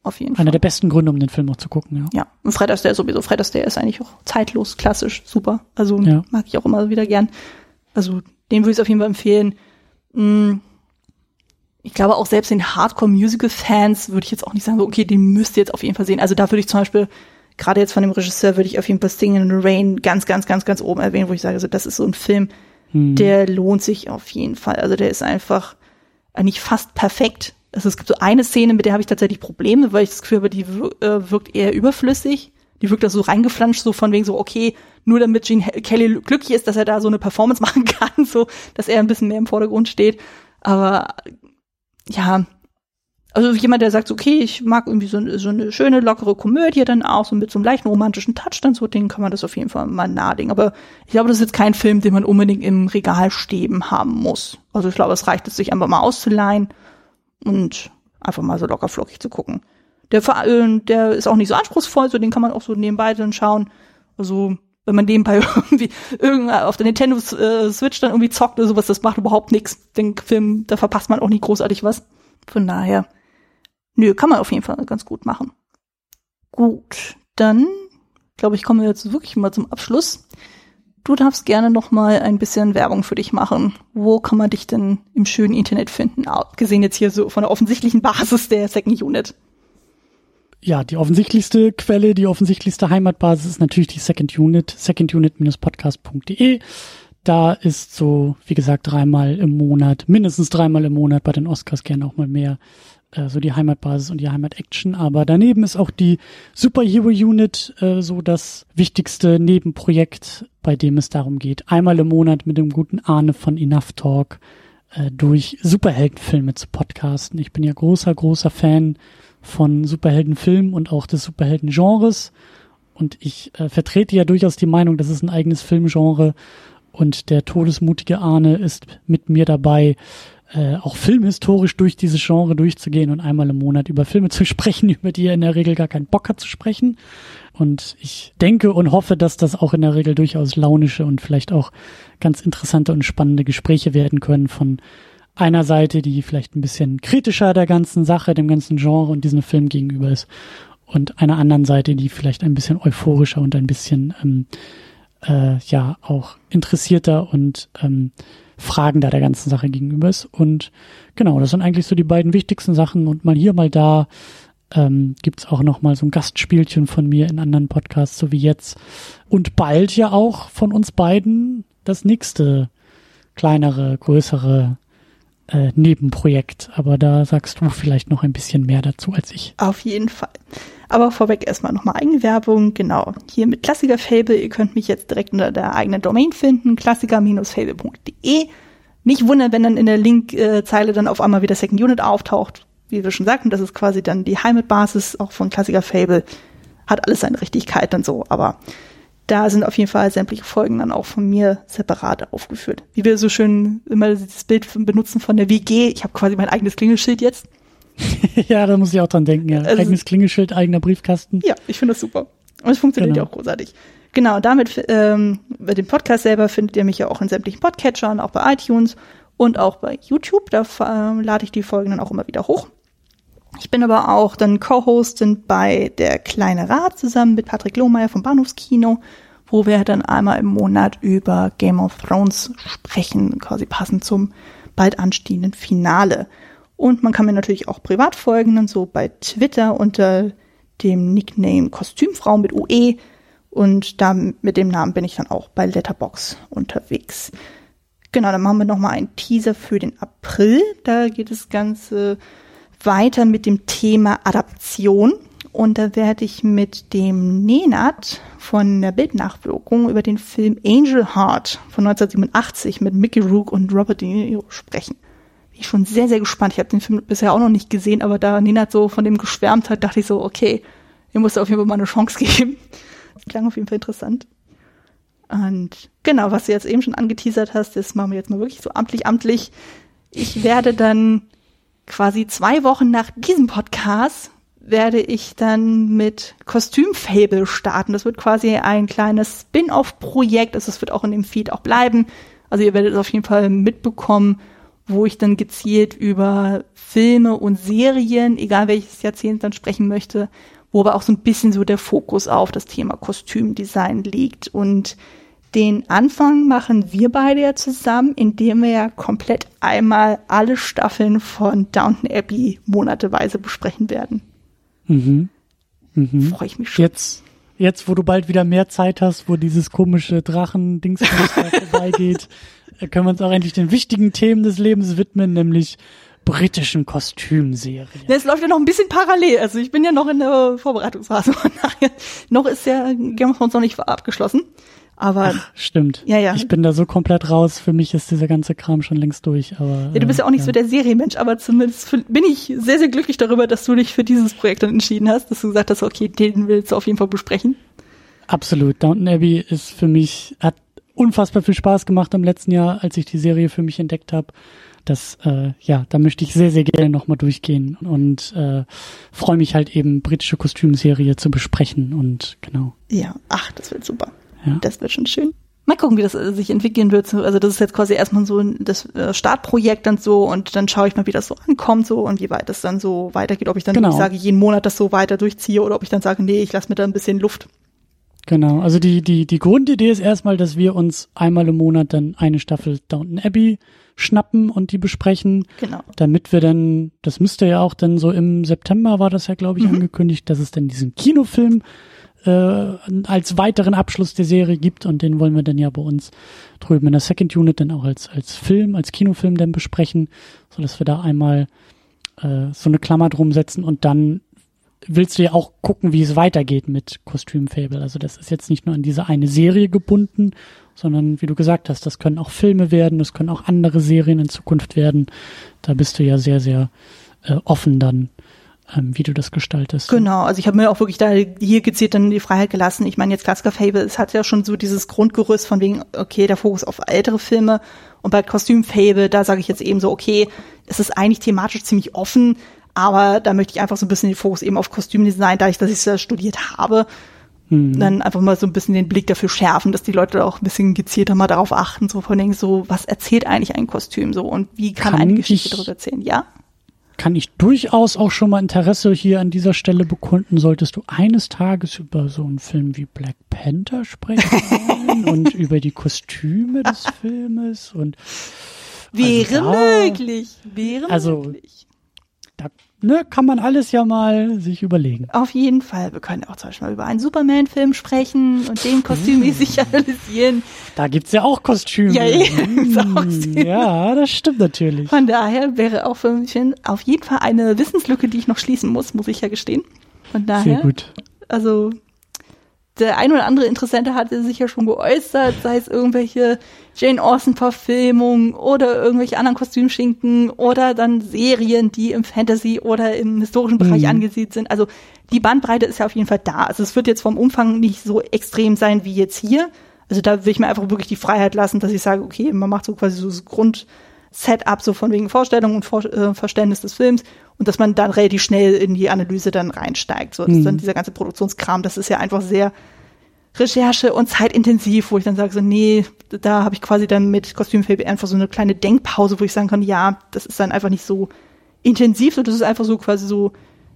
Auf jeden Fall. Einer der besten Gründe, um den Film auch zu gucken. Ja, ja. und Fred Astaire sowieso. Fred Astaire ist eigentlich auch zeitlos, klassisch, super. Also ja. mag ich auch immer wieder gern. Also den würde ich auf jeden Fall empfehlen. Mm, ich glaube auch selbst den Hardcore-Musical-Fans würde ich jetzt auch nicht sagen, so, okay, den müsst ihr jetzt auf jeden Fall sehen. Also da würde ich zum Beispiel, gerade jetzt von dem Regisseur, würde ich auf jeden Fall Sting in the Rain ganz, ganz, ganz, ganz oben erwähnen, wo ich sage, also das ist so ein Film, hm. der lohnt sich auf jeden Fall. Also der ist einfach eigentlich fast perfekt. Also es gibt so eine Szene, mit der habe ich tatsächlich Probleme, weil ich das Gefühl habe, die äh, wirkt eher überflüssig. Die wirkt da so reingeflanscht, so von wegen so, okay, nur damit Gene Kelly glücklich ist, dass er da so eine Performance machen kann, so, dass er ein bisschen mehr im Vordergrund steht. Aber ja, also jemand, der sagt, okay, ich mag irgendwie so, so eine schöne, lockere Komödie dann auch, so mit so einem leichten romantischen Touch, dann so Ding kann man das auf jeden Fall mal nahelegen. Aber ich glaube, das ist jetzt kein Film, den man unbedingt im Regal stehen haben muss. Also ich glaube, es reicht es sich einfach mal auszuleihen und einfach mal so locker flockig zu gucken. Der, äh, der ist auch nicht so anspruchsvoll, so den kann man auch so nebenbei dann schauen. Also wenn man nebenbei irgendwie auf der Nintendo äh, Switch dann irgendwie zockt oder sowas, das macht überhaupt nichts. Den Film, da verpasst man auch nicht großartig was. Von daher, nö, kann man auf jeden Fall ganz gut machen. Gut, dann glaube ich, kommen wir jetzt wirklich mal zum Abschluss. Du darfst gerne noch mal ein bisschen Werbung für dich machen. Wo kann man dich denn im schönen Internet finden? Abgesehen jetzt hier so von der offensichtlichen Basis der Second Unit ja, die offensichtlichste Quelle, die offensichtlichste Heimatbasis ist natürlich die Second Unit, secondunit-podcast.de. Da ist so, wie gesagt, dreimal im Monat, mindestens dreimal im Monat bei den Oscars gerne auch mal mehr, äh, so die Heimatbasis und die Heimat-Action. Aber daneben ist auch die Superhero Unit äh, so das wichtigste Nebenprojekt, bei dem es darum geht, einmal im Monat mit dem guten Arne von Enough Talk äh, durch Superheldenfilme zu podcasten. Ich bin ja großer, großer Fan von Superheldenfilmen und auch des Superheldengenres. Und ich äh, vertrete ja durchaus die Meinung, das ist ein eigenes Filmgenre. Und der todesmutige Arne ist mit mir dabei, äh, auch filmhistorisch durch diese Genre durchzugehen und einmal im Monat über Filme zu sprechen, über die er in der Regel gar keinen Bock hat zu sprechen. Und ich denke und hoffe, dass das auch in der Regel durchaus launische und vielleicht auch ganz interessante und spannende Gespräche werden können von einer Seite, die vielleicht ein bisschen kritischer der ganzen Sache, dem ganzen Genre und diesem Film gegenüber ist und einer anderen Seite, die vielleicht ein bisschen euphorischer und ein bisschen ähm, äh, ja auch interessierter und ähm, fragender der ganzen Sache gegenüber ist. Und genau, das sind eigentlich so die beiden wichtigsten Sachen. Und mal hier, mal da ähm, gibt auch noch mal so ein Gastspielchen von mir in anderen Podcasts, so wie jetzt. Und bald ja auch von uns beiden das nächste kleinere, größere äh, Nebenprojekt. Aber da sagst du vielleicht noch ein bisschen mehr dazu als ich. Auf jeden Fall. Aber vorweg erstmal nochmal Eigenwerbung. Genau. Hier mit Klassiker Fable. Ihr könnt mich jetzt direkt unter der eigenen Domain finden. Klassiker-fable.de. Nicht wundern, wenn dann in der Linkzeile dann auf einmal wieder Second Unit auftaucht. Wie wir schon sagten, das ist quasi dann die Heimatbasis auch von Klassiker Fable. Hat alles seine Richtigkeit und so. Aber da sind auf jeden Fall sämtliche Folgen dann auch von mir separat aufgeführt. Wie wir so schön immer das Bild benutzen von der WG. Ich habe quasi mein eigenes Klingelschild jetzt. ja, da muss ich auch dran denken. Ja. Also, Eigenes Klingelschild, eigener Briefkasten. Ja, ich finde das super. Und es funktioniert genau. ja auch großartig. Genau, damit ähm, bei dem Podcast selber findet ihr mich ja auch in sämtlichen Podcatchern, auch bei iTunes und auch bei YouTube. Da äh, lade ich die Folgen dann auch immer wieder hoch. Ich bin aber auch dann Co-Hostin bei der Kleine Rat zusammen mit Patrick Lohmeier vom Bahnhofskino, wo wir dann einmal im Monat über Game of Thrones sprechen, quasi passend zum bald anstehenden Finale. Und man kann mir natürlich auch privat folgen und so bei Twitter unter dem Nickname Kostümfrau mit UE. Und da mit dem Namen bin ich dann auch bei Letterbox unterwegs. Genau, dann machen wir nochmal einen Teaser für den April. Da geht das Ganze weiter mit dem Thema Adaption. Und da werde ich mit dem Nenat von der Bildnachwirkung über den Film Angel Heart von 1987 mit Mickey Rook und Robert De Niro sprechen ich schon sehr, sehr gespannt. Ich habe den Film bisher auch noch nicht gesehen, aber da Nina so von dem geschwärmt hat, dachte ich so, okay, ihr musst auf jeden Fall mal eine Chance geben. Das klang auf jeden Fall interessant. Und genau, was du jetzt eben schon angeteasert hast, das machen wir jetzt mal wirklich so amtlich, amtlich. Ich werde dann quasi zwei Wochen nach diesem Podcast werde ich dann mit Kostümfable starten. Das wird quasi ein kleines Spin-off-Projekt. Also es wird auch in dem Feed auch bleiben. Also ihr werdet es auf jeden Fall mitbekommen, wo ich dann gezielt über Filme und Serien, egal welches Jahrzehnt dann sprechen möchte, wo aber auch so ein bisschen so der Fokus auf das Thema Kostümdesign liegt. Und den Anfang machen wir beide ja zusammen, indem wir ja komplett einmal alle Staffeln von Downton Abbey monateweise besprechen werden. Mhm. Mhm. Freue ich mich schon. Jetzt, jetzt, wo du bald wieder mehr Zeit hast, wo dieses komische Drachen-Dings vorbeigeht, können wir uns auch endlich den wichtigen Themen des Lebens widmen, nämlich britischen Kostümserien. Es läuft ja noch ein bisschen parallel. Also ich bin ja noch in der Vorbereitungsphase. noch ist ja Game of Thrones noch nicht abgeschlossen. Aber Ach, stimmt. Ja, ja. Ich bin da so komplett raus. Für mich ist dieser ganze Kram schon längst durch. Aber ja, du bist ja auch nicht äh, so der Serienmensch, aber zumindest bin ich sehr, sehr glücklich darüber, dass du dich für dieses Projekt dann entschieden hast, dass du gesagt hast, okay, den willst du auf jeden Fall besprechen. Absolut. Downton Abbey ist für mich hat unfassbar viel Spaß gemacht im letzten Jahr, als ich die Serie für mich entdeckt habe. Das, äh, ja, da möchte ich sehr, sehr gerne nochmal durchgehen und äh, freue mich halt eben, britische Kostümserie zu besprechen und genau. Ja, ach, das wird super. Ja. Das wird schon schön. Mal gucken, wie das äh, sich entwickeln wird. Also das ist jetzt quasi erstmal so das äh, Startprojekt und so und dann schaue ich mal, wie das so ankommt so und wie weit das dann so weitergeht. Ob ich dann genau. sage, jeden Monat das so weiter durchziehe oder ob ich dann sage, nee, ich lasse mir da ein bisschen Luft. Genau, also die, die, die Grundidee ist erstmal, dass wir uns einmal im Monat dann eine Staffel Downton Abbey schnappen und die besprechen. Genau. Damit wir dann, das müsste ja auch dann so im September war das ja, glaube ich, mhm. angekündigt, dass es dann diesen Kinofilm äh, als weiteren Abschluss der Serie gibt und den wollen wir dann ja bei uns drüben in der Second Unit dann auch als, als Film, als Kinofilm dann besprechen, so dass wir da einmal äh, so eine Klammer drum setzen und dann willst du ja auch gucken, wie es weitergeht mit Kostümfable. Also das ist jetzt nicht nur an diese eine Serie gebunden, sondern wie du gesagt hast, das können auch Filme werden, das können auch andere Serien in Zukunft werden. Da bist du ja sehr, sehr äh, offen dann wie du das gestaltest. Genau, also ich habe mir auch wirklich da hier gezielt dann die Freiheit gelassen. Ich meine, jetzt Klassiker Fable, es hat ja schon so dieses Grundgerüst von wegen, okay, der Fokus auf ältere Filme. Und bei Kostüm Fable, da sage ich jetzt eben so, okay, es ist eigentlich thematisch ziemlich offen, aber da möchte ich einfach so ein bisschen den Fokus eben auf Kostümdesign, dass ich es studiert habe. Hm. Dann einfach mal so ein bisschen den Blick dafür schärfen, dass die Leute auch ein bisschen gezielter mal darauf achten, so von wegen so, was erzählt eigentlich ein Kostüm so und wie kann, kann eine Geschichte darüber erzählen, ja? Kann ich durchaus auch schon mal Interesse hier an dieser Stelle bekunden, solltest du eines Tages über so einen Film wie Black Panther sprechen wollen und über die Kostüme des Filmes und wäre also möglich, wäre also, möglich. Da ne, kann man alles ja mal sich überlegen. Auf jeden Fall. Wir können auch zum Beispiel mal über einen Superman-Film sprechen und den kostümmäßig analysieren. Da gibt's ja auch Kostüme. Ja, mm, ja, das stimmt natürlich. Von daher wäre auch für mich auf jeden Fall eine Wissenslücke, die ich noch schließen muss, muss ich ja gestehen. Von daher. Sehr gut. Also der ein oder andere Interessente hatte sich ja schon geäußert, sei es irgendwelche Jane Austen-Verfilmungen oder irgendwelche anderen Kostümschinken oder dann Serien, die im Fantasy oder im historischen Bereich mhm. angesiedelt sind. Also die Bandbreite ist ja auf jeden Fall da. Also es wird jetzt vom Umfang nicht so extrem sein wie jetzt hier. Also da will ich mir einfach wirklich die Freiheit lassen, dass ich sage, okay, man macht so quasi so das Grund-Setup so von wegen Vorstellung und Vor äh, Verständnis des Films und dass man dann relativ schnell in die Analyse dann reinsteigt. So, mhm. dann dieser ganze Produktionskram, das ist ja einfach sehr Recherche und zeitintensiv, wo ich dann sage so, nee, da habe ich quasi dann mit Kostümfilm einfach so eine kleine Denkpause, wo ich sagen kann, ja, das ist dann einfach nicht so intensiv, so das ist einfach so quasi so,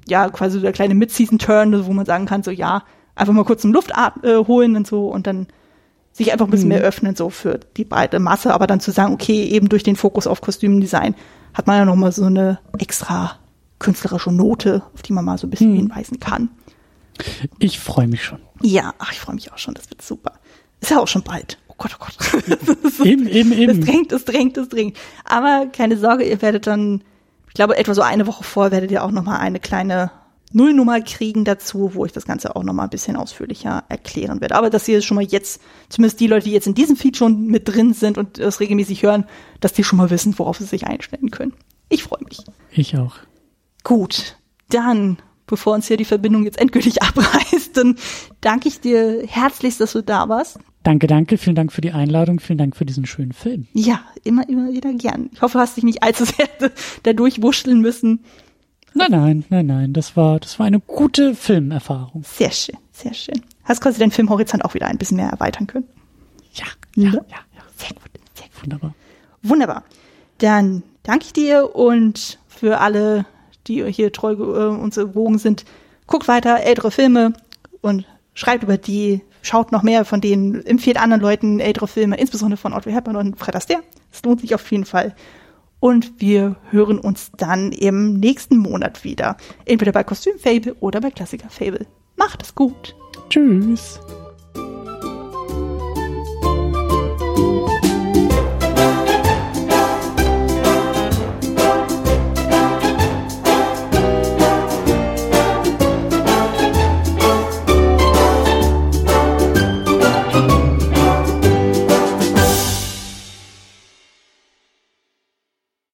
ja, quasi so der kleine Mid-Season-Turn, wo man sagen kann, so ja, einfach mal kurz zum Luft äh, holen und so und dann sich einfach ein bisschen mhm. mehr öffnen so für die breite Masse, aber dann zu sagen, okay, eben durch den Fokus auf Kostümdesign hat man ja noch mal so eine extra künstlerische Note, auf die man mal so ein bisschen mhm. hinweisen kann. Ich freue mich schon. Ja, ach, ich freue mich auch schon, das wird super. Ist ja auch schon bald. Oh Gott, oh Gott. eben, eben, eben. Es drängt, es drängt, es drängt. Aber keine Sorge, ihr werdet dann, ich glaube, etwa so eine Woche vor werdet ihr auch noch mal eine kleine Nullnummer kriegen dazu, wo ich das Ganze auch noch mal ein bisschen ausführlicher erklären werde. Aber dass ihr schon mal jetzt, zumindest die Leute, die jetzt in diesem Feed schon mit drin sind und es regelmäßig hören, dass die schon mal wissen, worauf sie sich einstellen können. Ich freue mich. Ich auch. Gut, dann, bevor uns hier die Verbindung jetzt endgültig abreißt, dann danke ich dir herzlichst, dass du da warst. Danke, danke. Vielen Dank für die Einladung. Vielen Dank für diesen schönen Film. Ja, immer, immer wieder gern. Ich hoffe, du hast dich nicht allzu sehr dadurch wuscheln müssen. Nein, nein, nein, nein. Das war, das war eine gute Filmerfahrung. Sehr schön, sehr schön. Hast quasi deinen Filmhorizont auch wieder ein bisschen mehr erweitern können. Ja, ja, ja, ja. Sehr gut, sehr gut. Wunderbar. Wunderbar. Dann danke ich dir und für alle, die hier treu äh, uns gewogen sind, guckt weiter ältere Filme und schreibt über die, schaut noch mehr von denen, empfiehlt anderen Leuten ältere Filme, insbesondere von Audrey Hepburn und Fred Astaire. Es lohnt sich auf jeden Fall. Und wir hören uns dann im nächsten Monat wieder. Entweder bei Kostüm Fable oder bei Klassiker Fable. Macht es gut. Tschüss.